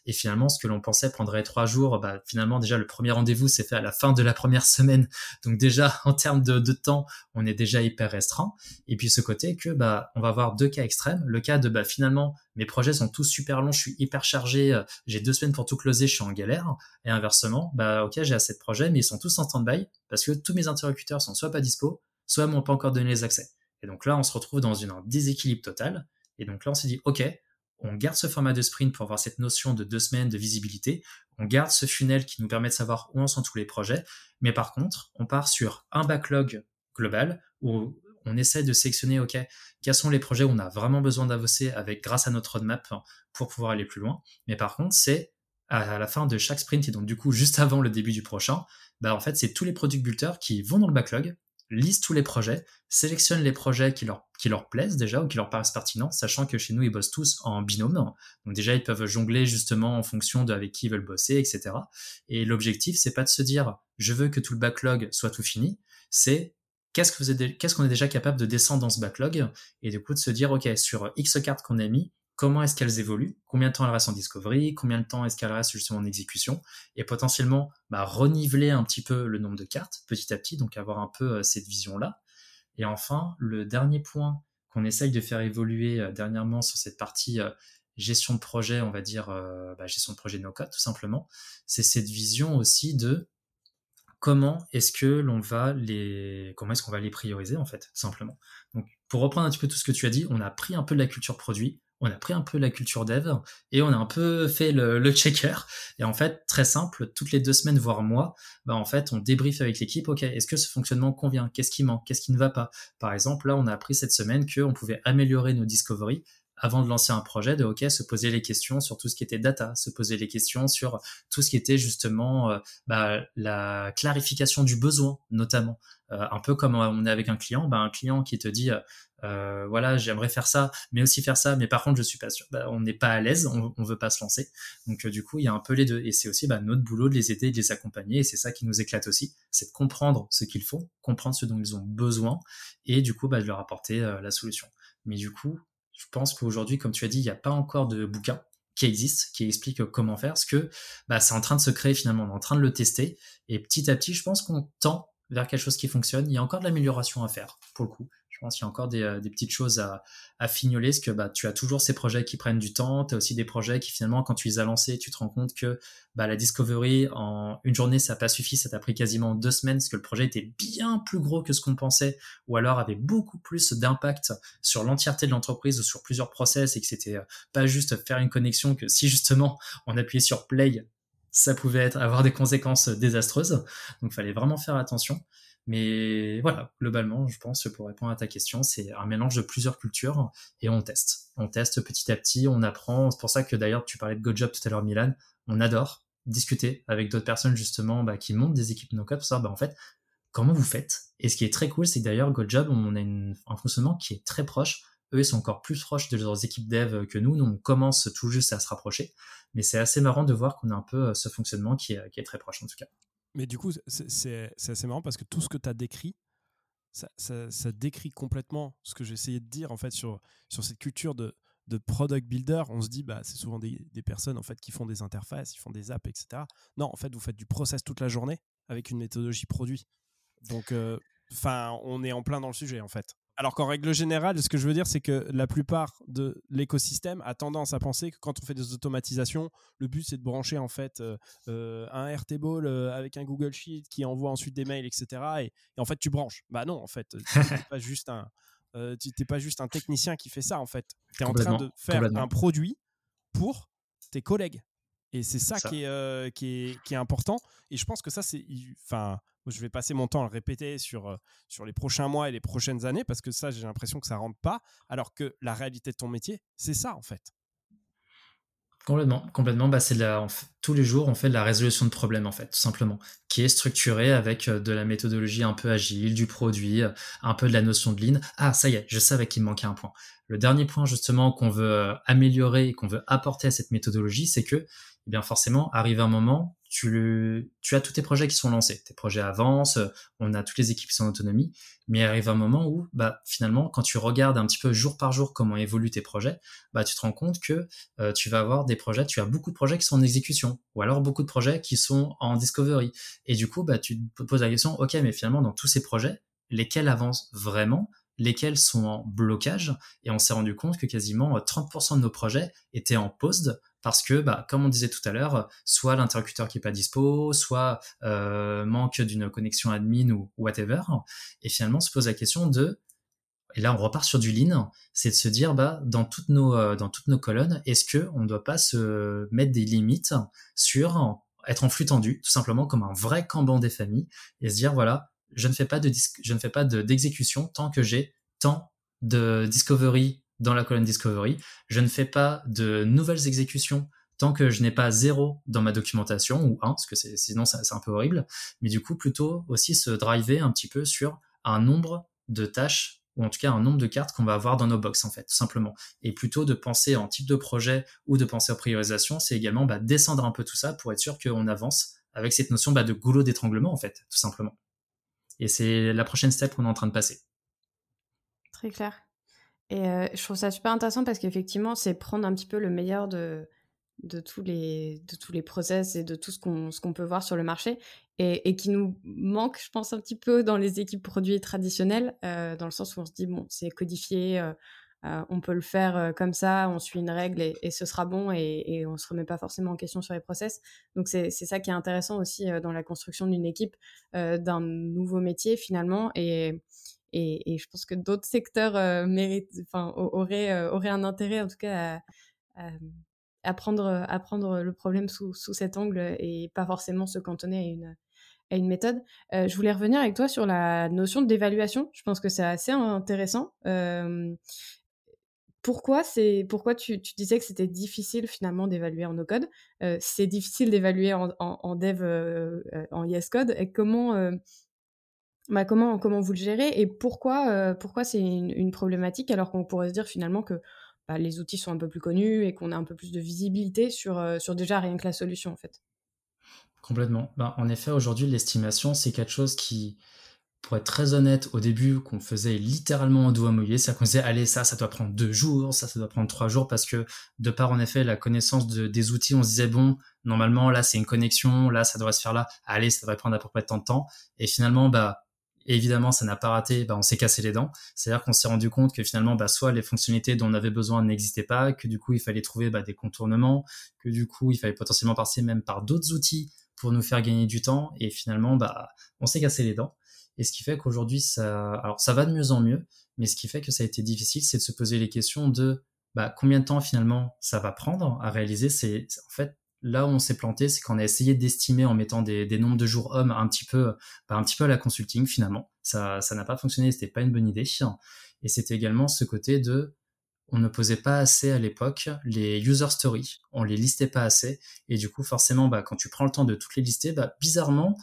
Et finalement, ce que l'on pensait prendrait trois jours, bah, finalement déjà le premier rendez-vous s'est fait à la fin de la première semaine, donc déjà en termes de, temps, on est déjà hyper restreint. Et puis ce côté que bah, on va avoir deux cas extrêmes, le cas de bah, finalement mes projets sont tous super longs, je suis hyper chargé, euh, j'ai deux semaines pour tout closer, je suis en galère, et inversement, bah ok j'ai assez de projets, mais ils sont tous en stand-by parce que tous mes interlocuteurs sont soit pas dispo, soit m'ont pas encore donné les accès. Et donc là, on se retrouve dans une, un déséquilibre total. Et donc là, on s'est dit, OK, on garde ce format de sprint pour avoir cette notion de deux semaines de visibilité. On garde ce funnel qui nous permet de savoir où en sont tous les projets. Mais par contre, on part sur un backlog global où on essaie de sélectionner, OK, quels sont les projets où on a vraiment besoin d'avancer avec, grâce à notre roadmap pour pouvoir aller plus loin. Mais par contre, c'est à la fin de chaque sprint et donc du coup juste avant le début du prochain, bah en fait c'est tous les product builders qui vont dans le backlog, lisent tous les projets, sélectionnent les projets qui leur, qui leur plaisent déjà ou qui leur paraissent pertinents, sachant que chez nous, ils bossent tous en binôme. Donc déjà, ils peuvent jongler justement en fonction de avec qui ils veulent bosser, etc. Et l'objectif, c'est pas de se dire, je veux que tout le backlog soit tout fini, c'est qu'est-ce que vous êtes, qu'est-ce qu'on est déjà capable de descendre dans ce backlog? Et du coup de se dire, OK, sur X cartes qu'on a mis, comment est-ce qu'elles évoluent, combien de temps elles restent en discovery, combien de temps est-ce qu'elles restent justement en exécution, et potentiellement bah, reniveler un petit peu le nombre de cartes petit à petit, donc avoir un peu euh, cette vision-là. Et enfin, le dernier point qu'on essaye de faire évoluer euh, dernièrement sur cette partie euh, gestion de projet, on va dire bah, gestion de projet no-code tout simplement, c'est cette vision aussi de comment est-ce que l'on va les comment est-ce qu'on va les prioriser en fait tout simplement. Donc pour reprendre un petit peu tout ce que tu as dit, on a pris un peu de la culture produit, on a pris un peu la culture dev et on a un peu fait le, checker. Et en fait, très simple, toutes les deux semaines, voire mois, bah en fait, on débrief avec l'équipe, OK, est-ce que ce fonctionnement convient? Qu'est-ce qui manque? Qu'est-ce qui ne va pas? Par exemple, là, on a appris cette semaine qu'on pouvait améliorer nos discoveries avant de lancer un projet, de OK, se poser les questions sur tout ce qui était data, se poser les questions sur tout ce qui était justement euh, bah, la clarification du besoin, notamment. Euh, un peu comme on est avec un client, bah, un client qui te dit euh, voilà, j'aimerais faire ça, mais aussi faire ça, mais par contre, je suis pas sûr. Bah, on n'est pas à l'aise, on, on veut pas se lancer. Donc, euh, du coup, il y a un peu les deux. Et c'est aussi bah, notre boulot de les aider, de les accompagner. Et c'est ça qui nous éclate aussi, c'est de comprendre ce qu'ils font, comprendre ce dont ils ont besoin, et du coup, bah, de leur apporter euh, la solution. Mais du coup, je pense qu'aujourd'hui, comme tu as dit, il n'y a pas encore de bouquin qui existe, qui explique comment faire, parce que bah, c'est en train de se créer finalement, on est en train de le tester, et petit à petit, je pense qu'on tend vers quelque chose qui fonctionne. Il y a encore de l'amélioration à faire, pour le coup. Je pense qu'il y a encore des, euh, petites choses à, fignoler, parce que bah, tu as toujours ces projets qui prennent du temps, tu as aussi des projets qui finalement, quand tu les as lancés, tu te rends compte que bah, la discovery, en une journée, ça n'a pas suffi, ça t'a pris quasiment deux semaines, parce que le projet était bien plus gros que ce qu'on pensait, ou alors avait beaucoup plus d'impact sur l'entièreté de l'entreprise ou sur plusieurs process, et que c'était euh, pas juste faire une connexion, que si justement on appuyait sur play, ça pouvait être, avoir des conséquences désastreuses. Donc, il fallait vraiment faire attention. Mais voilà, globalement, je pense, pour répondre à ta question, c'est un mélange de plusieurs cultures et on teste. On teste petit à petit, on apprend. C'est pour ça que d'ailleurs, tu parlais de GoJob tout à l'heure, Milan. On adore discuter avec d'autres personnes justement bah, qui montent des équipes no-code pour savoir, bah, en fait, comment vous faites. Et ce qui est très cool, c'est que d'ailleurs, GoJob, on a un fonctionnement qui est très proche. Eux, ils sont encore plus proches de leurs équipes dev que nous. Nous, on commence tout juste à se rapprocher. Mais c'est assez marrant de voir qu'on a un peu euh, ce fonctionnement qui est très proche en tout cas. Mais du coup, c'est assez marrant parce que tout ce que tu as décrit, ça, ça, décrit complètement ce que j'essayais de dire en fait sur, sur cette culture de, de product builder. On se dit, bah, c'est souvent des, des, personnes en fait qui font des interfaces, ils font des apps, etc. Non, en fait, vous faites du process toute la journée avec une méthodologie produit. Donc, euh, enfin, on est en plein dans le sujet en fait. Alors qu'en règle générale, ce que je veux dire, c'est que la plupart de l'écosystème a tendance à penser que quand on fait des automatisations, le but c'est de brancher en fait euh, euh, un Airtable euh, avec un Google Sheet qui envoie ensuite des mails, etc. Et, en fait, tu branches. Bah non, en fait, tu n'es pas juste un, pas juste un technicien qui fait ça. En fait, tu es en train de faire un produit pour tes collègues. Et c'est ça, Qui, est, qui, est, qui est important. Et je pense que ça, c'est, enfin je vais passer mon temps à le répéter sur, euh, sur les prochains mois et les prochaines années parce que ça, j'ai l'impression que ça rentre pas. Alors que la réalité de ton métier, c'est ça en fait. Complètement, complètement. Bah, c'est la, tous les jours, on fait de la résolution de problèmes, en fait, tout simplement, qui est structurée avec euh, de la méthodologie un peu agile, du produit, euh, un peu de la notion de lean. Ah, ça y est, je savais qu'il me manquait un point. Le dernier point, justement, qu'on veut euh, améliorer et qu'on veut apporter à cette méthodologie, c'est que, eh bien, forcément, arrive un moment, tu, as tous tes projets qui sont lancés, tes projets avancent, on a toutes les équipes qui sont en autonomie, mais arrive un moment où, bah, finalement, quand tu regardes un petit peu jour par jour comment évoluent tes projets, bah, tu te rends compte que euh, tu vas avoir des projets, tu as beaucoup de projets qui sont en exécution, ou alors beaucoup de projets qui sont en discovery. Et du coup, bah, tu te poses la question, ok, mais finalement, dans tous ces projets, lesquels avancent vraiment lesquels sont en blocage? Et on s'est rendu compte que quasiment 30% de nos projets étaient en pause parce que, bah, comme on disait tout à l'heure, soit l'interlocuteur qui est pas dispo, soit euh, manque d'une connexion admin ou whatever. Et finalement, on se pose la question de, et là on repart sur du lean, c'est de se dire, bah, dans toutes nos, euh, colonnes, est-ce que on ne doit pas se mettre des limites sur être en flux tendu, tout simplement comme un vrai Kanban des familles, et se dire, voilà, je ne fais pas de, je ne fais pas d'exécution tant que j'ai tant de discovery dans la colonne Discovery. Je ne fais pas de nouvelles exécutions tant que je n'ai pas zéro dans ma documentation ou un, parce que sinon c'est un peu horrible. Mais du coup, plutôt aussi se driver un petit peu sur un nombre de tâches ou en tout cas un nombre de cartes qu'on va avoir dans nos box en fait, tout simplement. Et plutôt de penser en type de projet ou de penser en priorisation, c'est également bah, descendre un peu tout ça pour être sûr qu'on avance avec cette notion bah, de goulot d'étranglement en fait, tout simplement. Et c'est la prochaine step qu'on est en train de passer. Très clair. Et je trouve ça super intéressant parce qu'effectivement, c'est prendre un petit peu le meilleur de, de, tous, les, de tous les process et de tout ce qu'on qu'on peut voir sur le marché et, et, qui nous manque, je pense, un petit peu dans les équipes produits traditionnelles, dans le sens où on se dit, bon, c'est codifié, on peut le faire comme ça, on suit une règle et, ce sera bon et, et on se remet pas forcément en question sur les process. Donc c'est ça qui est intéressant aussi dans la construction d'une équipe, d'un nouveau métier finalement. Et, et, je pense que d'autres secteurs euh, euh, auraient, un intérêt en tout cas à, prendre, à prendre, le problème sous, cet angle et pas forcément se cantonner à une, méthode. Euh, je voulais revenir avec toi sur la notion d'évaluation. Je pense que c'est assez intéressant. pourquoi, pourquoi tu, disais que c'était difficile finalement d'évaluer en no-code? C'est difficile d'évaluer en, en, en, dev en yes-code. Et comment bah, comment, comment vous le gérez et pourquoi, euh, pourquoi c'est une, problématique alors qu'on pourrait se dire finalement que bah, les outils sont un peu plus connus et qu'on a un peu plus de visibilité sur, euh, sur déjà rien que la solution en fait? Complètement. Bah, en effet, aujourd'hui, l'estimation, c'est quelque chose qui, pour être très honnête, au début, qu'on faisait littéralement en doigt mouillé, c'est-à-dire qu'on disait, allez, ça, ça doit prendre deux jours, ça, ça doit prendre trois jours, parce que de par, en effet, la connaissance de, des outils, on se disait, bon, normalement, là, c'est une connexion, là, ça devrait se faire là, allez, ça devrait prendre à peu près tant de temps. Et finalement, bah, évidemment, ça n'a pas raté, bah, on s'est cassé les dents. C'est-à-dire qu'on s'est rendu compte que finalement, bah, soit les fonctionnalités dont on avait besoin n'existaient pas, que du coup, il fallait trouver bah, des contournements, que du coup, il fallait potentiellement passer même par d'autres outils pour nous faire gagner du temps. Et finalement, bah, on s'est cassé les dents. Et ce qui fait qu'aujourd'hui, ça, alors ça va de mieux en mieux, mais ce qui fait que ça a été difficile, c'est de se poser les questions de bah, combien de temps finalement ça va prendre à réaliser. C'est en fait là où on s'est planté, c'est qu'on a essayé d'estimer en mettant des, nombres de jours hommes un petit peu, bah, un petit peu à la consulting finalement. Ça, ça n'a pas fonctionné, c'était pas une bonne idée. Et c'était également ce côté de, on ne posait pas assez à l'époque les user stories, on les listait pas assez, et du coup forcément, bah, quand tu prends le temps de toutes les lister, bah, bizarrement,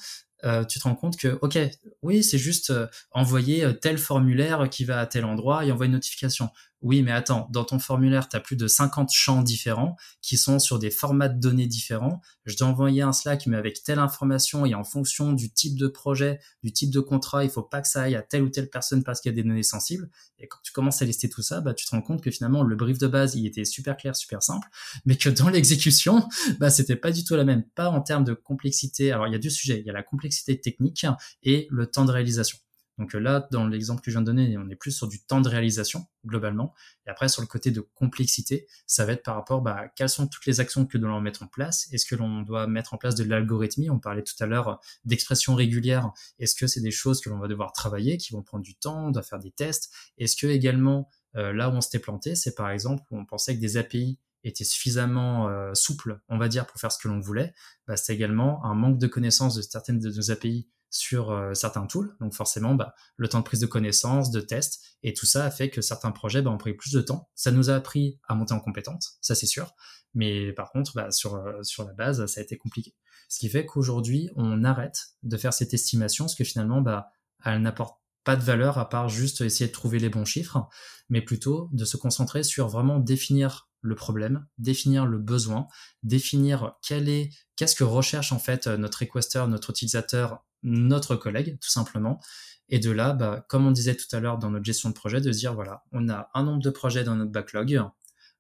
euh, tu te rends compte que, ok, oui, c'est juste euh, envoyer euh, tel formulaire qui va à tel endroit et envoyer une notification. Oui, mais attends, dans ton formulaire, tu as plus de 50 champs différents qui sont sur des formats de données différents. Je dois envoyer un Slack, mais avec telle information et en fonction du type de projet, du type de contrat, il faut pas que ça aille à telle ou telle personne parce qu'il y a des données sensibles. Et quand tu commences à lister tout ça, bah, tu te rends compte que finalement, le brief de base, il était super clair, super simple, mais que dans l'exécution, bah, c'était pas du tout la même. Pas en termes de complexité. Alors, il y a deux sujets. Il y a la complexité technique et le temps de réalisation. Donc euh, là, dans l'exemple que je viens de donner, on est plus sur du temps de réalisation globalement. Et après, sur le côté de complexité, ça va être par rapport, bah, quelles sont toutes les actions que devons mettre en place? Est-ce que l'on doit mettre en place de l'algorithmie? On parlait tout à l'heure d'expression régulière. Est-ce que c'est des choses que l'on va devoir travailler, qui vont prendre du temps On doit faire des tests? Est-ce que également, euh, là où on s'était planté, c'est par exemple où on pensait que des API étaient suffisamment euh, souples, on va dire, pour faire ce que l'on voulait. Bah, c'est également un manque de connaissance de certaines de nos API sur certains tools. Donc forcément, bah, le temps de prise de connaissance, de test, et tout ça a fait que certains projets bah, ont pris plus de temps. Ça nous a appris à monter en compétence, ça c'est sûr. Mais par contre, bah, sur, sur la base, ça a été compliqué. Ce qui fait qu'aujourd'hui, on arrête de faire cette estimation, parce que finalement, bah, elle n'apporte pas de valeur à part juste essayer de trouver les bons chiffres, mais plutôt de se concentrer sur vraiment définir le problème, définir le besoin, définir quel est, qu'est-ce que recherche en fait notre requester, notre utilisateur, notre collègue, tout simplement. Et de là, bah, comme on disait tout à l'heure dans notre gestion de projet, de dire voilà, on a un nombre de projets dans notre backlog.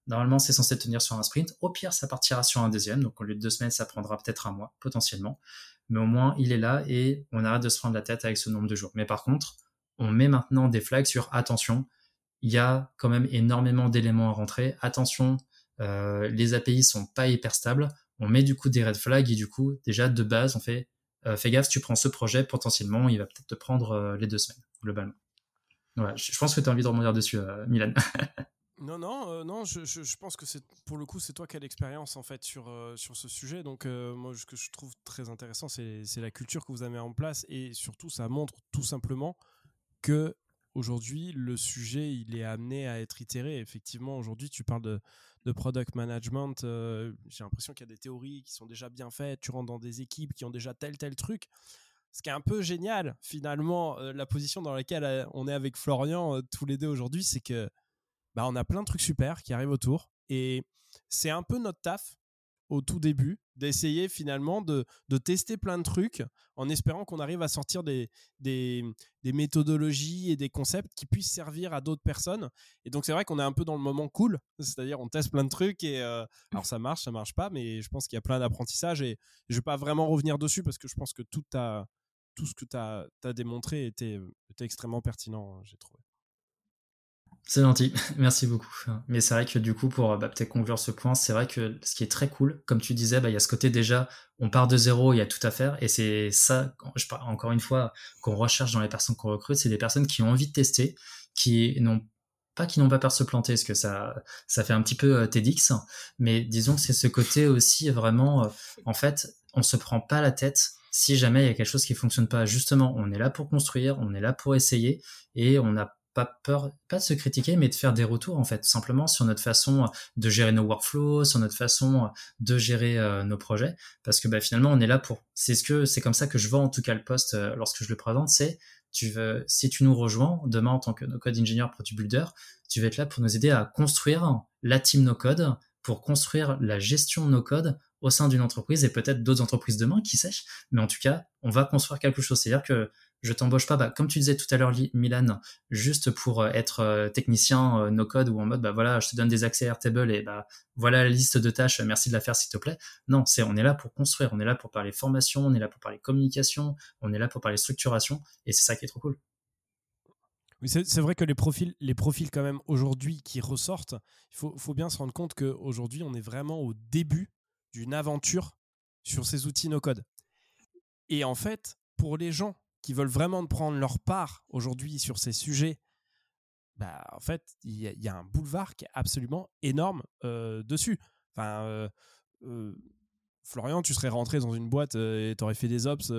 Normalement, c'est censé tenir sur un sprint. Au pire, ça partira sur un deuxième. Donc, au lieu de deux semaines, ça prendra peut-être un mois, potentiellement. Mais au moins, il est là et on arrête de se prendre la tête avec ce nombre de jours. Mais par contre, on met maintenant des flags sur attention, il y a quand même énormément d'éléments à rentrer. Attention, euh, les API sont pas hyper stables. On met du coup des red flags et du coup, déjà de base, on fait fais gaffe, tu prends ce projet, potentiellement, il va peut-être te prendre euh, les deux semaines, globalement. Je, pense que tu as envie de rebondir dessus, Milan. non, non, non, je, pense que pour le coup, c'est toi qui as l'expérience en fait sur, sur ce sujet. Donc, moi, ce que je trouve très intéressant, c'est la culture que vous avez en place et surtout, ça montre tout simplement que aujourd'hui le sujet il est amené à être itéré. Effectivement, aujourd'hui tu parles de, de product management. Euh, j'ai l'impression qu'il y a des théories qui sont déjà bien faites. Tu rentres dans des équipes qui ont déjà tel tel truc. Ce qui est un peu génial, finalement, euh, la position dans laquelle euh, on est avec Florian tous les deux aujourd'hui, c'est que bah, on a plein de trucs super qui arrivent autour. Et c'est un peu notre taf au tout début, d'essayer finalement de, tester plein de trucs en espérant qu'on arrive à sortir des, des, méthodologies et des concepts qui puissent servir à d'autres personnes. Et donc c'est vrai qu'on est un peu dans le moment cool, c'est-à-dire on teste plein de trucs et euh, alors ça marche, ça marche pas, mais je pense qu'il y a plein d'apprentissages et je vais pas vraiment revenir dessus parce que je pense que tout, tout ce que tu as, as, démontré était, était extrêmement pertinent, j'ai trouvé. C'est gentil, merci beaucoup. Mais c'est vrai que du coup, pour bah, peut-être conclure ce point, c'est vrai que ce qui est très cool, comme tu disais, bah, il y a ce côté déjà, on part de zéro, il y a tout à faire, et c'est ça, je parle encore une fois, qu'on recherche dans les personnes qu'on recrute, c'est des personnes qui ont envie de tester, qui n'ont pas qui n'ont pas peur de se planter, parce que ça, ça fait un petit peu euh, TEDx, mais disons que c'est ce côté aussi vraiment, euh, en fait, on se prend pas la tête si jamais il y a quelque chose qui fonctionne pas. Justement, on est là pour construire, on est là pour essayer, et on n'a pas peur, pas de se critiquer, mais de faire des retours en fait, simplement sur notre façon de gérer nos workflows, sur notre façon de gérer euh, nos projets, parce que bah, finalement on est là pour. C'est ce que c'est comme ça que je vois en tout cas le poste euh, lorsque je le présente, c'est tu veux, si tu nous rejoins demain en tant que no code ingénieur product builder, tu vas être là pour nous aider à construire la team no code, pour construire la gestion no code au sein d'une entreprise et peut-être d'autres entreprises demain, qui sait? Mais en tout cas, on va construire quelque chose. C'est-à-dire que je t'embauche pas, bah, comme tu disais tout à l'heure, Milan, juste pour euh, être euh, technicien euh, no code ou en mode, bah voilà, je te donne des accès Airtable et bah voilà la liste de tâches, merci de la faire s'il te plaît. Non, c'est on est là pour construire, on est là pour parler formation, on est là pour parler communication, on est là pour parler structuration et c'est ça qui est trop cool. Oui, c'est vrai que les profils, les profils quand même aujourd'hui qui ressortent, il faut, faut, bien se rendre compte qu'aujourd'hui on est vraiment au début d'une aventure sur ces outils no code. Et en fait, pour les gens qui veulent vraiment prendre leur part aujourd'hui sur ces sujets, bah, en fait, il y, a un boulevard qui est absolument énorme euh, dessus. Enfin, euh, euh, Florian, tu serais rentré dans une boîte et tu aurais fait des ops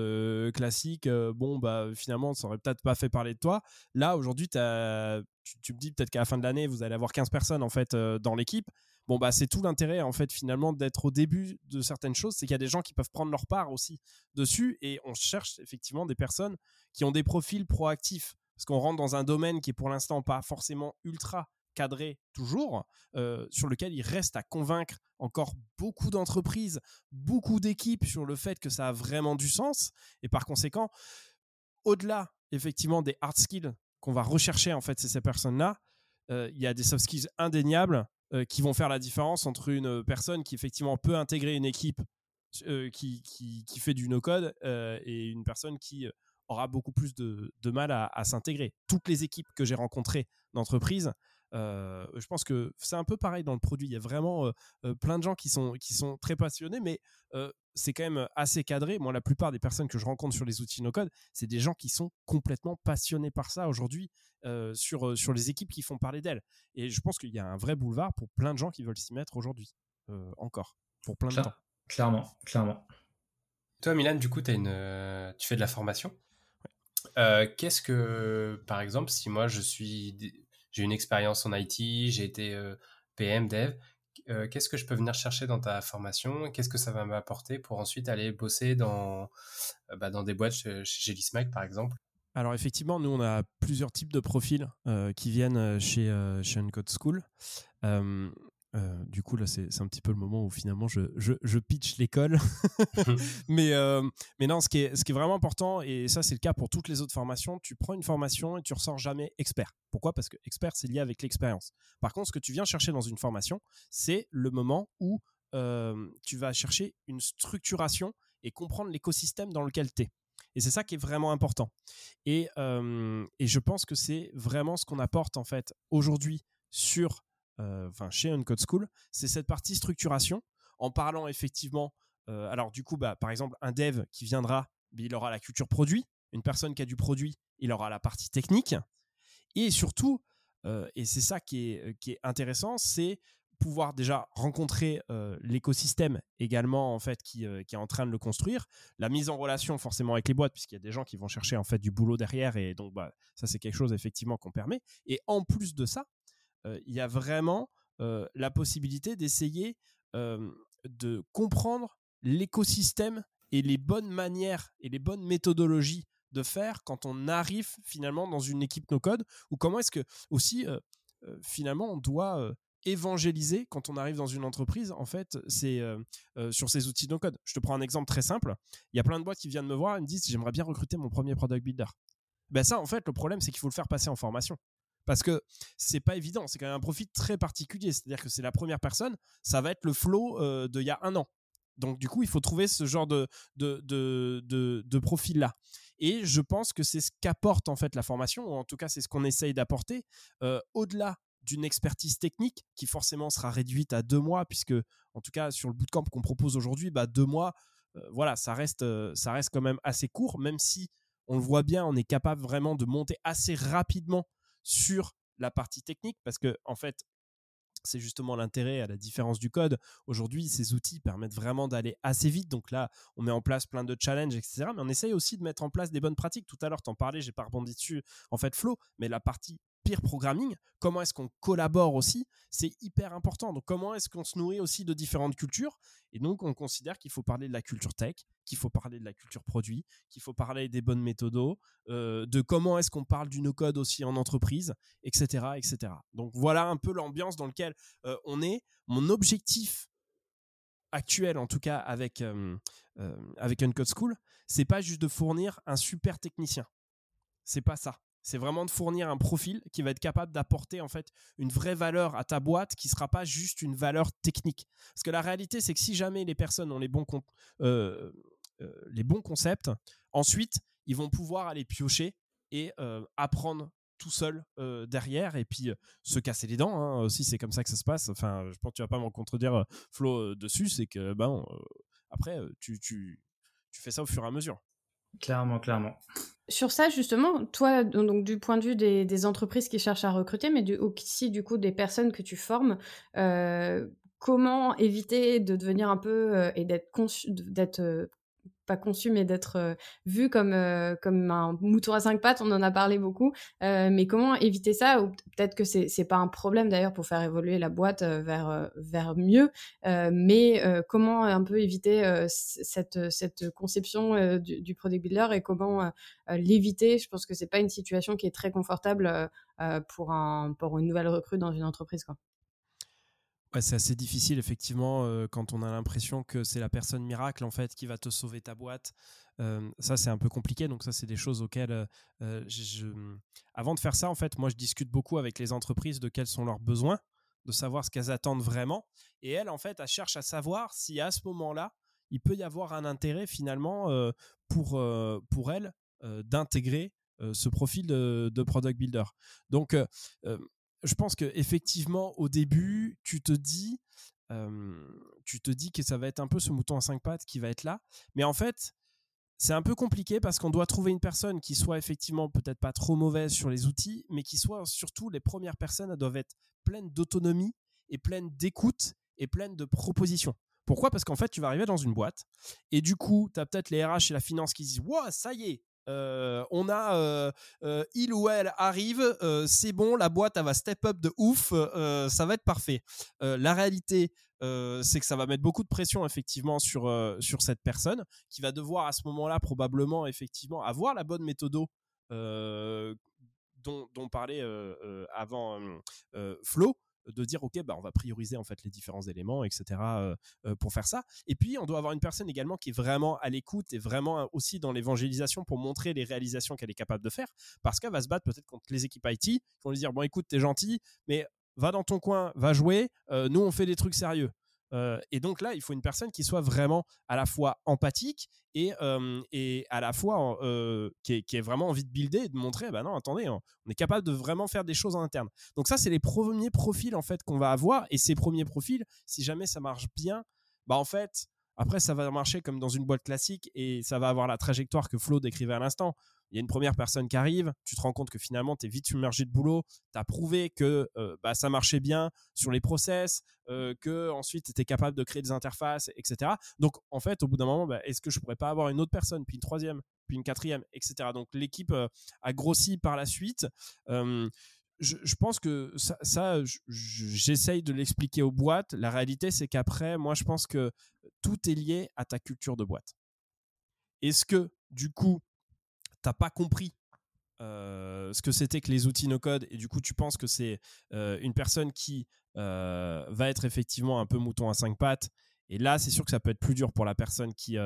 classiques. bon, bah, finalement, ça aurait peut-être pas fait parler de toi. Là, aujourd'hui, tu, tu, me dis peut-être qu'à la fin de l'année, vous allez avoir 15 personnes en fait dans l'équipe bon bah c'est tout l'intérêt en fait finalement d'être au début de certaines choses, c'est qu'il y a des gens qui peuvent prendre leur part aussi dessus et on cherche effectivement des personnes qui ont des profils proactifs parce qu'on rentre dans un domaine qui est pour l'instant pas forcément ultra cadré toujours, euh, sur lequel il reste à convaincre encore beaucoup d'entreprises, beaucoup d'équipes sur le fait que ça a vraiment du sens. Et par conséquent, au-delà effectivement des hard skills qu'on va rechercher en fait, c'est ces personnes-là, euh, il y a des soft skills indéniables euh, qui vont faire la différence entre une personne qui effectivement peut intégrer une équipe euh, qui, qui, qui, fait du no-code euh, et une personne qui aura beaucoup plus de, de mal à, à s'intégrer. Toutes les équipes que j'ai rencontrées d'entreprise, je pense que c'est un peu pareil dans le produit. Il y a vraiment plein de gens qui sont, qui sont très passionnés, mais c'est quand même assez cadré. Moi, la plupart des personnes que je rencontre sur les outils no-code, c'est des gens qui sont complètement passionnés par ça aujourd'hui sur, sur les équipes qui font parler d'elles. Et je pense qu'il y a un vrai boulevard pour plein de gens qui veulent s'y mettre aujourd'hui, encore, pour plein de temps. Clairement, clairement. Toi, Milan, du coup, as une, tu fais de la formation. Qu'est-ce que, par exemple, si moi je suis, j'ai une expérience en IT, j'ai été PM, Dev, qu'est-ce que je peux venir chercher dans ta formation? Qu'est-ce que ça va m'apporter pour ensuite aller bosser dans, bah, dans des boîtes chez, chez par exemple? Alors effectivement, nous on a plusieurs types de profils qui viennent chez, chez Uncode School. Euh, du coup, là, c'est un petit peu le moment où finalement je, je, pitch l'école. mais, euh, mais non, ce qui, est, ce qui est vraiment important, et ça, c'est le cas pour toutes les autres formations, tu prends une formation et tu ressors jamais expert. Pourquoi? Parce que expert, c'est lié avec l'expérience. Par contre, ce que tu viens chercher dans une formation, c'est le moment où euh, tu vas chercher une structuration et comprendre l'écosystème dans lequel tu es. Et c'est ça qui est vraiment important. Et, et je pense que c'est vraiment ce qu'on apporte en fait aujourd'hui sur euh, enfin chez Uncode School, c'est cette partie structuration en parlant effectivement. Euh, alors du coup, bah, par exemple, un dev qui viendra, il aura la culture produit. Une personne qui a du produit, il aura la partie technique. Et surtout, euh, et c'est ça qui est, qui est intéressant, c'est pouvoir déjà rencontrer l'écosystème également en fait qui, qui, est en train de le construire, la mise en relation forcément avec les boîtes puisqu'il y a des gens qui vont chercher en fait du boulot derrière et donc bah, ça c'est quelque chose effectivement qu'on permet et en plus de ça euh, il y a vraiment la possibilité d'essayer de comprendre l'écosystème et les bonnes manières et les bonnes méthodologies de faire quand on arrive finalement dans une équipe no code ou comment est-ce que aussi finalement on doit évangéliser quand on arrive dans une entreprise en fait c'est sur ces outils no code je te prends un exemple très simple. Il y a plein de boîtes qui viennent me voir et me disent j'aimerais bien recruter mon premier product builder ben ça en fait le problème c'est qu'il faut le faire passer en formation parce que c'est pas évident, c'est quand même un profil très particulier, c'est-à-dire que c'est la première personne, ça va être le flow euh, d'il y a un an. Donc du coup, il faut trouver ce genre de, de, de, profil-là. Et je pense que c'est ce qu'apporte en fait la formation, ou en tout cas c'est ce qu'on essaye d'apporter, euh, au-delà d'une expertise technique qui forcément sera réduite à deux mois, puisque en tout cas sur le bootcamp qu'on propose aujourd'hui, bah, deux mois, euh, voilà, ça reste, ça reste quand même assez court, même si on le voit bien, on est capable vraiment de monter assez rapidement sur la partie technique parce que en fait c'est justement l'intérêt à la différence du code. Aujourd'hui, ces outils permettent vraiment d'aller assez vite. Donc là, on met en place plein de challenges, etc. Mais on essaye aussi de mettre en place des bonnes pratiques. Tout à l'heure, tu en parlais, j'ai pas rebondi dessus, en fait, Flo, mais la partie peer programming, comment est-ce qu'on collabore aussi, c'est hyper important. Donc comment est-ce qu'on se nourrit aussi de différentes cultures? Et donc on considère qu'il faut parler de la culture tech, qu'il faut parler de la culture produit, qu'il faut parler des bonnes méthodes, euh, de comment est-ce qu'on parle du no-code aussi en entreprise, etc., etc. Donc voilà un peu l'ambiance dans laquelle euh, on est. Mon objectif actuel, en tout cas avec, euh, avec Uncode School, c'est pas juste de fournir un super technicien. C'est pas ça c'est vraiment de fournir un profil qui va être capable d'apporter en fait une vraie valeur à ta boîte qui sera pas juste une valeur technique. Parce que la réalité, c'est que si jamais les personnes ont les bons, euh, euh, les bons concepts, ensuite, ils vont pouvoir aller piocher et euh, apprendre tout seul derrière et puis se casser les dents hein, aussi c'est comme ça que ça se passe enfin je pense que tu vas pas m'en contredire Flo dessus c'est que ben après tu, tu, tu fais ça au fur et à mesure Clairement, clairement. Sur ça, justement, toi, donc du point de vue des, entreprises qui cherchent à recruter, mais aussi du coup des personnes que tu formes, euh, comment éviter de devenir un peu euh, et d'être d'être euh, pas conçu, mais d'être euh, vu comme, euh, comme un mouton à cinq pattes, on en a parlé beaucoup. Euh, mais comment éviter ça? Ou peut-être que c'est n'est pas un problème d'ailleurs pour faire évoluer la boîte vers, vers mieux, mais comment un peu éviter cette, cette conception du, du, product builder et comment l'éviter? Je pense que c'est pas une situation qui est très confortable pour, un, pour une nouvelle recrue dans une entreprise. Quoi c'est assez difficile effectivement euh, quand on a l'impression que c'est la personne miracle en fait qui va te sauver ta boîte. Euh, ça c'est un peu compliqué donc ça c'est des choses auxquelles euh, je... avant de faire ça en fait moi je discute beaucoup avec les entreprises de quels sont leurs besoins, de savoir ce qu'elles attendent vraiment et elles en fait elles cherchent à savoir si à ce moment-là il peut y avoir un intérêt finalement pour pour elles d'intégrer ce profil de, de, product builder. Donc je pense que effectivement au début, tu te dis, tu te dis que ça va être un peu ce mouton à cinq pattes qui va être là, mais en fait, c'est un peu compliqué parce qu'on doit trouver une personne qui soit effectivement peut-être pas trop mauvaise sur les outils, mais qui soit surtout les premières personnes elles doivent être pleines d'autonomie et pleines d'écoute et pleines de propositions. Pourquoi? Parce qu'en fait, tu vas arriver dans une boîte et du coup, tu as peut-être les RH et la finance qui disent Wow, ça y est, on a il ou elle arrive, c'est bon, la boîte elle va step up de ouf, ça va être parfait. la réalité, c'est que ça va mettre beaucoup de pression effectivement sur, sur cette personne qui va devoir à ce moment-là probablement effectivement avoir la bonne méthode dont, dont, parlait avant Flo de dire ok bah on va prioriser en fait les différents éléments etc euh, euh, pour faire ça. Et puis on doit avoir une personne également qui est vraiment à l'écoute et vraiment aussi dans l'évangélisation pour montrer les réalisations qu'elle est capable de faire parce qu'elle va se battre peut-être contre les équipes IT qui vont lui dire bon écoute t'es gentil mais va dans ton coin va jouer euh, nous on fait des trucs sérieux euh, et donc là, il faut une personne qui soit vraiment à la fois empathique et, euh, et à la fois euh, qui, ait, vraiment envie de builder et de montrer, bah non, attendez, on est capable de vraiment faire des choses en interne. Donc ça, c'est les premiers profils en fait qu'on va avoir. Et ces premiers profils, si jamais ça marche bien, bah en fait, après, ça va marcher comme dans une boîte classique et ça va avoir la trajectoire que Flo décrivait à l'instant il y a une première personne qui arrive, tu te rends compte que finalement, tu es vite submergé de boulot, tu as prouvé que euh, bah, ça marchait bien sur les process, euh, que ensuite tu étais capable de créer des interfaces, etc. Donc, en fait, au bout d'un moment, bah, est-ce que je pourrais pas avoir une autre personne, puis une troisième, puis une quatrième, etc. Donc, l'équipe euh, a grossi par la suite. Je, pense que ça, ça j'essaye de l'expliquer aux boîtes. La réalité, c'est qu'après, moi, je pense que tout est lié à ta culture de boîte. Est-ce que, du coup, t'as pas compris euh, ce que c'était que les outils no-code et du coup tu penses que c'est euh, une personne qui euh, va être effectivement un peu mouton à cinq pattes et là c'est sûr que ça peut être plus dur pour la personne qui,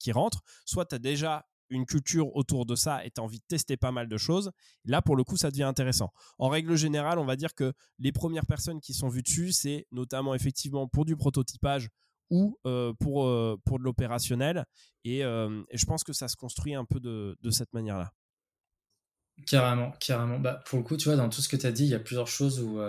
qui rentre. Soit tu as déjà une culture autour de ça et tu as envie de tester pas mal de choses. Là pour le coup ça devient intéressant. En règle générale on va dire que les premières personnes qui sont vues dessus c'est notamment effectivement pour du prototypage ou euh, pour, euh, pour de l'opérationnel. Euh, et, je pense que ça se construit un peu de, de cette manière-là. Carrément, carrément. Bah, pour le coup, tu vois, dans tout ce que tu as dit, il y a plusieurs choses où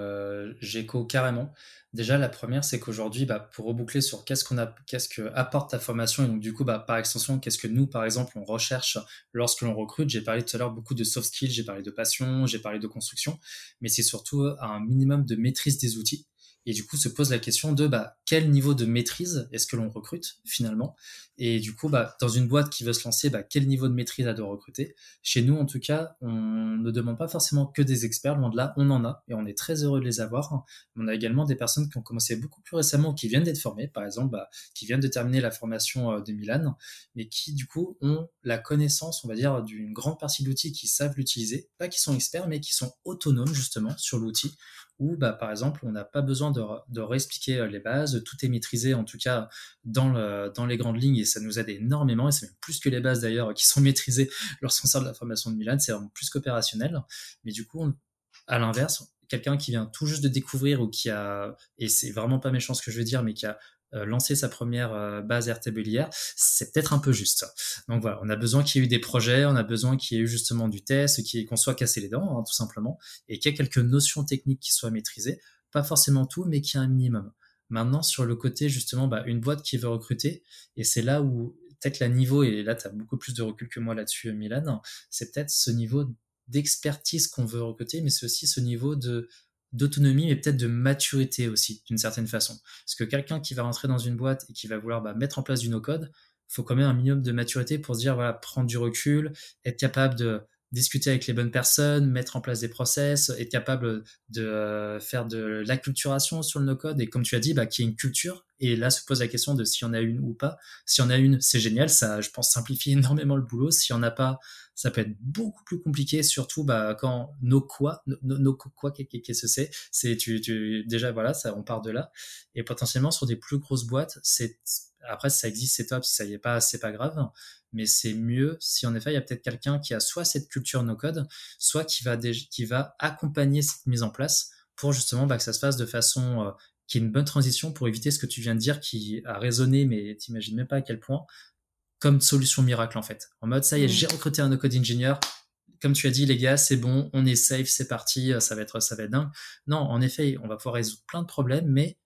j'écho carrément. Déjà, la première, c'est qu'aujourd'hui, bah, pour reboucler sur qu'est-ce qu'on a, qu'est-ce que apporte ta formation, et donc du coup, bah, par extension, qu'est-ce que nous, par exemple, on recherche lorsque l'on recrute? J'ai parlé tout à l'heure beaucoup de soft skills, j'ai parlé de passion, j'ai parlé de construction, mais c'est surtout un minimum de maîtrise des outils. Et du coup, se pose la question de bah, quel niveau de maîtrise est-ce que l'on recrute finalement? Et du coup, bah, dans une boîte qui veut se lancer, bah, quel niveau de maîtrise a de recruter? Chez nous, en tout cas, on ne demande pas forcément que des experts, loin de là, on en a et on est très heureux de les avoir. On a également des personnes qui ont commencé beaucoup plus récemment, qui viennent d'être formées, par exemple, bah, qui viennent de terminer la formation euh, de Milan, mais qui du coup ont la connaissance, on va dire, d'une grande partie de l'outil, qui savent l'utiliser, pas qui sont experts, mais qui sont autonomes justement sur l'outil bah, par exemple, on n'a pas besoin de, de, réexpliquer euh, les bases, tout est maîtrisé, en tout cas dans, le, dans les grandes lignes, et ça nous aide énormément, et c'est même plus que les bases d'ailleurs qui sont maîtrisées lorsqu'on sort de la formation de Milan, c'est plus qu'opérationnel. Mais du coup, à l'inverse, quelqu'un qui vient tout juste de découvrir ou qui a, et c'est vraiment pas méchant ce que je veux dire, mais qui a lancer sa première euh, base RTBLIR, c'est peut-être un peu juste. Donc voilà, on a besoin qu'il y ait eu des projets, on a besoin qu'il y ait eu justement du test, qu'on soit cassé les dents, hein, tout simplement, et qu'il y ait quelques notions techniques qui soient maîtrisées. Pas forcément tout, mais qu'il y ait un minimum. Maintenant, sur le côté, justement, bah, une boîte qui veut recruter, et c'est là où peut-être la niveau, et là, tu as beaucoup plus de recul que moi là-dessus, Milan, c'est peut-être ce niveau d'expertise qu'on veut recruter, mais c'est aussi ce niveau de d'autonomie, mais peut-être de maturité aussi, d'une certaine façon. Parce que quelqu'un qui va rentrer dans une boîte et qui va vouloir bah, mettre en place du no-code, faut quand même un minimum de maturité pour se dire, voilà, prendre du recul, être capable de discuter avec les bonnes personnes, mettre en place des process, être capable de euh, faire de l'acculturation sur le no-code et comme tu as dit, bah, qu'il y ait une culture. Et là se pose la question de s'il y en a une ou pas. S'il y en a une, c'est génial, ça, je pense, simplifie énormément le boulot. S'il y en a pas, ça peut être beaucoup plus compliqué, surtout bah, quand nos quoi, nos, quoi, qu'est-ce que c'est? C'est tu, tu, déjà voilà, on part de là. Et potentiellement sur des plus grosses boîtes, c'est après si ça existe, c'est top. Si ça y est pas, c'est pas grave. Mais c'est mieux si en effet il y a peut-être quelqu'un qui a soit cette culture no code, soit qui va qui va accompagner cette mise en place pour justement bah, que ça se fasse de façon euh, qui est une bonne transition pour éviter ce que tu viens de dire qui a résonné, mais t'imagines même pas à quel point, comme solution miracle en fait. En mode, ça y est, j'ai recruté un no-code engineer. Comme tu as dit, les gars, c'est bon, on est safe, c'est parti, euh, ça va être, ça va être dingue. Non, en effet, on va pouvoir résoudre plein de problèmes, mais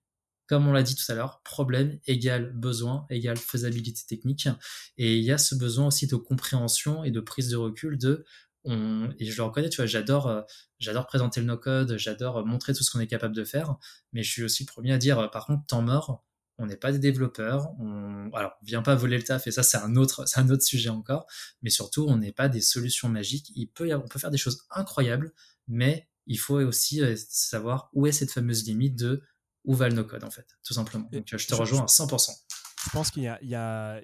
comme on l'a dit tout à l'heure, problème égale besoin égale faisabilité technique. Et il y a ce besoin aussi de compréhension et de prise de recul de on, et je le reconnais, tu vois, j'adore, euh, j'adore présenter le no-code, j'adore montrer tout ce qu'on est capable de faire, mais je suis aussi le premier à dire, par contre, temps mort, on n'est pas des développeurs, on, alors, on vient pas voler le taf, et ça, c'est un autre, c'est un autre sujet encore, mais surtout, on n'est pas des solutions magiques. Il peut on peut faire des choses incroyables, mais il faut aussi euh, savoir où est cette fameuse limite de où va le no-code, en fait, tout simplement. Donc, je te rejoins à 100% je pense qu'il y, a,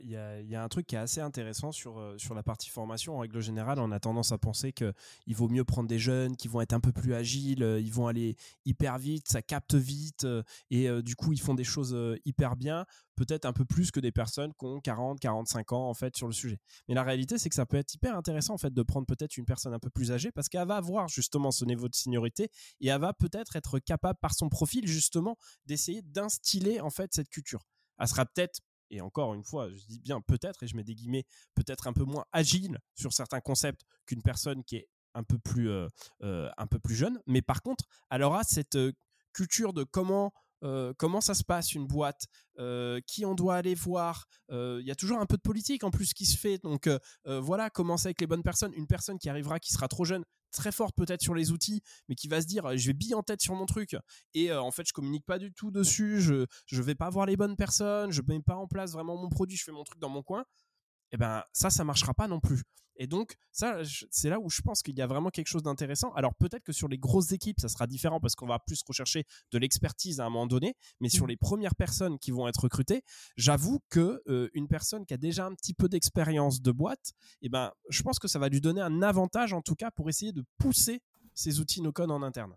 un truc qui est assez intéressant sur, euh, sur la partie formation. En règle générale, on a tendance à penser qu'il vaut mieux prendre des jeunes qui vont être un peu plus agiles, euh, ils vont aller hyper vite, ça capte vite, euh, et du coup, ils font des choses hyper bien, peut-être un peu plus que des personnes qui ont 40, 45 ans en fait sur le sujet. Mais la réalité, c'est que ça peut être hyper intéressant en fait de prendre peut-être une personne un peu plus âgée parce qu'elle va avoir justement ce niveau de seniorité et elle va peut-être être capable par son profil justement d'essayer d'instiller en fait cette culture elle sera peut-être, et encore une fois, je dis bien peut-être, et je mets des guillemets, peut-être un peu moins agile sur certains concepts qu'une personne qui est un peu plus, euh, euh, un peu plus jeune. Mais par contre, elle aura cette euh, culture de comment comment ça se passe une boîte, qui on doit aller voir. Il y a toujours un peu de politique en plus qui se fait. Donc voilà, commencer avec les bonnes personnes. Une personne qui arrivera, qui sera trop jeune, très forte peut-être sur les outils, mais qui va se dire je vais bien en tête sur mon truc et en fait je communique pas du tout dessus, je je vais pas voir les bonnes personnes, je mets pas en place vraiment mon produit, je fais mon truc dans mon coin. Eh ben ça ça marchera pas non plus. Et donc, ça, c'est là où je pense qu'il y a vraiment quelque chose d'intéressant. Alors, peut-être que sur les grosses équipes, ça sera différent parce qu'on va plus rechercher de l'expertise à un moment donné. Mais sur mmh. les premières personnes qui vont être recrutées, j'avoue que euh, une personne qui a déjà un petit peu d'expérience de boîte, eh ben, je pense que ça va lui donner un avantage, en tout cas, pour essayer de pousser ces outils no-code en interne.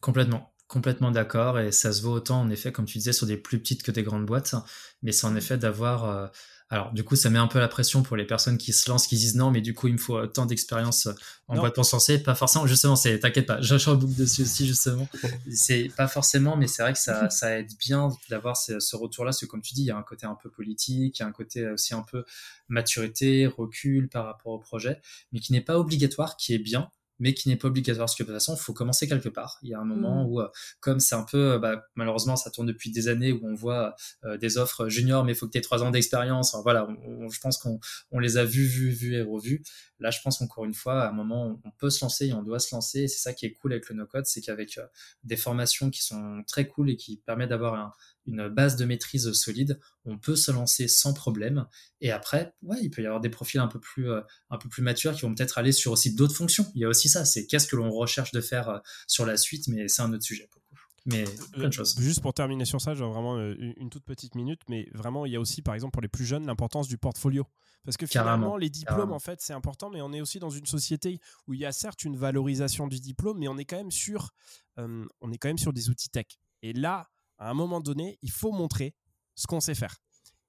Complètement. Complètement d'accord. Et ça se vaut autant, en effet, comme tu disais, sur des plus petites que des grandes boîtes. Mais c'est en mmh. effet d'avoir. Euh, alors, du coup, ça met un peu la pression pour les personnes qui se lancent, qui disent non, mais du coup, il me faut tant d'expérience euh, en boîte pensée. Pas forcément, justement, c'est, t'inquiète pas, je boucle dessus aussi, justement. c'est pas forcément, mais c'est vrai que ça, ça aide bien d'avoir ce, ce retour-là, parce que comme tu dis, il y a un côté un peu politique, il y a un côté aussi un peu maturité, recul par rapport au projet, mais qui n'est pas obligatoire, qui est bien mais qui n'est pas obligatoire parce que de toute façon, il faut commencer quelque part. Il y a un moment mmh. où, euh, comme c'est un peu, euh, bah, malheureusement, ça tourne depuis des années où on voit euh, des offres juniors, mais il faut que tu aies trois ans d'expérience. voilà, je pense qu'on on les a vus, vus, vus et revus. Là, je pense encore une fois, à un moment, on peut se lancer et on doit se lancer. Et c'est ça qui est cool avec le no-code, c'est qu'avec des formations qui sont très cool et qui permettent d'avoir un, une base de maîtrise solide, on peut se lancer sans problème. Et après, ouais, il peut y avoir des profils un peu plus, euh, un peu plus matures qui vont peut-être aller sur aussi d'autres fonctions. Il y a aussi ça, c'est qu'est-ce que l'on recherche de faire euh, sur la suite, mais c'est un autre sujet pour Mais euh, plein de choses. Juste pour terminer sur ça, j'ai vraiment une toute petite minute, mais vraiment, il y a aussi, par exemple, pour les plus jeunes, l'importance du portfolio. Parce que finalement, les diplômes, en fait, c'est important, mais on est aussi dans une société où il y a certes une valorisation du diplôme, mais on est quand même sur, on est quand même sur des outils tech. Et là, à un moment donné, il faut montrer ce qu'on sait faire.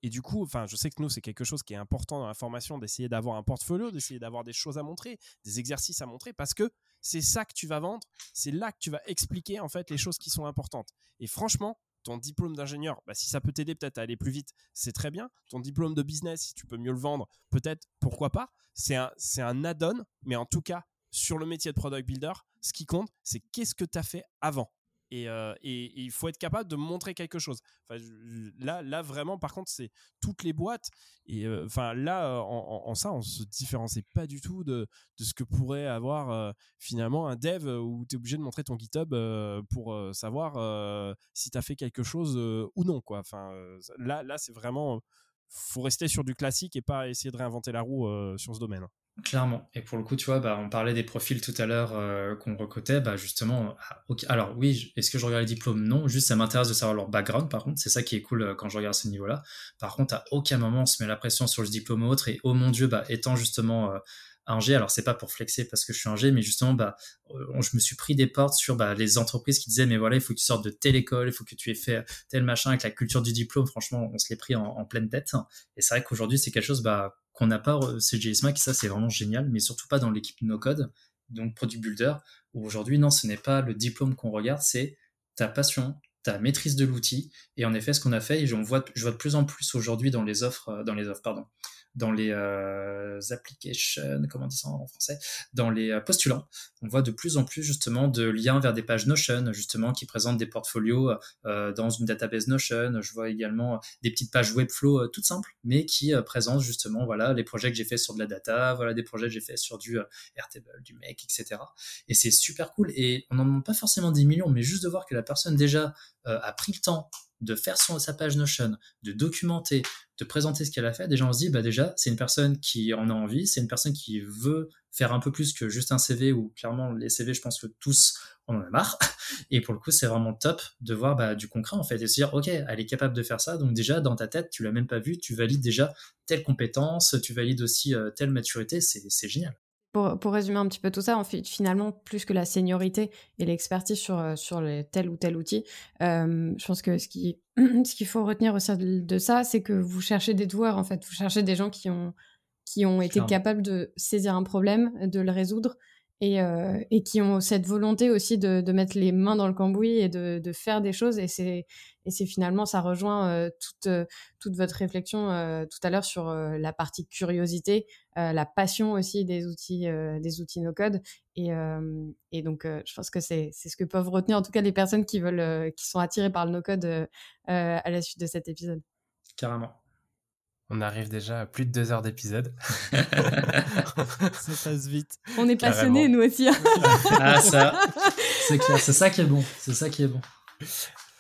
Et du coup, enfin, je sais que nous, c'est quelque chose qui est important dans la formation d'essayer d'avoir un portfolio, d'essayer d'avoir des choses à montrer, des exercices à montrer, parce que c'est ça que tu vas vendre, c'est là que tu vas expliquer en fait les choses qui sont importantes. Et franchement, ton diplôme d'ingénieur, bah, si ça peut t'aider peut-être à aller plus vite, c'est très bien. Ton diplôme de business, si tu peux mieux le vendre, peut-être, pourquoi pas. C'est un, c'est un add-on, mais en tout cas, sur le métier de product builder, ce qui compte, c'est qu'est-ce que tu as fait avant. Euh, et, il faut être capable de montrer quelque chose. là, là, vraiment, par contre, c'est toutes les boîtes. Et euh, enfin, là, euh, en, ça, on se différencie pas du tout de, de ce que pourrait avoir finalement un dev où tu es obligé de montrer ton GitHub pour savoir si tu as fait quelque chose ou non. Quoi. Enfin, là, là c'est vraiment. faut rester sur du classique et pas essayer de réinventer la roue sur ce domaine. Clairement. Et pour le coup, tu vois, bah, on parlait des profils tout à l'heure euh, qu'on recrutait. Bah, justement, ah, alors oui, est-ce que je regarde les diplômes? Non. Juste, ça m'intéresse de savoir leur background, par contre. C'est ça qui est cool euh, quand je regarde ce niveau-là. Par contre, à aucun moment, on se met la pression sur le diplôme ou autre. Et oh mon Dieu, bah, étant justement euh, un G, alors c'est pas pour flexer parce que je suis un G, mais justement, bah, je me suis pris des portes sur bah, les entreprises qui disaient, mais voilà, il faut que tu sortes de telle école, il faut que tu aies fait tel machin avec la culture du diplôme. Franchement, on se l'est pris en, en, pleine tête. Et c'est vrai qu'aujourd'hui, c'est quelque chose, bah, qu'on n'a pas chez Mac, et ça c'est vraiment génial, mais surtout pas dans l'équipe no code, donc Product Builder, où aujourd'hui, non, ce n'est pas le diplôme qu'on regarde, c'est ta passion, ta maîtrise de l'outil, et en effet, ce qu'on a fait, et je vois, je vois de plus en plus aujourd'hui dans les offres, euh, dans les offres, pardon, dans les euh, applications, comment on dit ça en français, dans les euh, postulants, on voit de plus en plus justement de liens vers des pages Notion, justement, qui présentent des portfolios euh, dans une database Notion. Je vois également des petites pages Webflow toutes simples, mais qui présentent justement, voilà, les projets que j'ai fait sur de la data, voilà, des projets que j'ai fait sur du Airtable, du Make, etc. Et c'est super cool. Et on n'en demande pas forcément 10 millions, mais juste de voir que la personne déjà a pris le temps de faire son, sa page Notion, de documenter, de présenter ce qu'elle a fait, déjà on se dit, bah déjà, c'est une personne qui en a envie, c'est une personne qui veut faire un peu plus que juste un CV, ou clairement, les CV, je pense que tous, on en a marre. Et pour le coup, c'est vraiment top de voir bah, du concret, en fait, et se dire, OK, elle est capable de faire ça, donc déjà, dans ta tête, tu l'as même pas vu, tu valides déjà telle compétence, tu valides aussi euh, telle maturité, c'est génial. Pour, résumer un petit peu tout ça, en fait, finalement, plus que la seniorité et l'expertise sur, euh, sur tel ou tel outil, euh, je pense que ce qui ce qu'il faut retenir aussi de ça, c'est que vous cherchez des doueurs, en fait. Vous cherchez des gens qui ont, qui ont été capables de saisir un problème, de le résoudre et, euh, et, qui ont cette volonté aussi de, de, mettre les mains dans le cambouis et de, de faire des choses. Et c'est, et c'est finalement, ça rejoint euh, toute, euh, toute votre réflexion euh, tout à l'heure sur euh, la partie curiosité, la passion aussi des outils, des outils no-code. Et, et donc, je pense que c'est, c'est ce que peuvent retenir en tout cas les personnes qui veulent, qui sont attirées par le no-code à la suite de cet épisode. Carrément. On arrive déjà à plus de deux heures d'épisode. ça passe vite. On est passionnés, nous aussi. Hein. ah, ça, c'est clair. C'est ça qui est bon. C'est ça qui est bon.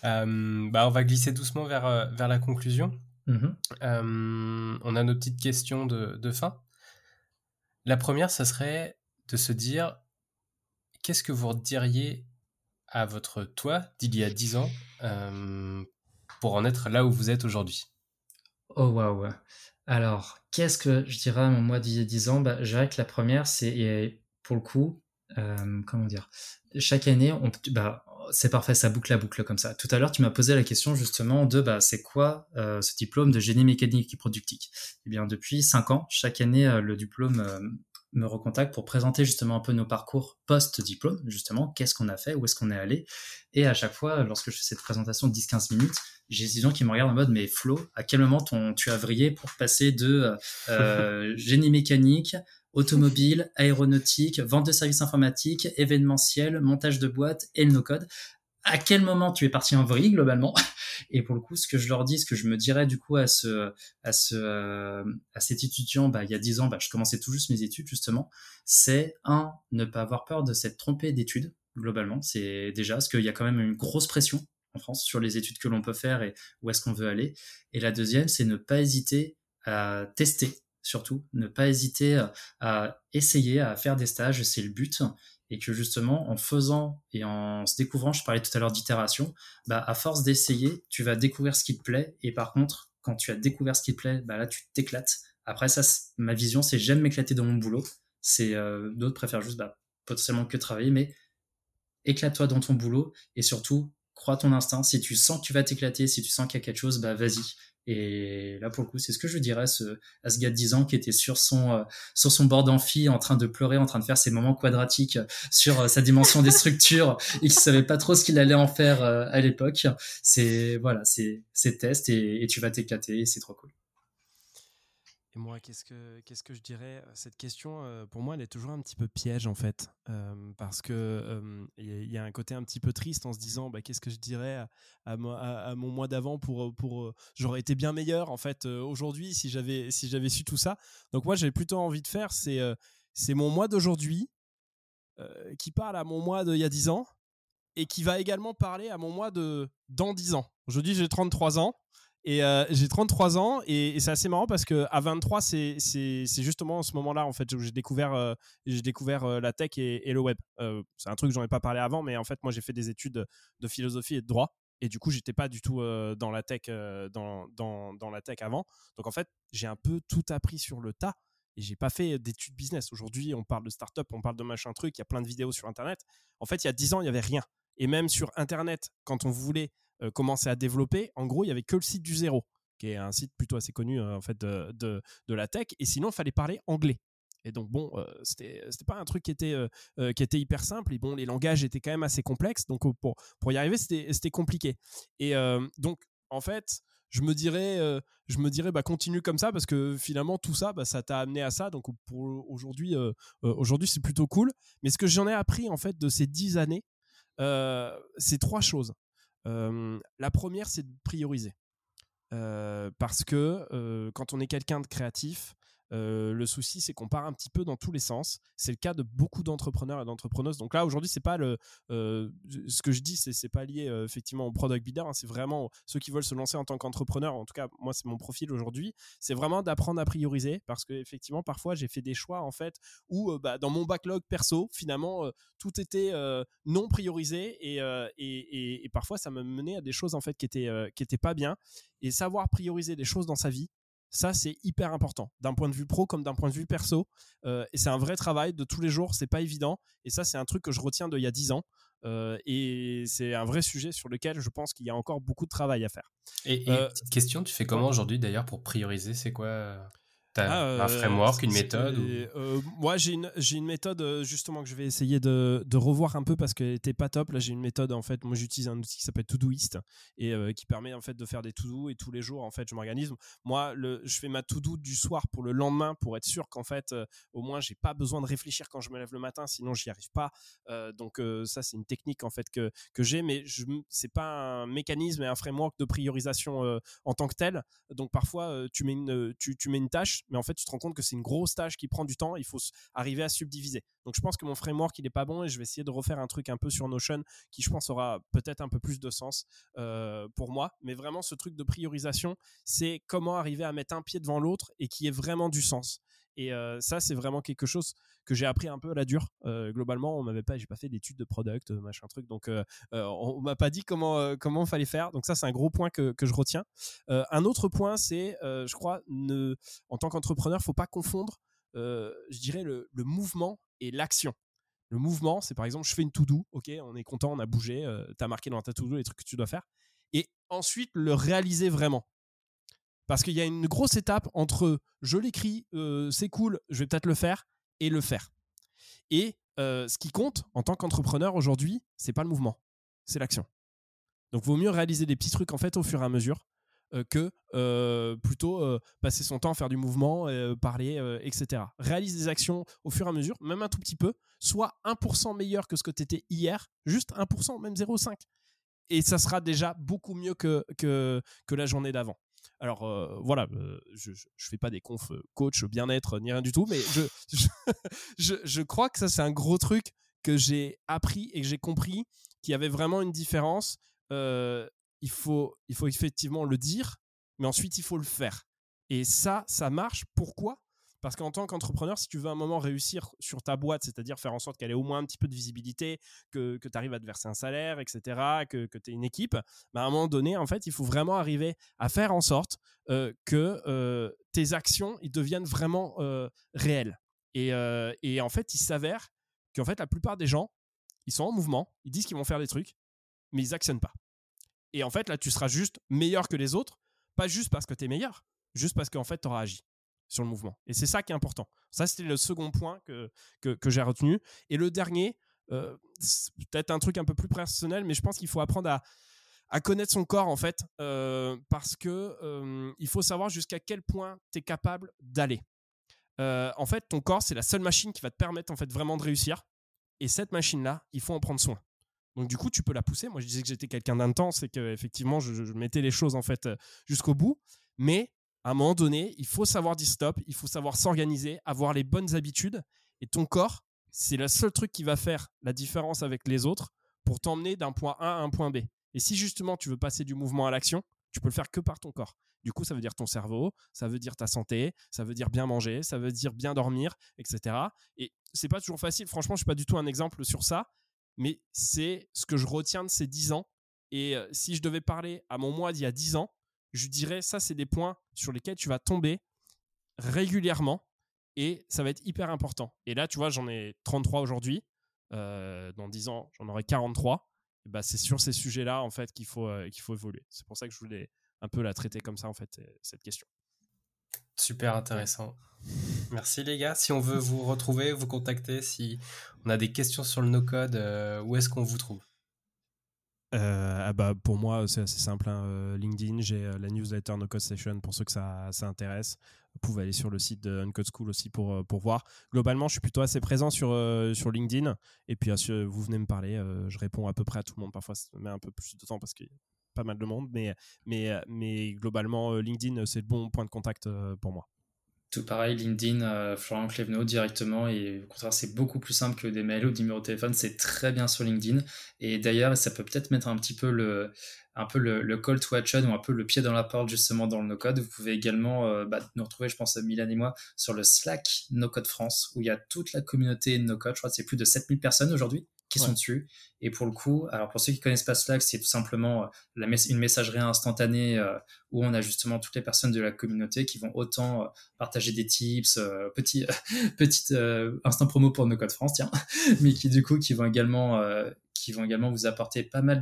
Euh, bah, on va glisser doucement vers, euh, vers la conclusion. Mm-hmm. Euh, on a nos petites questions de, de fin. La première, ça serait de se dire qu'est-ce que vous diriez à votre toi d'il y a dix ans pour en être là où vous êtes aujourd'hui? Oh waouh. Alors, qu'est-ce que je dirais à mon moi d'il y a 10 ans? Bah, Je dirais que la première, c'est pour le coup, comment dire? Chaque année, bah, c'est parfait, ça boucle la boucle comme ça. Tout à l'heure, tu m'as posé la question justement de bah, c'est quoi euh, ce diplôme de génie mécanique et productique? Eh bien, depuis 5 ans, chaque année, euh, le diplôme me recontacte pour présenter justement un peu nos parcours post-diplôme, justement, qu'est-ce qu'on a fait, où est-ce qu'on est allé. Et à chaque fois, lorsque je fais cette présentation de 10-15 minutes, j'ai des gens qui me regardent en mode, mais Flo, à quel moment ton, tu as vrillé pour passer de euh, génie mécanique, automobile, aéronautique, vente de services informatiques, événementiel, montage de boîtes et le no-code à quel moment tu es parti en vrille globalement. Et pour le coup ce que je leur dis ce que je me dirais du coup à ce à ce euh, à cet étudiant bah, il y a dix ans bah, je commençais tout juste mes études justement c'est un ne pas avoir peur de s'être trompé d'études globalement. C'est déjà parce qu'il y a quand même une grosse pression en France sur les études que l'on peut faire et où est-ce qu'on veut aller. Et la deuxième c'est ne pas hésiter à tester surtout. Ne pas hésiter à essayer à faire des stages c'est le but et que justement en faisant et en se découvrant, je parlais tout à l'heure d'itération, bah à force d'essayer, tu vas découvrir ce qui te plaît et par contre, quand tu as découvert ce qui te plaît, bah là tu t'éclates. Après ça, ma vision, c'est j'aime m'éclater dans mon boulot. C'est euh, d'autres préfèrent juste bah, potentiellement que travailler, mais éclate-toi dans ton boulot et surtout crois ton instinct. Si tu sens que tu vas t'éclater, si tu sens qu'il y a quelque chose, bah vas-y. Et là, pour le coup, c'est ce que je dirais à ce, à ce gars de 10 ans qui était sur son, euh, sur son bord d'amphi, en train de pleurer, en train de faire ses moments quadratiques sur euh, sa dimension des structures et qui savait pas trop ce qu'il allait en faire euh, à l'époque. C'est, voilà, c'est, c'est test et, et tu vas t'éclater et c'est trop cool. Moi, qu'est-ce que, qu'est-ce que je dirais? Cette question, euh, pour moi, elle est toujours un petit peu piège, en fait. Euh, parce que il euh, y, a un côté un petit peu triste en se disant bah, qu'est-ce que je dirais à, à, mon mois d'avant pour. pour j'aurais été bien meilleur, en fait, aujourd'hui, si j'avais, si j'avais su tout ça. Donc, moi, j'ai plutôt envie de faire, c'est, c'est mon mois d'aujourd'hui qui parle à mon mois d'il y a 10 ans et qui va également parler à mon mois de dans 10 ans. Aujourd'hui, j'ai 33 ans. Et euh, j'ai 33 ans et, c'est assez marrant parce que à 23, c'est justement ce moment-là en fait où j'ai découvert, euh, j'ai découvert euh, la tech et, le web. c'est un truc que j'en ai pas parlé avant, mais en fait moi j'ai fait des études de philosophie et de droit et du coup j'étais pas du tout dans la tech dans, dans, dans, la tech avant. Donc en fait j'ai un peu tout appris sur le tas et j'ai pas fait d'études business. Aujourd'hui on parle de start-up, on parle de machin truc, il y a plein de vidéos sur internet. En fait il y a 10 ans il y avait rien. Et même sur internet quand on voulait euh, commencer à développer, en gros, il y avait que le site du zéro, qui est un site plutôt assez connu euh, en fait de, de, la tech. Et sinon, il fallait parler anglais. Et donc bon, euh, c'était pas un truc qui était qui était hyper simple. Et bon, les langages étaient quand même assez complexes. Donc pour pour y arriver, c'était compliqué. Et donc en fait, je me dirais je me dirais bah continue comme ça parce que finalement tout ça bah, ça t'a amené à ça. Donc pour aujourd'hui aujourd'hui c'est plutôt cool. Mais ce que j'en ai appris en fait de ces dix années, c'est trois choses la première, c'est de prioriser. parce que quand on est quelqu'un de créatif, Euh, le souci, c'est qu'on part un petit peu dans tous les sens. C'est le cas de beaucoup d'entrepreneurs et d'entrepreneuses. Donc là, aujourd'hui, c'est pas le, euh, ce que je dis, c'est, c'est pas lié euh, effectivement au product builder. Hein. c'est vraiment ceux qui veulent se lancer en tant qu'entrepreneur. En tout cas, moi, c'est mon profil aujourd'hui. C'est vraiment d'apprendre à prioriser parce que effectivement, parfois, j'ai fait des choix en fait où bah, dans mon backlog perso, finalement, tout était non priorisé et, et, et, parfois, ça me menait à des choses en fait qui étaient qui étaient pas bien. Et savoir prioriser des choses dans sa vie, ça, c'est hyper important, d'un point de vue pro comme d'un point de vue perso. Euh, et c'est un vrai travail de tous les jours, c'est pas évident. Et ça, c'est un truc que je retiens d'il y a 10 ans. Euh, et c'est un vrai sujet sur lequel je pense qu'il y a encore beaucoup de travail à faire. Et, euh, petite question, tu fais comment aujourd'hui d'ailleurs pour prioriser C'est quoi ah, un framework, une méthode Moi, j'ai une, une méthode justement que je vais essayer de, de revoir un peu parce qu'elle n'était pas top. Là, j'ai une méthode en fait. Moi, j'utilise un outil qui s'appelle Todoist et qui permet en fait de faire des to-do et tous les jours en fait, je m'organise. Moi, le, je fais ma to-do du soir pour le lendemain pour être sûr qu'en fait, au moins, j'ai pas besoin de réfléchir quand je me lève le matin, sinon j'y arrive pas. donc ça, c'est une technique en fait que, que j'ai, mais je c'est pas un mécanisme et un framework de priorisation en tant que tel. Donc parfois, tu mets une, tu, tu mets une tâche mais en fait, tu te rends compte que c'est une grosse tâche qui prend du temps. Il faut arriver à subdiviser. Donc, je pense que mon framework, il est pas bon et je vais essayer de refaire un truc un peu sur Notion qui, je pense, aura peut-être un peu plus de sens euh, pour moi. Mais vraiment, ce truc de priorisation, c'est comment arriver à mettre un pied devant l'autre et qui ait vraiment du sens. Et euh, ça, c'est vraiment quelque chose que j'ai appris un peu à la dure. Euh, globalement, on m'avait pas, j'ai pas fait d'études de product, machin truc, donc euh, on m'a pas dit comment comment fallait faire. Donc ça, c'est un gros point que, que je retiens. un autre point, c'est, je crois, en tant qu'entrepreneur, faut pas confondre, je dirais le mouvement et l'action. Le mouvement, c'est par exemple, je fais une to-do, ok, on est content, on a bougé, tu as marqué dans ta to-do les trucs que tu dois faire, et ensuite le réaliser vraiment. Parce qu'il y a une grosse étape entre je l'écris, euh, c'est cool, je vais peut-être le faire, et le faire. Et euh, ce qui compte en tant qu'entrepreneur aujourd'hui, c'est pas le mouvement, c'est l'action. Donc, vaut mieux réaliser des petits trucs en fait au fur et à mesure euh, que plutôt passer son temps à faire du mouvement, parler, etc. Réalise des actions au fur et à mesure, même un tout petit peu, soit 1% meilleur que ce que tu étais hier, juste 1%, même 0,5. Et ça sera déjà beaucoup mieux que, que, que la journée d'avant. Alors euh, voilà, euh, je, ne fais pas des confs euh, coach bien-être ni rien du tout, mais je, je, crois que ça c'est un gros truc que j'ai appris et que j'ai compris qu'il y avait vraiment une différence. Il, faut, il faut effectivement le dire, mais ensuite il faut le faire. Et ça, ça marche. Pourquoi? Parce qu'en tant qu'entrepreneur, si tu veux un moment réussir sur ta boîte, c'est-à-dire faire en sorte qu'elle ait au moins un petit peu de visibilité, que, tu arrives à te verser un salaire, etc., que, que tu aies une équipe, bah, à un moment donné, en fait, il faut vraiment arriver à faire en sorte euh, que euh, tes actions ils deviennent vraiment euh, réelles. Et, et, en fait, il s'avère qu'en fait, la plupart des gens, ils sont en mouvement, ils disent qu'ils vont faire des trucs, mais ils actionnent pas. Et en fait, là, tu seras juste meilleur que les autres, pas juste parce que tu es meilleur, juste parce qu'en fait, tu auras agi sur le mouvement. Et c'est ça qui est important. Ça, c'était le second point que, que, j'ai retenu. Et le dernier, euh, peut-être un truc un peu plus personnel, mais je pense qu'il faut apprendre à, à connaître son corps, en fait, euh, parce que euh, il faut savoir jusqu'à quel point tu es capable d'aller. en fait, ton corps, c'est la seule machine qui va te permettre, en fait, vraiment de réussir. Et cette machine-là, il faut en prendre soin. Donc du coup, tu peux la pousser. Moi, je disais que j'étais quelqu'un d'intense et que effectivement, je, mettais les choses en fait jusqu'au bout. Mais à un moment donné, il faut savoir dire stop, il faut savoir s'organiser, avoir les bonnes habitudes. Et ton corps, c'est le seul truc qui va faire la différence avec les autres pour t'emmener d'un point A à un point B. Et si justement tu veux passer du mouvement à l'action, tu peux le faire que par ton corps. Du coup, ça veut dire ton cerveau, ça veut dire ta santé, ça veut dire bien manger, ça veut dire bien dormir, etc. Et c'est pas toujours facile. Franchement, je suis pas du tout un exemple sur ça, mais c'est ce que je retiens de ces 10 ans. Et euh, si je devais parler à mon moi d'il y a 10 ans, je dirais ça, c'est des points sur lesquels tu vas tomber régulièrement et ça va être hyper important. Et là, tu vois, j'en ai 33 aujourd'hui. Euh, dans 10 ans, j'en aurai 43. Et bah, c'est sur ces sujets-là, en fait, qu'il faut, euh, qu'il faut évoluer. C'est pour ça que je voulais un peu la traiter comme ça, en fait, cette question. Super intéressant. Merci les gars. Si on veut vous retrouver, vous contacter, si on a des questions sur le no-code, euh, où est-ce qu'on vous trouve? Euh, ah bah pour moi, c'est assez simple. Hein. Euh, LinkedIn, j'ai la newsletter No Code Session pour ceux que ça, ça intéresse. Vous pouvez aller sur le site de Uncode School aussi pour, voir. Globalement, je suis plutôt assez présent sur, LinkedIn. Et puis, vous venez me parler, je réponds à peu près à tout le monde. Parfois, ça met un peu plus de temps parce a pas mal de monde. Mais, mais, mais globalement, LinkedIn, c'est le bon point de contact pour moi. Tout pareil, LinkedIn, Florent Clevenot directement. Et au contraire, c'est beaucoup plus simple que des mails ou des numéros de téléphone. C'est très bien sur LinkedIn. Et d'ailleurs, ça peut peut-être mettre un petit peu le, un peu le, call to action ou un peu le pied dans la porte justement dans le no-code. Vous pouvez également euh, bah, nous retrouver, je pense, Milan et moi, sur le Slack No-Code France, où il y a toute la communauté no-code. Je crois que c'est plus de 7000 personnes aujourd'hui qui sont dessus. Et pour le coup, alors pour ceux qui connaissent pas Slack, c'est tout simplement euh, une messagerie instantanée euh, où on a justement toutes les personnes de la communauté qui vont autant partager des tips, petit petit instant promo pour No Code France, tiens, mais qui du coup qui vont également qui vont également vous apporter pas mal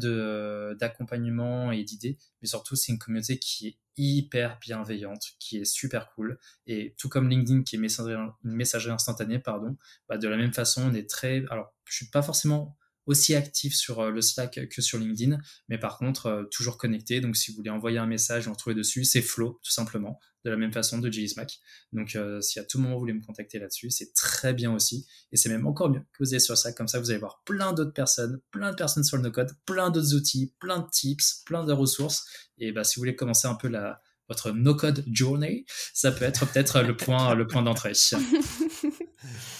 d'accompagnement et d'idées, mais surtout c'est une communauté qui est hyper bienveillante, qui est super cool, et tout comme LinkedIn qui est une messagerie instantanée, pardon, bah de la même façon on est très, alors je suis pas forcément aussi actif sur euh, le Slack que sur LinkedIn, mais par contre, euh, toujours connecté. Donc, si vous voulez envoyer un message en trouver dessus, c'est Flow, tout simplement, de la même façon de JSMac. Donc, euh, si à tout moment vous voulez me contacter là-dessus, c'est très bien aussi. Et c'est même encore mieux que vous ayez sur Slack. Comme ça, vous allez voir plein d'autres personnes, plein de personnes sur le no-code, plein d'autres outils, plein de tips, plein de ressources. Et bah, si vous voulez commencer un peu votre no-code journey, ça peut être peut-être le point, le point d'entrée.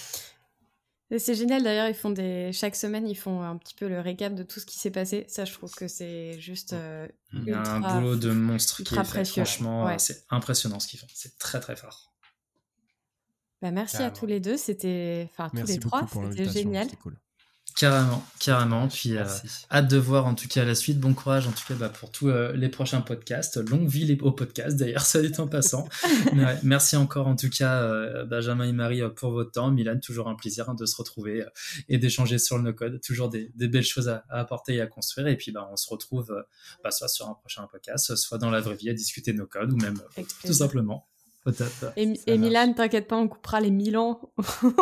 C'est génial d'ailleurs, ils font des chaque semaine ils font un petit peu le récap de tout ce qui s'est passé. Ça, je trouve que c'est juste. Euh, Il y a un boulot de monstre qui est fait. Franchement, c'est impressionnant ce qu'ils font. C'est très très fort. Bah, merci à tous les deux. C'était, enfin tous les trois, c'était génial. Cool. Carrément, carrément. Puis euh, hâte de voir en tout cas la suite. Bon courage en tout cas bah, pour tous euh, les prochains podcasts. Longue vie au podcast d'ailleurs, ça est en passant. merci encore en tout cas euh, Benjamin et Marie pour votre temps. Milan, toujours un plaisir hein, de se retrouver et d'échanger sur le no-code. Toujours des, belles choses à, apporter et à construire. Et puis bah, on se retrouve bah, soit sur un prochain podcast, soit dans la vraie vie à discuter no-code ou même tout simplement et, Milan, t'inquiète pas, on coupera les Milan. non,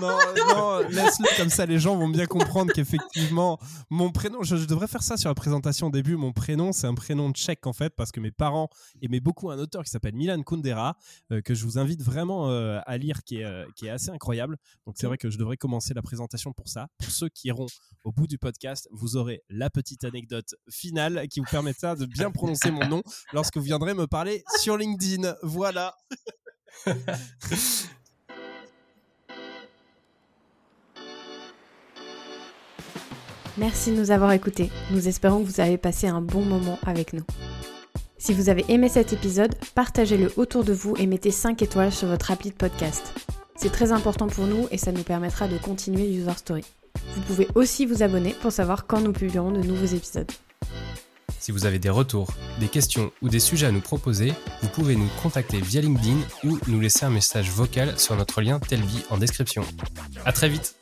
non, non, laisse-le comme ça, les gens vont bien comprendre qu'effectivement, mon prénom, je, devrais faire ça sur la présentation au début. Mon prénom, c'est un prénom tchèque en fait, parce que mes parents aimaient beaucoup un auteur qui s'appelle Milan Kundera, euh, que je vous invite vraiment euh, à lire, qui est, euh, qui est assez incroyable. Donc c'est vrai que je devrais commencer la présentation pour ça. Pour ceux qui iront au bout du podcast, vous aurez la petite anecdote finale qui vous permettra de bien prononcer mon nom lorsque vous viendrez me parler sur LinkedIn. Voilà. Merci de nous avoir écoutés. Nous espérons que vous avez passé un bon moment avec nous. Si vous avez aimé cet épisode, partagez-le autour de vous et mettez 5 étoiles sur votre appli de podcast. C'est très important pour nous et ça nous permettra de continuer User Story. Vous pouvez aussi vous abonner pour savoir quand nous publierons de nouveaux épisodes. Si vous avez des retours, des questions ou des sujets à nous proposer, vous pouvez nous contacter via LinkedIn ou nous laisser un message vocal sur notre lien Telvi en description. À très vite